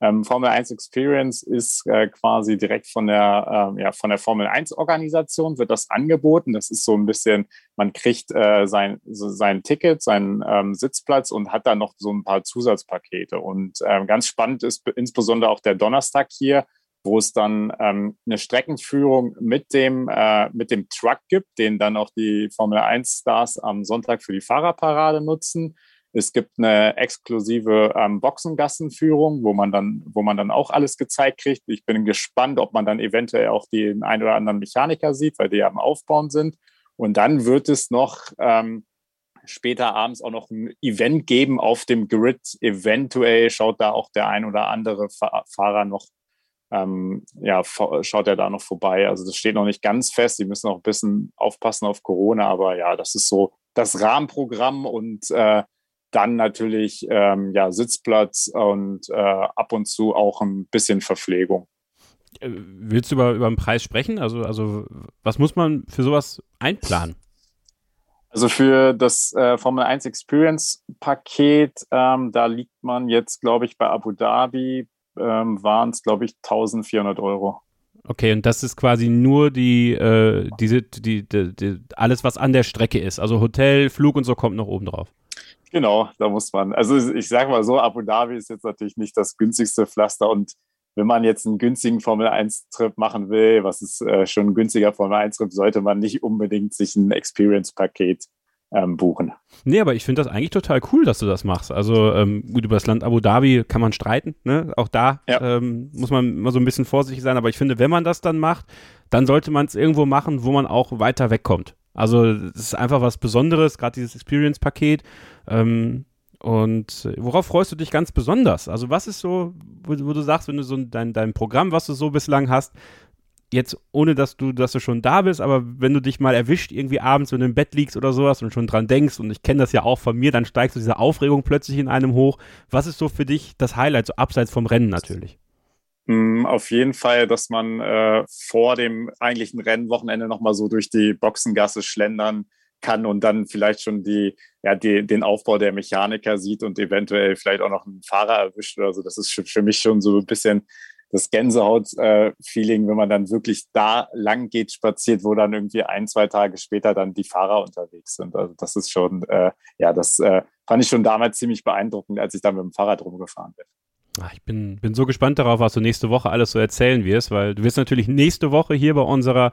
Speaker 8: Ähm, Formel 1 Experience ist äh, quasi direkt von der, ähm, ja, von der Formel 1 Organisation wird das angeboten. Das ist so ein bisschen, man kriegt äh, sein, so sein Ticket, seinen ähm, Sitzplatz und hat dann noch so ein paar Zusatzpakete. Und ähm, ganz spannend ist insbesondere auch der Donnerstag hier, wo es dann ähm, eine Streckenführung mit dem, äh, mit dem Truck gibt, den dann auch die Formel 1 Stars am Sonntag für die Fahrerparade nutzen. Es gibt eine exklusive ähm, Boxengassenführung, wo man dann, wo man dann auch alles gezeigt kriegt. Ich bin gespannt, ob man dann eventuell auch den ein oder anderen Mechaniker sieht, weil die ja am Aufbauen sind. Und dann wird es noch ähm, später abends auch noch ein Event geben auf dem Grid. Eventuell schaut da auch der ein oder andere Fahrer noch, ähm, ja, schaut er da noch vorbei. Also das steht noch nicht ganz fest. Die müssen noch ein bisschen aufpassen auf Corona, aber ja, das ist so das Rahmenprogramm und äh, dann natürlich ähm, ja, Sitzplatz und äh, ab und zu auch ein bisschen Verpflegung.
Speaker 3: Äh, willst du über, über den Preis sprechen? Also, also was muss man für sowas einplanen?
Speaker 8: Also für das äh, Formel 1 Experience Paket, ähm, da liegt man jetzt, glaube ich, bei Abu Dhabi ähm, waren es, glaube ich, 1400 Euro.
Speaker 3: Okay, und das ist quasi nur die, äh, diese, die, die, die, alles, was an der Strecke ist. Also Hotel, Flug und so kommt noch oben drauf.
Speaker 8: Genau, da muss man. Also ich sage mal so, Abu Dhabi ist jetzt natürlich nicht das günstigste Pflaster und wenn man jetzt einen günstigen Formel 1-Trip machen will, was ist äh, schon ein günstiger Formel 1-Trip, sollte man nicht unbedingt sich ein Experience-Paket ähm, buchen.
Speaker 3: Nee, aber ich finde das eigentlich total cool, dass du das machst. Also ähm, gut, über das Land Abu Dhabi kann man streiten. Ne? Auch da ja. ähm, muss man mal so ein bisschen vorsichtig sein. Aber ich finde, wenn man das dann macht, dann sollte man es irgendwo machen, wo man auch weiter wegkommt. Also es ist einfach was Besonderes, gerade dieses Experience-Paket. Ähm, und worauf freust du dich ganz besonders? Also was ist so, wo, wo du sagst, wenn du so dein, dein Programm, was du so bislang hast, jetzt ohne dass du, dass du schon da bist, aber wenn du dich mal erwischt, irgendwie abends, wenn du im Bett liegst oder sowas und schon dran denkst, und ich kenne das ja auch von mir, dann steigst du diese Aufregung plötzlich in einem hoch. Was ist so für dich das Highlight, so abseits vom Rennen natürlich?
Speaker 8: Mm, auf jeden Fall, dass man äh, vor dem eigentlichen Rennwochenende nochmal so durch die Boxengasse schlendern kann und dann vielleicht schon die, ja, die, den Aufbau der Mechaniker sieht und eventuell vielleicht auch noch einen Fahrer erwischt oder so. Das ist für mich schon so ein bisschen das Gänsehaut-Feeling, wenn man dann wirklich da lang geht, spaziert, wo dann irgendwie ein, zwei Tage später dann die Fahrer unterwegs sind. Also das ist schon, äh, ja, das äh, fand ich schon damals ziemlich beeindruckend, als ich dann mit dem Fahrrad rumgefahren bin.
Speaker 3: Ach, ich bin, bin so gespannt darauf, was du nächste Woche alles so erzählen wirst, weil du wirst natürlich nächste Woche hier bei unserer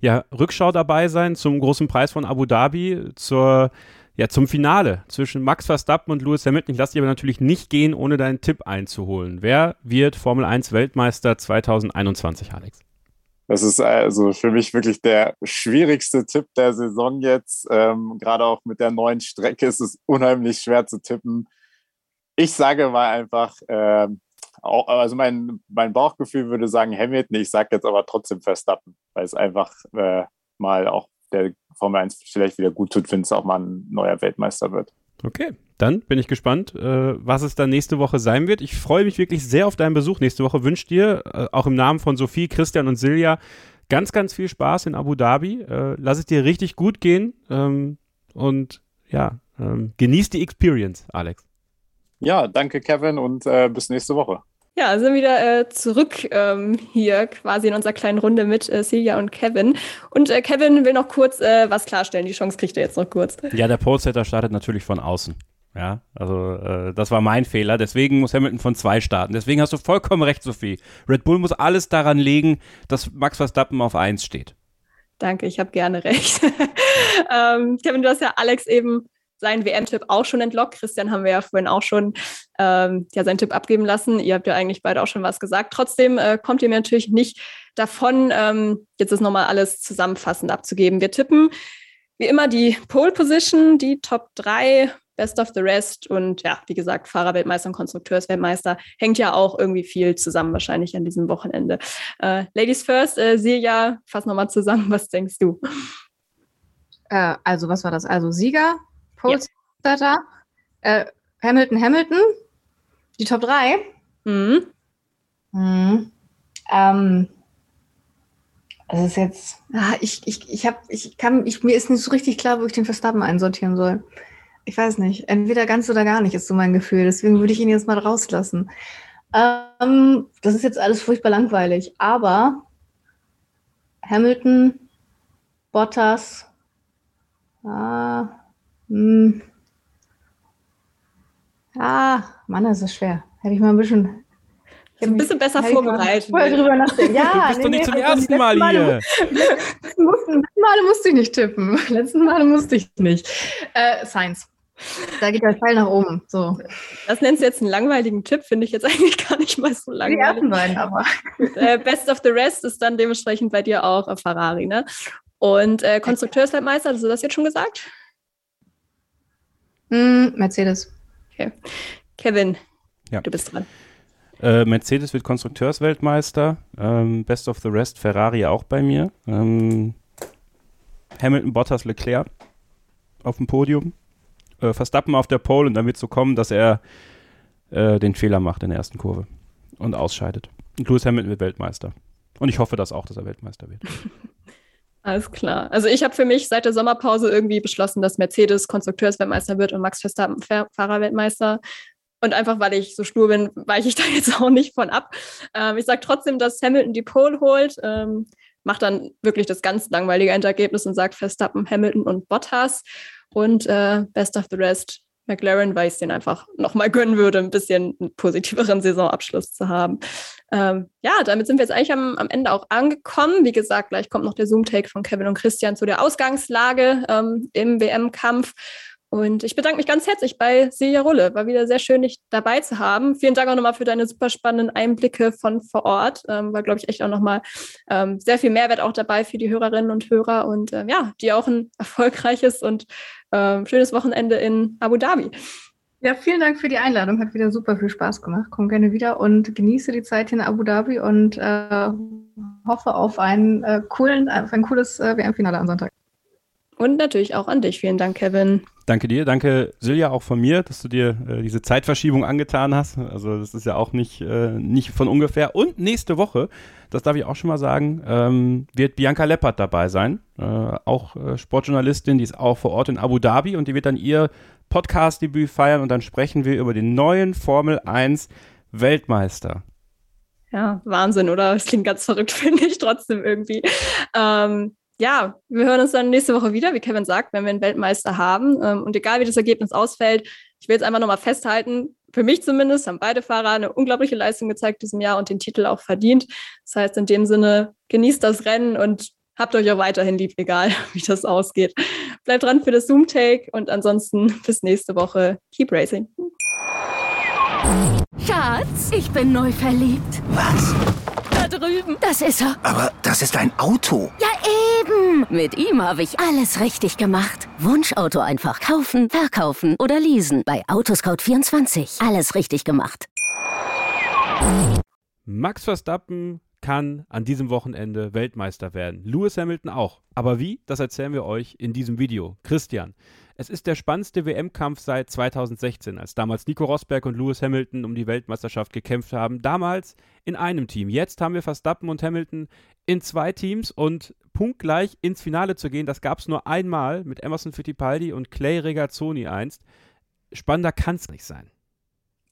Speaker 3: ja, Rückschau dabei sein zum großen Preis von Abu Dhabi, zur ja, zum Finale zwischen Max Verstappen und Lewis Hamilton. Ich lasse dich aber natürlich nicht gehen, ohne deinen Tipp einzuholen. Wer wird Formel 1 Weltmeister 2021, Alex?
Speaker 8: Das ist also für mich wirklich der schwierigste Tipp der Saison jetzt. Ähm, gerade auch mit der neuen Strecke ist es unheimlich schwer zu tippen. Ich sage mal einfach, äh, also mein, mein Bauchgefühl würde sagen Hamilton, ich sage jetzt aber trotzdem Verstappen, weil es einfach äh, mal auch der Formel 1 vielleicht wieder gut tut, wenn es auch mal ein neuer Weltmeister wird.
Speaker 3: Okay, dann bin ich gespannt, äh, was es dann nächste Woche sein wird. Ich freue mich wirklich sehr auf deinen Besuch nächste Woche. Wünsche dir äh, auch im Namen von Sophie, Christian und Silja ganz, ganz viel Spaß in Abu Dhabi. Äh, lass es dir richtig gut gehen ähm, und ja, ähm, genieß die Experience, Alex.
Speaker 8: Ja, danke Kevin und äh, bis nächste Woche.
Speaker 2: Ja, sind wieder äh, zurück ähm, hier quasi in unserer kleinen Runde mit äh, Celia und Kevin. Und äh, Kevin will noch kurz äh, was klarstellen. Die Chance kriegt er jetzt noch kurz.
Speaker 3: Ja, der Polesetter startet natürlich von außen. Ja, also äh, das war mein Fehler. Deswegen muss Hamilton von zwei starten. Deswegen hast du vollkommen recht, Sophie. Red Bull muss alles daran legen, dass Max Verstappen auf eins steht.
Speaker 2: Danke, ich habe gerne recht. [LAUGHS] ähm, Kevin, du hast ja Alex eben seinen WM-Tipp auch schon entlockt. Christian haben wir ja vorhin auch schon ähm, ja, seinen Tipp abgeben lassen. Ihr habt ja eigentlich beide auch schon was gesagt. Trotzdem äh, kommt ihr mir natürlich nicht davon, ähm, jetzt ist nochmal alles zusammenfassend abzugeben. Wir tippen wie immer die Pole Position, die Top 3, Best of the Rest und ja, wie gesagt, Fahrerweltmeister und Konstrukteursweltmeister hängt ja auch irgendwie viel zusammen wahrscheinlich an diesem Wochenende. Äh, Ladies first, äh, Silja, fass nochmal zusammen, was denkst du?
Speaker 5: Äh, also, was war das? Also Sieger, Polestar, ja. äh, Hamilton, Hamilton, die Top 3. Mhm. Mhm. Ähm, das ist jetzt, ah, ich, ich, ich habe, ich kann, ich, mir ist nicht so richtig klar, wo ich den Verstappen einsortieren soll. Ich weiß nicht. Entweder ganz oder gar nicht ist so mein Gefühl. Deswegen würde ich ihn jetzt mal rauslassen. Ähm, das ist jetzt alles furchtbar langweilig. Aber Hamilton, Bottas, ah, hm. Ah, Mann, das ist schwer. Hätte ich mal ein bisschen.
Speaker 2: ein bisschen besser vorbereitet.
Speaker 5: Vorher drüber nachdenken. Ja,
Speaker 3: du bist nee, doch nicht nee, zum also ersten Mal hier.
Speaker 5: Letzten Male musste ich nicht tippen. [LAUGHS] Letzten Male musste ich nicht. Äh, Science. Da geht der Pfeil nach oben. So.
Speaker 2: Das nennst du jetzt einen langweiligen Tipp, finde ich jetzt [LAUGHS] eigentlich gar nicht mal so langweilig. Die
Speaker 5: ersten beiden aber.
Speaker 2: Äh, Best of the Rest ist dann dementsprechend bei dir auch Ferrari, ne? Und äh, Konstrukteursweltmeister, hast du das jetzt schon gesagt?
Speaker 5: Mm, Mercedes.
Speaker 2: Okay. Kevin, ja. du bist dran.
Speaker 3: Äh, Mercedes wird Konstrukteursweltmeister. Ähm, Best of the Rest, Ferrari auch bei mir. Ähm, Hamilton, Bottas, Leclerc auf dem Podium. Äh, Verstappen auf der Pole und dann wird es so kommen, dass er äh, den Fehler macht in der ersten Kurve und ausscheidet. Und Lewis Hamilton wird Weltmeister. Und ich hoffe das auch, dass er Weltmeister wird. [LAUGHS]
Speaker 2: Alles klar. Also ich habe für mich seit der Sommerpause irgendwie beschlossen, dass Mercedes Konstrukteursweltmeister wird und Max Verstappen Fahrerweltmeister. Und einfach, weil ich so stur bin, weiche ich [LAUGHS] da jetzt auch nicht von ab. Ähm, ich sage trotzdem, dass Hamilton die Pole holt. Ähm, macht dann wirklich das ganz langweilige Endergebnis und sagt Verstappen, Hamilton und Bottas. Und äh, best of the rest, McLaren, weil ich es den einfach nochmal gönnen würde, ein bisschen einen positiveren Saisonabschluss zu haben. Ähm, ja, damit sind wir jetzt eigentlich am, am, Ende auch angekommen. Wie gesagt, gleich kommt noch der Zoom-Take von Kevin und Christian zu der Ausgangslage ähm, im WM-Kampf. Und ich bedanke mich ganz herzlich bei Silja Rulle. War wieder sehr schön, dich dabei zu haben. Vielen Dank auch nochmal für deine super spannenden Einblicke von vor Ort. Ähm, war, glaube ich, echt auch nochmal ähm, sehr viel Mehrwert auch dabei für die Hörerinnen und Hörer und ähm, ja, die auch ein erfolgreiches und ähm, schönes Wochenende in Abu Dhabi.
Speaker 5: Ja, vielen Dank für die Einladung. Hat wieder super viel Spaß gemacht. Komm gerne wieder und genieße die Zeit hier in Abu Dhabi und äh, hoffe auf einen äh, coolen, auf ein cooles äh, WM-Finale am Sonntag.
Speaker 2: Und natürlich auch an dich. Vielen Dank, Kevin.
Speaker 3: Danke dir, danke Silja auch von mir, dass du dir äh, diese Zeitverschiebung angetan hast. Also das ist ja auch nicht, äh, nicht von ungefähr. Und nächste Woche, das darf ich auch schon mal sagen, ähm, wird Bianca Leppert dabei sein. Äh, auch äh, Sportjournalistin, die ist auch vor Ort in Abu Dhabi und die wird dann ihr Podcast-Debüt feiern und dann sprechen wir über den neuen Formel 1 Weltmeister.
Speaker 2: Ja, Wahnsinn, oder? Das klingt ganz verrückt, [LAUGHS] finde ich trotzdem irgendwie. Ähm, ja, wir hören uns dann nächste Woche wieder, wie Kevin sagt, wenn wir einen Weltmeister haben. Ähm, und egal wie das Ergebnis ausfällt, ich will jetzt einfach nochmal festhalten, für mich zumindest haben beide Fahrer eine unglaubliche Leistung gezeigt diesem Jahr und den Titel auch verdient. Das heißt, in dem Sinne, genießt das Rennen und habt euch auch weiterhin lieb, egal [LAUGHS] wie das ausgeht. Bleibt dran für das Zoom-Take und ansonsten [LAUGHS] bis nächste Woche. Keep racing.
Speaker 6: Schatz, ich bin neu verliebt.
Speaker 7: Was?
Speaker 6: Da drüben. Das ist er.
Speaker 7: Aber das ist ein Auto.
Speaker 6: Ja, eben. Mit ihm habe ich alles richtig gemacht. Wunschauto einfach kaufen, verkaufen oder leasen. Bei Autoscout24. Alles richtig gemacht.
Speaker 3: Max Verstappen kann an diesem Wochenende Weltmeister werden. Lewis Hamilton auch. Aber wie? Das erzählen wir euch in diesem Video. Christian, es ist der spannendste WM-Kampf seit 2016, als damals Nico Rosberg und Lewis Hamilton um die Weltmeisterschaft gekämpft haben. Damals in einem Team. Jetzt haben wir Verstappen und Hamilton in zwei Teams und punktgleich ins Finale zu gehen, das gab es nur einmal mit Emerson Fittipaldi und Clay Regazzoni einst. Spannender kann es nicht sein.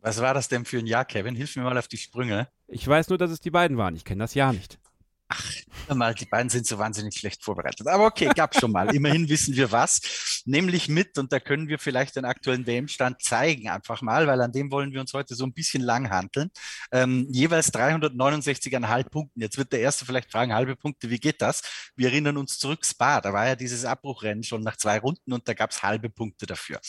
Speaker 4: Was war das denn für ein Jahr, Kevin? Hilf mir mal auf die Sprünge.
Speaker 3: Ich weiß nur, dass es die beiden waren. Ich kenne das Jahr nicht.
Speaker 4: Ach, mal, die beiden sind so wahnsinnig schlecht vorbereitet. Aber okay, gab schon mal. Immerhin wissen wir was. Nämlich mit, und da können wir vielleicht den aktuellen WM-Stand zeigen, einfach mal, weil an dem wollen wir uns heute so ein bisschen lang handeln. Ähm, jeweils 369,5 Punkten. Jetzt wird der Erste vielleicht fragen, halbe Punkte, wie geht das? Wir erinnern uns zurück, Spa, da war ja dieses Abbruchrennen schon nach zwei Runden und da gab es halbe Punkte dafür.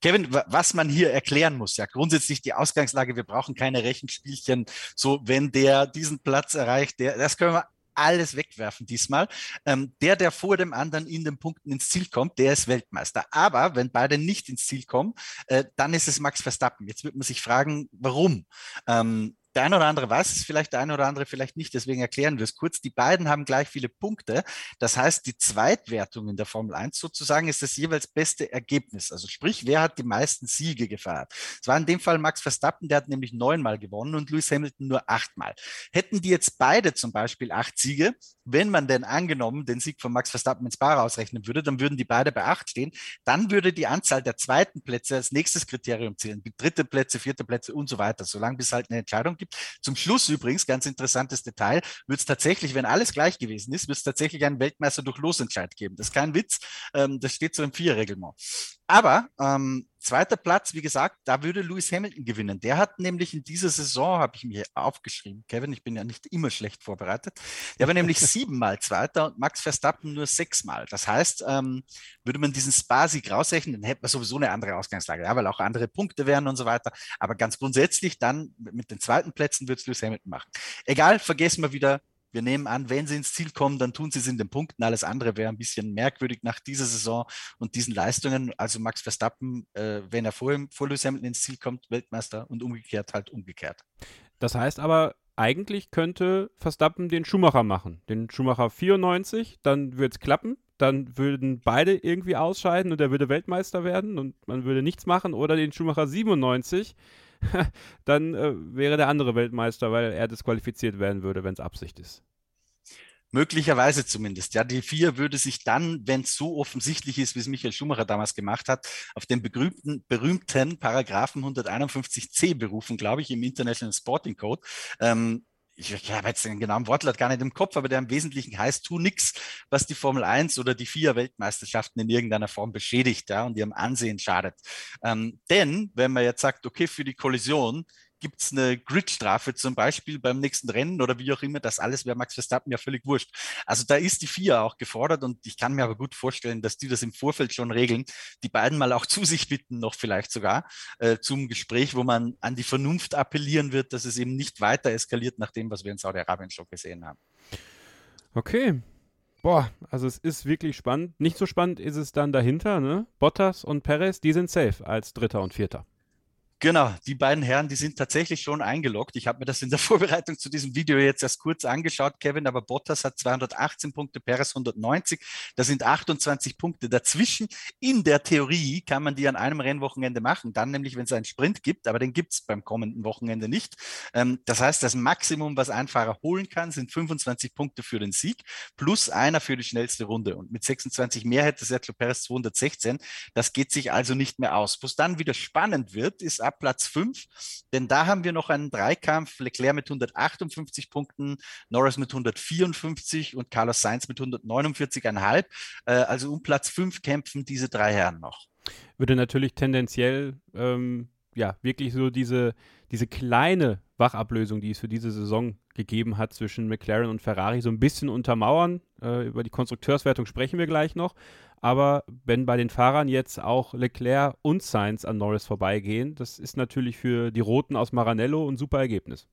Speaker 4: Kevin, was man hier erklären muss, ja, grundsätzlich die Ausgangslage, wir brauchen keine Rechenspielchen, so wenn der diesen Platz erreicht, der, das können wir alles wegwerfen diesmal. Ähm, der, der vor dem anderen in den Punkten ins Ziel kommt, der ist Weltmeister. Aber wenn beide nicht ins Ziel kommen, äh, dann ist es Max Verstappen. Jetzt wird man sich fragen, warum? Ähm, der eine oder andere weiß es vielleicht, der eine oder andere vielleicht nicht, deswegen erklären wir es kurz. Die beiden haben gleich viele Punkte. Das heißt, die Zweitwertung in der Formel 1 sozusagen ist das jeweils beste Ergebnis. Also sprich, wer hat die meisten Siege gefeiert? Es war in dem Fall Max Verstappen, der hat nämlich neunmal gewonnen und Lewis Hamilton nur achtmal. Hätten die jetzt beide zum Beispiel acht Siege, wenn man denn angenommen den Sieg von Max Verstappen ins Bar ausrechnen würde, dann würden die beide bei acht stehen. Dann würde die Anzahl der zweiten Plätze als nächstes Kriterium zählen. Dritte Plätze, vierte Plätze und so weiter, solange bis halt eine Entscheidung gibt. Zum Schluss übrigens, ganz interessantes Detail, wird es tatsächlich, wenn alles gleich gewesen ist, wird es tatsächlich einen Weltmeister durch Losentscheid geben. Das ist kein Witz, ähm, das steht so im Vier-Reglement. Aber ähm, zweiter Platz, wie gesagt, da würde Lewis Hamilton gewinnen. Der hat nämlich in dieser Saison, habe ich mir aufgeschrieben, Kevin, ich bin ja nicht immer schlecht vorbereitet, der war nämlich [LAUGHS] siebenmal Zweiter und Max Verstappen nur sechsmal. Das heißt, ähm, würde man diesen Spa-Sieg rausrechnen, dann hätte man sowieso eine andere Ausgangslage, ja, weil auch andere Punkte wären und so weiter. Aber ganz grundsätzlich dann mit den zweiten Plätzen wird es Lewis Hamilton machen. Egal, vergessen wir wieder, wir nehmen an, wenn sie ins Ziel kommen, dann tun sie es in den Punkten. Alles andere wäre ein bisschen merkwürdig nach dieser Saison und diesen Leistungen. Also Max Verstappen, äh, wenn er vor, vor Lewis Hamilton ins Ziel kommt, Weltmeister und umgekehrt halt umgekehrt.
Speaker 3: Das heißt aber, eigentlich könnte Verstappen den Schumacher machen. Den Schumacher 94, dann würde es klappen. Dann würden beide irgendwie ausscheiden und er würde Weltmeister werden und man würde nichts machen. Oder den Schumacher 97 [LAUGHS] dann äh, wäre der andere Weltmeister, weil er disqualifiziert werden würde, wenn es Absicht ist.
Speaker 4: Möglicherweise zumindest. Ja, die vier würde sich dann, wenn es so offensichtlich ist, wie es Michael Schumacher damals gemacht hat, auf den berühmten, berühmten Paragraphen 151c berufen, glaube ich, im International Sporting Code. Ähm, ich, ich habe jetzt den genauen Wortlaut gar nicht im Kopf, aber der im Wesentlichen heißt, tu nichts, was die Formel 1 oder die vier Weltmeisterschaften in irgendeiner Form beschädigt ja, und ihrem Ansehen schadet. Ähm, denn wenn man jetzt sagt, okay, für die Kollision gibt es eine Gridstrafe zum Beispiel beim nächsten Rennen oder wie auch immer. Das alles wäre Max Verstappen ja völlig wurscht. Also da ist die FIA auch gefordert und ich kann mir aber gut vorstellen, dass die das im Vorfeld schon regeln. Die beiden mal auch zu sich bitten, noch vielleicht sogar äh, zum Gespräch, wo man an die Vernunft appellieren wird, dass es eben nicht weiter eskaliert nach dem, was wir in Saudi-Arabien schon gesehen haben.
Speaker 3: Okay, Boah, also es ist wirklich spannend. Nicht so spannend ist es dann dahinter, ne? Bottas und Perez, die sind safe als Dritter und Vierter.
Speaker 4: Genau, die beiden Herren, die sind tatsächlich schon eingeloggt. Ich habe mir das in der [LAUGHS] Vorbereitung zu diesem Video jetzt erst kurz angeschaut, Kevin, aber Bottas hat 218 Punkte, Perez 190. Da sind 28 Punkte dazwischen. In der Theorie kann man die an einem Rennwochenende machen, dann nämlich, wenn es einen Sprint gibt, aber den gibt es beim kommenden Wochenende nicht. Ähm, das heißt, das Maximum, was ein Fahrer holen kann, sind 25 Punkte für den Sieg plus einer für die schnellste Runde. Und mit 26 mehr hätte Sergio Perez 216. Das geht sich also nicht mehr aus. Wo es dann wieder spannend wird, ist Platz 5, denn da haben wir noch einen Dreikampf, Leclerc mit 158 Punkten, Norris mit 154 und Carlos Sainz mit 149,5. Äh, also um Platz 5 kämpfen diese drei Herren noch.
Speaker 3: Würde natürlich tendenziell ähm, ja wirklich so diese, diese kleine Wachablösung, die es für diese Saison gegeben hat zwischen McLaren und Ferrari, so ein bisschen untermauern. Äh, über die Konstrukteurswertung sprechen wir gleich noch. Aber wenn bei den Fahrern jetzt auch Leclerc und Sainz an Norris vorbeigehen, das ist natürlich für die Roten aus Maranello ein super Ergebnis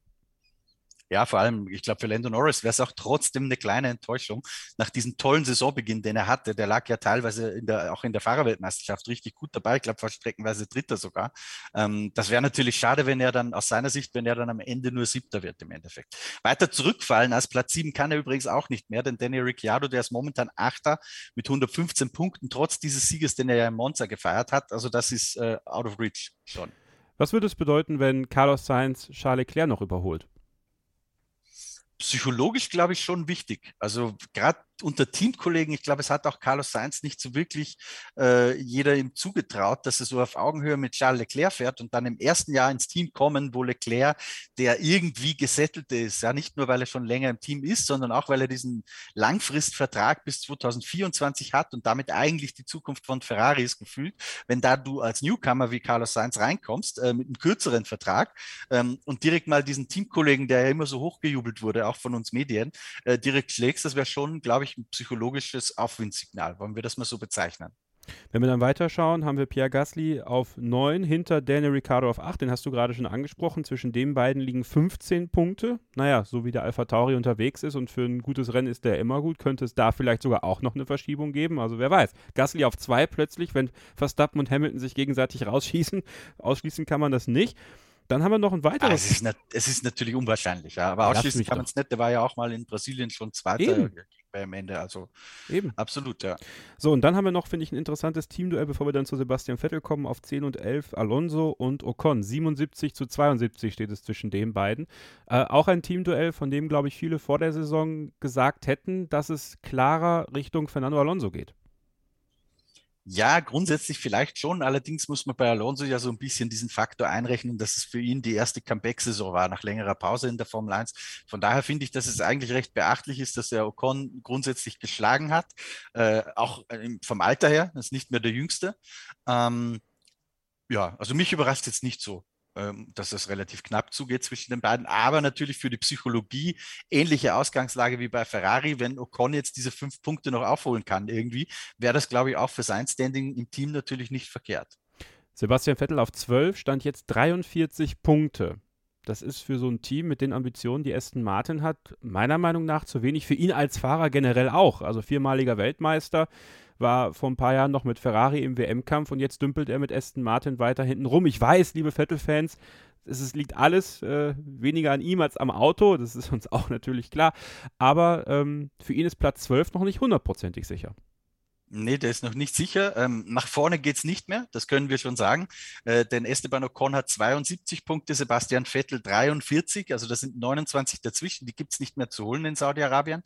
Speaker 4: ja, vor allem, ich glaube, für Lando Norris wäre es auch trotzdem eine kleine Enttäuschung nach diesem tollen Saisonbeginn, den er hatte. Der lag ja teilweise in der, auch in der Fahrerweltmeisterschaft richtig gut dabei. Ich glaube, fast streckenweise Dritter sogar. Ähm, das wäre natürlich schade, wenn er dann aus seiner Sicht, wenn er dann am Ende nur Siebter wird im Endeffekt. Weiter zurückfallen als Platz sieben kann er übrigens auch nicht mehr, denn Danny Ricciardo, der ist momentan Achter mit 115 Punkten, trotz dieses Sieges, den er ja im Monza gefeiert hat. Also das ist äh, out of reach schon.
Speaker 3: Was würde es bedeuten, wenn Carlos Sainz Charles Leclerc noch überholt?
Speaker 4: Psychologisch, glaube ich, schon wichtig. Also gerade unter Teamkollegen, ich glaube, es hat auch Carlos Sainz nicht so wirklich äh, jeder ihm zugetraut, dass er so auf Augenhöhe mit Charles Leclerc fährt und dann im ersten Jahr ins Team kommen, wo Leclerc, der irgendwie gesettelte ist, ja, nicht nur weil er schon länger im Team ist, sondern auch weil er diesen Langfristvertrag bis 2024 hat und damit eigentlich die Zukunft von Ferrari ist gefühlt. Wenn da du als Newcomer wie Carlos Sainz reinkommst, äh, mit einem kürzeren Vertrag ähm, und direkt mal diesen Teamkollegen, der ja immer so hochgejubelt wurde, auch von uns Medien, äh, direkt schlägst, das wäre schon, glaube ich, ein psychologisches Aufwindsignal. Wollen wir das mal so bezeichnen?
Speaker 3: Wenn wir dann weiterschauen, haben wir Pierre Gasly auf 9, hinter Daniel Ricciardo auf 8, den hast du gerade schon angesprochen. Zwischen den beiden liegen 15 Punkte. Naja, so wie der Alpha Tauri unterwegs ist und für ein gutes Rennen ist der immer gut, könnte es da vielleicht sogar auch noch eine Verschiebung geben. Also wer weiß. Gasly auf 2 plötzlich, wenn Verstappen und Hamilton sich gegenseitig rausschießen. [LAUGHS] Ausschließen kann man das nicht. Dann haben wir noch ein weiteres. Ah,
Speaker 4: es, ist es, ist natürlich unwahrscheinlich, ja. Aber ausschließen kann man es nicht. Der war ja auch mal in Brasilien schon Zweiter. Eben am Ende. Also
Speaker 3: eben.
Speaker 4: Absolut, ja.
Speaker 3: So, und dann haben wir noch, finde ich, ein interessantes Teamduell, bevor wir dann zu Sebastian Vettel kommen, auf 10 und 11 Alonso und Ocon. 77 zu 72 steht es zwischen den beiden. Äh, auch ein Teamduell, von dem, glaube ich, viele vor der Saison gesagt hätten, dass es klarer Richtung Fernando Alonso geht.
Speaker 4: Ja, grundsätzlich vielleicht schon. Allerdings muss man bei Alonso ja so ein bisschen diesen Faktor einrechnen, dass es für ihn die erste Comeback-Saison war nach längerer Pause in der Formel 1. Von daher finde ich, dass es eigentlich recht beachtlich ist, dass er Ocon grundsätzlich geschlagen hat. Äh, auch äh, vom Alter her, ist nicht mehr der Jüngste. Ähm, ja, also mich überrascht jetzt nicht so. Ähm, dass es relativ knapp zugeht zwischen den beiden. Aber natürlich für die Psychologie ähnliche Ausgangslage wie bei Ferrari. Wenn Ocon jetzt diese fünf Punkte noch aufholen kann irgendwie, wäre das, glaube ich, auch für sein Standing im Team natürlich nicht verkehrt.
Speaker 3: Sebastian Vettel auf 12 stand jetzt 43 Punkte. Das ist für so ein Team mit den Ambitionen, die Aston Martin hat, meiner Meinung nach zu wenig. Für ihn als Fahrer generell auch. Also viermaliger Weltmeister, war vor ein paar Jahren noch mit Ferrari im WM-Kampf und jetzt dümpelt er mit Aston Martin weiter hinten rum. Ich weiß, liebe Vettel-Fans, es ist, liegt alles äh, weniger an ihm als am Auto, das ist uns [LAUGHS] auch natürlich klar. Aber ähm, für ihn ist Platz 12 noch nicht hundertprozentig sicher.
Speaker 4: Nee, der ist noch nicht sicher. Ähm, nach vorne geht's nicht mehr, das können wir schon sagen. Äh, denn Esteban Ocon hat 72 Punkte, Sebastian Vettel 43, also das sind 29 dazwischen, die gibt's nicht mehr zu holen in Saudi-Arabien.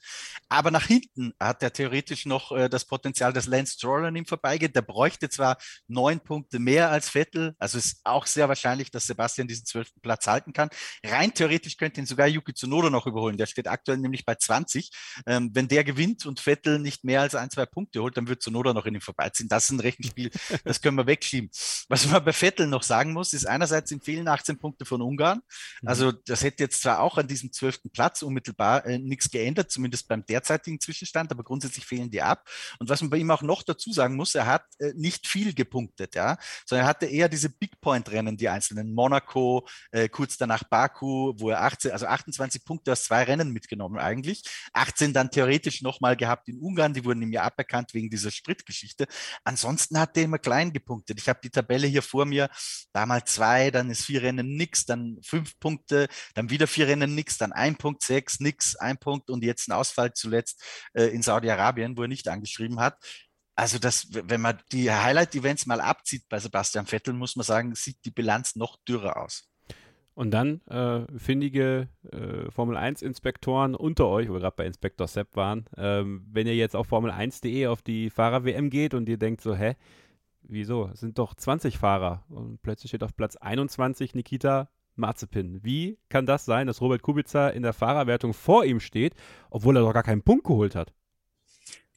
Speaker 4: Aber nach hinten hat er theoretisch noch äh, das Potenzial, dass Lance Stroll an ihm vorbeigeht. Der bräuchte zwar neun Punkte mehr als Vettel, also ist auch sehr wahrscheinlich, dass Sebastian diesen zwölften Platz halten kann. Rein theoretisch könnte ihn sogar Yuki Tsunoda noch überholen. Der steht aktuell nämlich bei 20. Ähm, wenn der gewinnt und Vettel nicht mehr als ein, zwei Punkte holt, dann wird Sonoda noch in ihm vorbeiziehen. Das ist ein Rechenspiel, das können wir wegschieben. Was man bei Vettel noch sagen muss, ist einerseits ihm fehlen 18 Punkte von Ungarn. Mhm. Also das hätte jetzt zwar auch an diesem zwölften Platz unmittelbar äh, nichts geändert, zumindest beim derzeitigen Zwischenstand, aber grundsätzlich fehlen die ab. Und was man bei ihm auch noch dazu sagen muss, er hat äh, nicht viel gepunktet, ja, sondern er hatte eher diese Big Point Rennen, die einzelnen Monaco, äh, kurz danach Baku, wo er 18, also 28 Punkte aus zwei Rennen mitgenommen eigentlich. 18 dann theoretisch nochmal gehabt in Ungarn, die wurden ihm ja aberkannt wegen dieser Spritgeschichte. Ansonsten hat er immer klein gepunktet. Ich habe die Tabelle hier vor mir, da mal zwei, dann ist vier Rennen nix, dann fünf Punkte, dann wieder vier Rennen nix, dann ein Punkt, sechs, nix, ein Punkt und jetzt ein Ausfall zuletzt äh, in Saudi-Arabien, wo er nicht angeschrieben hat. Also das, wenn man die Highlight-Events mal abzieht bei Sebastian Vettel, muss man sagen, sieht die Bilanz noch dürrer aus.
Speaker 3: Und dann äh, findige äh, Formel 1-Inspektoren unter euch, wo wir gerade bei Inspektor Sepp waren, ähm, wenn ihr jetzt auf Formel1.de auf die Fahrer-WM geht und ihr denkt so, hä, wieso? Es sind doch 20 Fahrer und plötzlich steht auf Platz 21 Nikita Marzipin. Wie kann das sein, dass Robert Kubica in der Fahrerwertung vor ihm steht, obwohl er doch gar keinen Punkt geholt hat?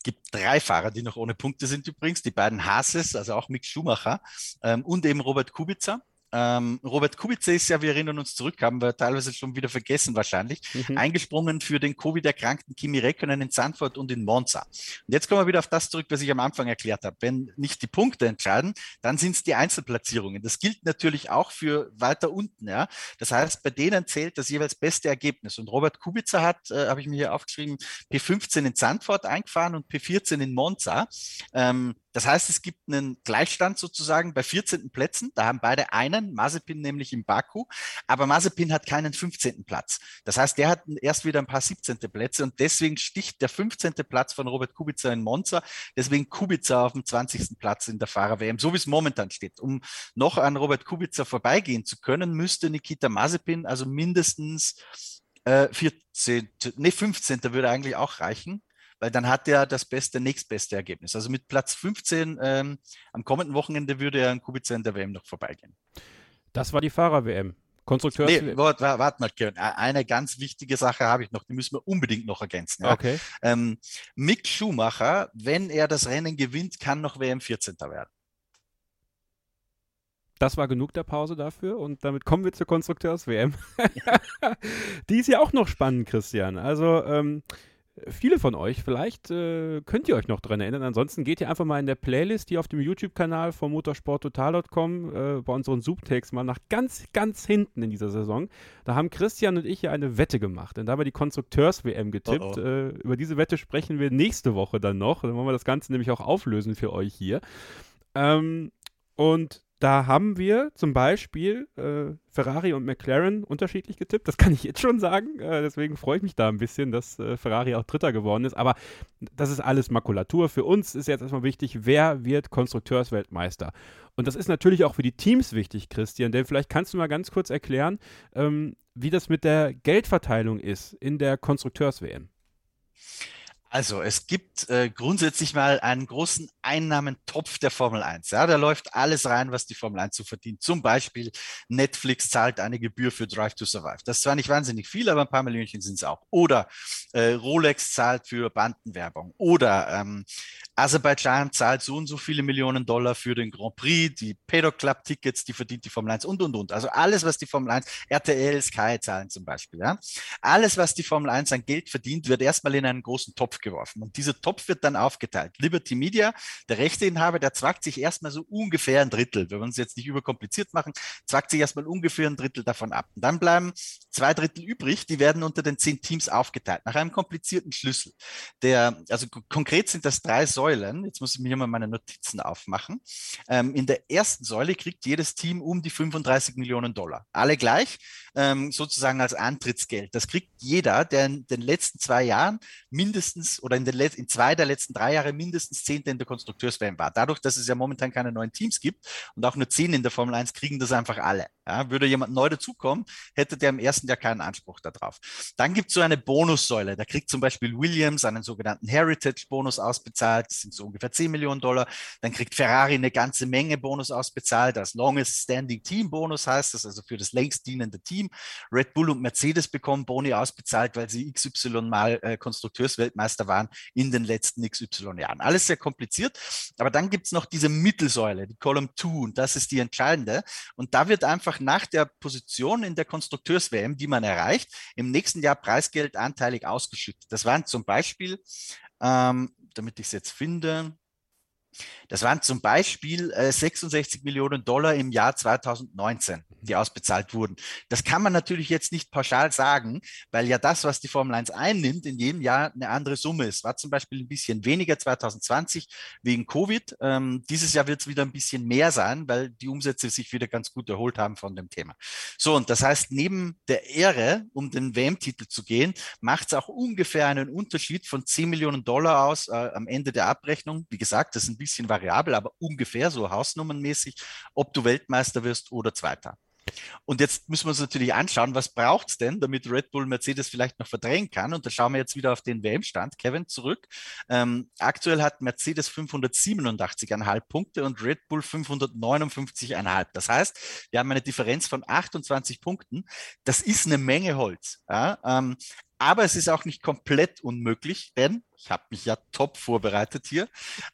Speaker 4: gibt drei Fahrer, die noch ohne Punkte sind übrigens, die beiden Haases, also auch Mick Schumacher ähm, und eben Robert Kubica. Ähm, Robert Kubica ist ja, wir erinnern uns zurück, haben wir teilweise schon wieder vergessen wahrscheinlich, mhm. eingesprungen für den Covid-erkrankten Kimi Räikkönen in Zandvoort und in Monza. Und jetzt kommen wir wieder auf das zurück, was ich am Anfang erklärt habe. Wenn nicht die Punkte entscheiden, dann sind es die Einzelplatzierungen. Das gilt natürlich auch für weiter unten. Ja? Das heißt, bei denen zählt das jeweils beste Ergebnis. Und Robert Kubica hat, äh, habe ich mir hier aufgeschrieben, P15 in Zandvoort eingefahren und P14 in Monza. Ähm, das heißt, es gibt einen Gleichstand sozusagen bei 14. Plätzen. Da haben beide einen, Mazepin nämlich im Baku, aber Mazepin hat keinen 15. Platz. Das heißt, der hat erst wieder ein paar 17. Plätze und deswegen sticht der 15. Platz von Robert Kubica in Monza, deswegen Kubica auf dem 20. Platz in der Fahrer-WM, so wie es momentan steht. Um noch an Robert Kubica vorbeigehen zu können, müsste Nikita Mazepin also mindestens äh, 14., nee, 15. würde eigentlich auch reichen weil dann hat er das beste, nächstbeste Ergebnis. Also mit Platz 15 ähm, am kommenden Wochenende würde er an Kubica in der WM noch vorbeigehen.
Speaker 3: Das war die Fahrer-WM. Konstrukteurs.
Speaker 4: Nee, warte, warte mal, Kevin. Eine ganz wichtige Sache habe ich noch, die müssen wir unbedingt noch ergänzen. Ja?
Speaker 3: Okay.
Speaker 4: Ähm, Mick Schumacher, wenn er das Rennen gewinnt, kann noch WM 14. werden.
Speaker 3: Das war genug der Pause dafür und damit kommen wir zur Konstrukteurs-WM. [LAUGHS] die ist ja auch noch spannend, Christian. Also, ähm, viele von euch, vielleicht äh, könnt ihr euch noch dran erinnern. Ansonsten geht ihr einfach mal in der Playlist, die auf dem YouTube-Kanal von motorsporttotal.com äh, bei unseren Subtakes mal nach ganz, ganz hinten in dieser Saison. Da haben Christian und ich ja eine Wette gemacht. Denn da haben wir die Konstrukteurs-WM getippt. Oh oh. Äh, über diese Wette sprechen wir nächste Woche dann noch. Dann wollen wir das Ganze nämlich auch auflösen für euch hier. Ähm, und da haben wir zum Beispiel äh, Ferrari und McLaren unterschiedlich getippt. Das kann ich jetzt schon sagen. Äh, deswegen freue ich mich da ein bisschen, dass äh, Ferrari auch Dritter geworden ist. Aber das ist alles Makulatur. Für uns ist jetzt erstmal wichtig, wer wird Konstrukteursweltmeister? Und das ist natürlich auch für die Teams wichtig, Christian. Denn vielleicht kannst du mal ganz kurz erklären, ähm, wie das mit der Geldverteilung ist in der Konstrukteurs-WM.
Speaker 4: Also es gibt äh, grundsätzlich mal einen großen Einnahmentopf der Formel 1. Ja, da läuft alles rein, was die Formel 1 zu so verdient. Zum Beispiel Netflix zahlt eine Gebühr für Drive to Survive. Das ist zwar nicht wahnsinnig viel, aber ein paar Millionchen sind es auch. Oder äh, Rolex zahlt für Bandenwerbung. Oder ähm, Aserbaidschan zahlt so und so viele Millionen Dollar für den Grand Prix, die Paddock Club Tickets, die verdient die Formel 1 und, und, und. Also alles, was die Formel 1, RTL, Sky zahlen zum Beispiel, ja. Alles, was die Formel 1 an Geld verdient, wird erstmal in einen großen Topf geworfen. Und dieser Topf wird dann aufgeteilt. Liberty Media, der Rechteinhaber, der zwackt sich erstmal so ungefähr ein Drittel. Wir wollen es jetzt nicht überkompliziert machen, zwackt sich erstmal ungefähr ein Drittel davon ab. Und dann bleiben zwei Drittel übrig, die werden unter den zehn Teams aufgeteilt, nach einem komplizierten Schlüssel. Der, also konkret sind das drei Säulen. Jetzt muss ich mir mal meine Notizen aufmachen. Ähm, in der ersten Säule kriegt jedes Team um die 35 Millionen Dollar. Alle gleich, ähm, sozusagen als Antrittsgeld. Das kriegt jeder, der in den letzten zwei Jahren mindestens oder in, den in zwei der letzten drei Jahre mindestens Zehnter in der Konstrukteurs-WM war. Dadurch, dass es ja momentan keine neuen Teams gibt und auch nur zehn in der Formel 1, kriegen das einfach alle. Ja, würde jemand neu dazukommen, hätte der im ersten Jahr keinen Anspruch darauf. Dann gibt es so eine Bonussäule. Da kriegt zum Beispiel Williams einen sogenannten Heritage-Bonus ausbezahlt. Das sind so ungefähr 10 Millionen Dollar. Dann kriegt Ferrari eine ganze Menge Bonus ausbezahlt. Das Longest Standing Team Bonus heißt das, also für das längst dienende Team. Red Bull und Mercedes bekommen Boni ausbezahlt, weil sie XY mal äh, Konstrukteursweltmeister waren in den letzten XY Jahren. Alles sehr kompliziert. Aber dann gibt es noch diese Mittelsäule, die Column 2. Und das ist die entscheidende. Und da wird einfach einfach nach der Position in der Konstrukteurs-WM, die man erreicht, im nächsten Jahr Preisgeld anteilig ausgeschüttet. Das waren zum Beispiel, ähm, damit ich es jetzt finde, das waren zum Beispiel äh, 66 Millionen Dollar im Jahr 2019, die ausbezahlt wurden. Das kann man natürlich jetzt nicht pauschal sagen, weil ja das, was die Formel 1 einnimmt, in jedem Jahr eine andere Summe ist. War zum Beispiel ein bisschen weniger 2020 wegen Covid. Ähm, dieses Jahr wird es wieder ein bisschen mehr sein, weil die Umsätze sich wieder ganz gut erholt haben von dem Thema. So, und das heißt, neben der Ehre, um den WM-Titel zu gehen, macht es auch ungefähr einen Unterschied von 10 Millionen Dollar aus äh, am Ende der Abrechnung. Wie gesagt, das sind bisschen variabel, aber ungefähr so hausnummernmäßig, ob du Weltmeister wirst oder Zweiter. Und jetzt müssen wir uns natürlich anschauen, was braucht es denn, damit Red Bull Mercedes vielleicht noch verdrängen kann. Und da schauen wir jetzt wieder auf den WM-Stand. Kevin, zurück. Ähm, aktuell hat Mercedes 587,5 Punkte und Red Bull 559,5. Das heißt, wir haben eine Differenz von 28 Punkten. Das ist eine Menge Holz. Ja? Ähm, aber es ist auch nicht komplett unmöglich, denn ich habe mich ja top vorbereitet hier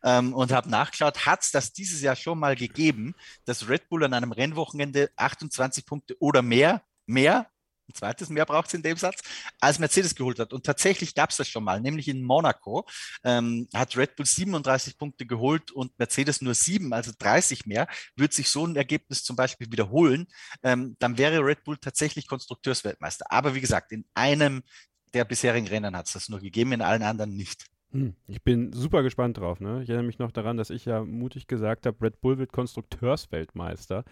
Speaker 4: ähm, und habe nachgeschaut, hat es das dieses Jahr schon mal gegeben, dass Red Bull an einem Rennwochenende 28 Punkte oder mehr, mehr, ein zweites mehr braucht es in dem Satz, als Mercedes geholt hat. Und tatsächlich gab es das schon mal, nämlich in Monaco ähm, hat Red Bull 37 Punkte geholt und Mercedes nur sieben, also 30 mehr. Wird sich so ein Ergebnis zum Beispiel wiederholen, ähm, dann wäre Red Bull tatsächlich Konstrukteursweltmeister. Aber wie gesagt, in einem der bisherigen Rennen hat es das nur gegeben, in allen anderen nicht.
Speaker 3: Hm, ich bin super gespannt drauf. Ne? Ich erinnere mich noch daran, dass ich ja mutig gesagt habe, Red Bull wird Konstrukteursweltmeister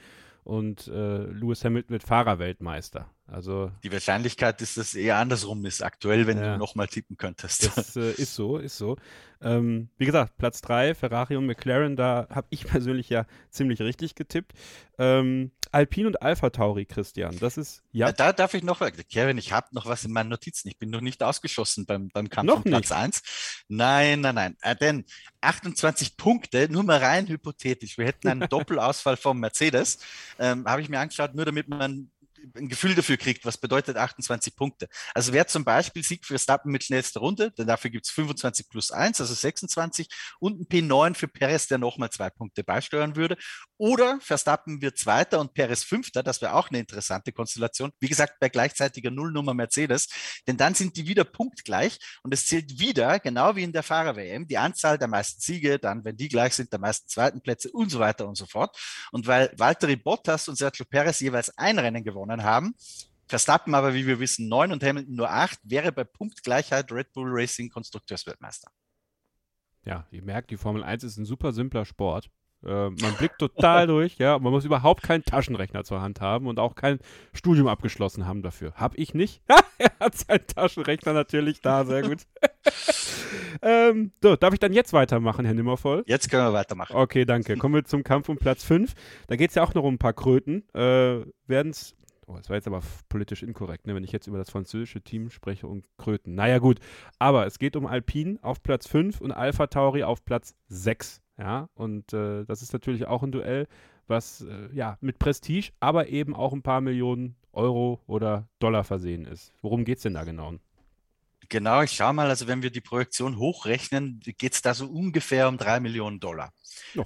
Speaker 3: und äh, Lewis Hamilton wird Fahrerweltmeister. Also
Speaker 4: die Wahrscheinlichkeit ist, dass es eher andersrum ist aktuell, wenn ja, du nochmal tippen könntest.
Speaker 3: Das äh, [LAUGHS] ist so, ist so. Ähm, wie gesagt, Platz 3, Ferrari und McLaren, da habe ich [LAUGHS] persönlich ja ziemlich richtig getippt. Ähm, Alpine und Alpha Tauri, Christian, das ist ja.
Speaker 4: Da darf ich noch, Kevin, ich habe noch was in meinen Notizen. Ich bin noch nicht ausgeschossen beim, beim Kampf noch um Platz 1. Nein, nein, nein. Äh, denn 28 Punkte, nur mal rein hypothetisch. Wir hätten einen [LAUGHS] Doppelausfall vom Mercedes. Ähm, habe ich mir angeschaut, nur damit man ein Gefühl dafür kriegt, was bedeutet 28 Punkte. Also wer zum Beispiel Sieg für Verstappen mit schnellster Runde, denn dafür gibt es 25 plus 1, also 26 und ein P9 für Perez, der nochmal zwei Punkte beisteuern würde. Oder Verstappen wird Zweiter und Perez Fünfter, das wäre auch eine interessante Konstellation. Wie gesagt, bei gleichzeitiger Nullnummer Mercedes, denn dann sind die wieder punktgleich und es zählt wieder, genau wie in der Fahrer-WM, die Anzahl der meisten Siege, dann, wenn die gleich sind, der meisten zweiten Plätze und so weiter und so fort. Und weil Valtteri Bottas und Sergio Perez jeweils ein Rennen gewonnen gewonnen haben. Verstappen aber, wie wir wissen, neun und Hamilton nur acht, wäre bei Punktgleichheit Red Bull Racing Konstrukteursweltmeister.
Speaker 3: Ja, ihr merkt, die Formel 1 ist ein super simpler Sport. Äh, man blickt total [LAUGHS] durch, ja. Man muss überhaupt keinen Taschenrechner zur Hand haben und auch kein Studium abgeschlossen haben dafür. Hab ich nicht. [LAUGHS] er hat seinen Taschenrechner natürlich da, sehr gut. [LAUGHS] ähm, so, darf ich dann jetzt weitermachen, Herr Nimmervoll?
Speaker 4: Jetzt können wir weitermachen.
Speaker 3: Okay, danke. Kommen wir zum Kampf um Platz 5. Da geht es ja auch noch um ein paar Kröten. Äh, Werden es Oh, das war jetzt aber politisch inkorrekt, ne, wenn ich jetzt über das französische Team spreche und Kröten. Naja, gut. Aber es geht um Alpine auf Platz 5 und Alpha Tauri auf Platz 6. Ja, und äh, das ist natürlich auch ein Duell, was äh, ja mit Prestige, aber eben auch ein paar Millionen Euro oder Dollar versehen ist. Worum geht es denn da genau?
Speaker 4: Genau, ich schau mal, also wenn wir die Projektion hochrechnen, geht es da so ungefähr um drei Millionen Dollar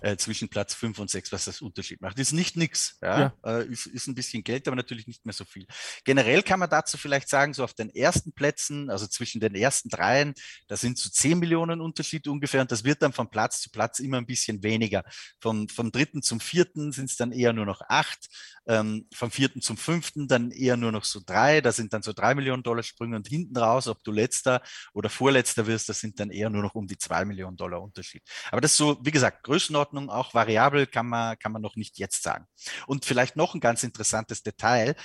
Speaker 4: äh, zwischen Platz fünf und sechs, was das Unterschied macht. Ist nicht nix, ja, ja. Äh, ist, ist ein bisschen Geld, aber natürlich nicht mehr so viel. Generell kann man dazu vielleicht sagen, so auf den ersten Plätzen, also zwischen den ersten dreien, da sind so zehn Millionen Unterschied ungefähr und das wird dann von Platz zu Platz immer ein bisschen weniger. Vom, vom dritten zum vierten sind es dann eher nur noch acht, ähm, vom vierten zum fünften dann eher nur noch so drei, da sind dann so drei Millionen Dollar Sprünge und hinten raus, ob du letztes letzter oder vorletzter wirst, das sind dann eher nur noch um die zwei Millionen Dollar Unterschied. Aber das ist so, wie gesagt, Größenordnung, auch variabel kann man, kann man noch nicht jetzt sagen. Und vielleicht noch ein ganz interessantes Detail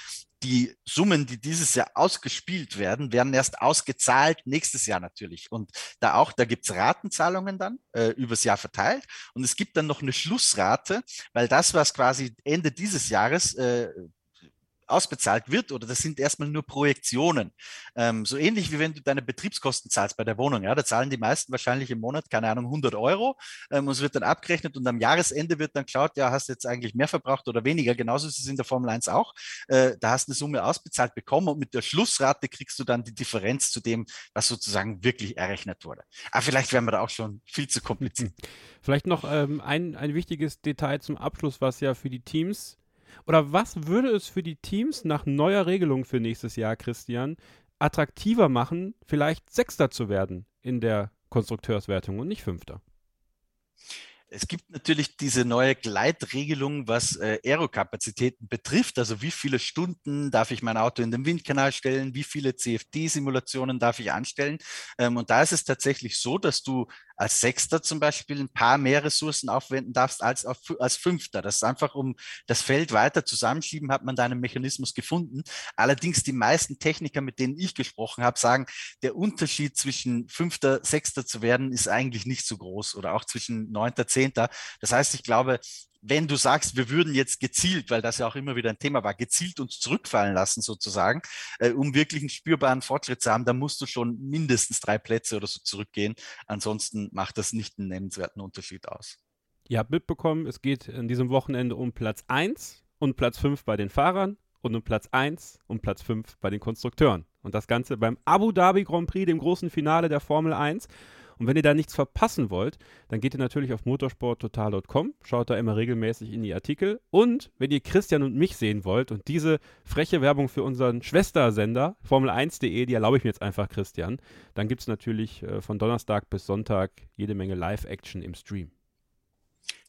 Speaker 4: die Summen, die dieses Jahr ausgespielt werden, werden erst ausgezahlt nächstes Jahr natürlich. Und da auch, da gibt's Ratenzahlungen dann äh, übers Jahr verteilt. Und es gibt dann noch eine Schlussrate, weil das, was quasi Ende dieses Jahres äh, ausbezahlt wird oder das sind erstmal nur Projektionen. Ähm, so ähnlich wie wenn du deine Betriebskosten zahlst bei der Wohnung. Ja, da zahlen die meisten wahrscheinlich im Monat, keine Ahnung, 100 Euro ähm, und es wird dann abgerechnet und am Jahresende wird dann geschaut, ja, hast du jetzt eigentlich mehr verbraucht oder weniger. Genauso ist es in der Formel 1 auch. Äh, da hast du eine Summe ausbezahlt bekommen und mit der Schlussrate kriegst du dann die Differenz zu dem, was sozusagen wirklich errechnet wurde. Aber vielleicht wären wir da auch schon viel zu kompliziert. [LAUGHS]
Speaker 3: Vielleicht noch ähm, ein, ein wichtiges Detail zum Abschluss, was ja für die Teams oder was würde es für die Teams nach neuer Regelung für nächstes Jahr, Christian, attraktiver machen, vielleicht Sechster zu werden in der Konstrukteurswertung und nicht Fünfter?
Speaker 4: Es gibt natürlich diese neue Gleitregelung, was äh, Aerokapazitäten betrifft. Also wie viele Stunden darf ich mein Auto in den Windkanal stellen? Wie viele CFD-Simulationen darf ich anstellen? Ähm, und da ist es tatsächlich so, dass du als Sechster zum Beispiel ein paar mehr Ressourcen aufwenden darfst als auf, als Fünfter. Das ist einfach, um das Feld weiter zusammenschieben, hat man da einen Mechanismus gefunden. Allerdings die meisten Techniker, mit denen ich gesprochen habe, sagen, der Unterschied zwischen Fünfter, Sechster zu werden, ist eigentlich nicht so groß oder auch zwischen Neunter, Zehnter. Das heißt, ich glaube, wenn du sagst, wir würden jetzt gezielt, weil das ja auch immer wieder ein Thema war, gezielt uns zurückfallen lassen sozusagen, äh, um wirklich einen spürbaren Fortschritt zu haben, dann musst du schon mindestens drei Plätze oder so zurückgehen. Ansonsten macht das nicht einen nennenswerten Unterschied aus.
Speaker 3: Ihr habt mitbekommen, es geht in diesem Wochenende um Platz 1 und Platz 5 bei den Fahrern und um Platz 1 und Platz 5 bei den Konstrukteuren. Und das Ganze beim Abu Dhabi Grand Prix, dem großen Finale der Formel 1. Und wenn ihr da nichts verpassen wollt, dann geht ihr natürlich auf motorsporttotal.com, schaut da immer regelmäßig in die Artikel. Und wenn ihr Christian und mich sehen wollt und diese freche Werbung für unseren Schwestersender, Formel1.de, die erlaube ich mir jetzt einfach, Christian, dann gibt es natürlich äh, von Donnerstag bis Sonntag jede Menge Live-Action im Stream.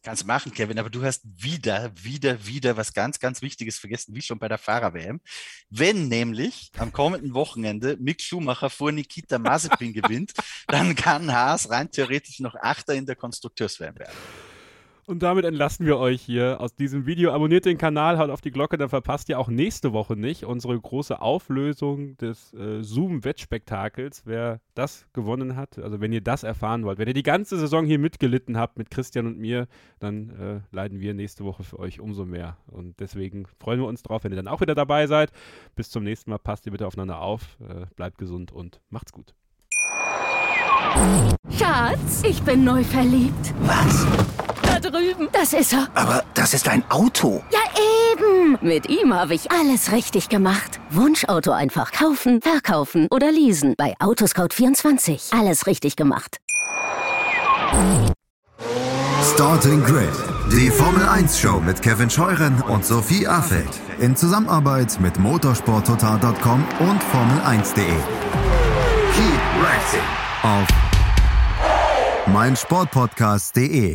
Speaker 4: Kannst machen, Kevin, aber du hast wieder, wieder, wieder was ganz, ganz Wichtiges vergessen, wie schon bei der Fahrer-WM. Wenn nämlich am kommenden Wochenende Mick Schumacher vor Nikita Mazepin gewinnt, dann kann Haas rein theoretisch noch Achter in der Konstrukteurs-WM werden.
Speaker 3: Und damit entlassen wir euch hier aus diesem Video. Abonniert den Kanal, haut auf die Glocke, dann verpasst ihr auch nächste Woche nicht unsere große Auflösung des äh, Zoom-Wettspektakels. Wer das gewonnen hat, also wenn ihr das erfahren wollt, wenn ihr die ganze Saison hier mitgelitten habt mit Christian und mir, dann äh, leiden wir nächste Woche für euch umso mehr. Und deswegen freuen wir uns drauf, wenn ihr dann auch wieder dabei seid. Bis zum nächsten Mal. Passt ihr bitte aufeinander auf, äh, bleibt gesund und macht's gut.
Speaker 6: Schatz, ich bin neu verliebt.
Speaker 7: Was?
Speaker 6: Da drüben. Das ist er.
Speaker 7: Aber das ist ein Auto.
Speaker 6: Ja, eben. Mit ihm habe ich alles richtig gemacht. Wunschauto einfach kaufen, verkaufen oder leasen. Bei Autoscout24. Alles richtig gemacht.
Speaker 1: Starting Grid, die Formel 1 Show mit Kevin Scheuren und Sophie Affeld in Zusammenarbeit mit motorsporttotal.com und Formel1.de. Keep racing auf meinsportpodcast.de.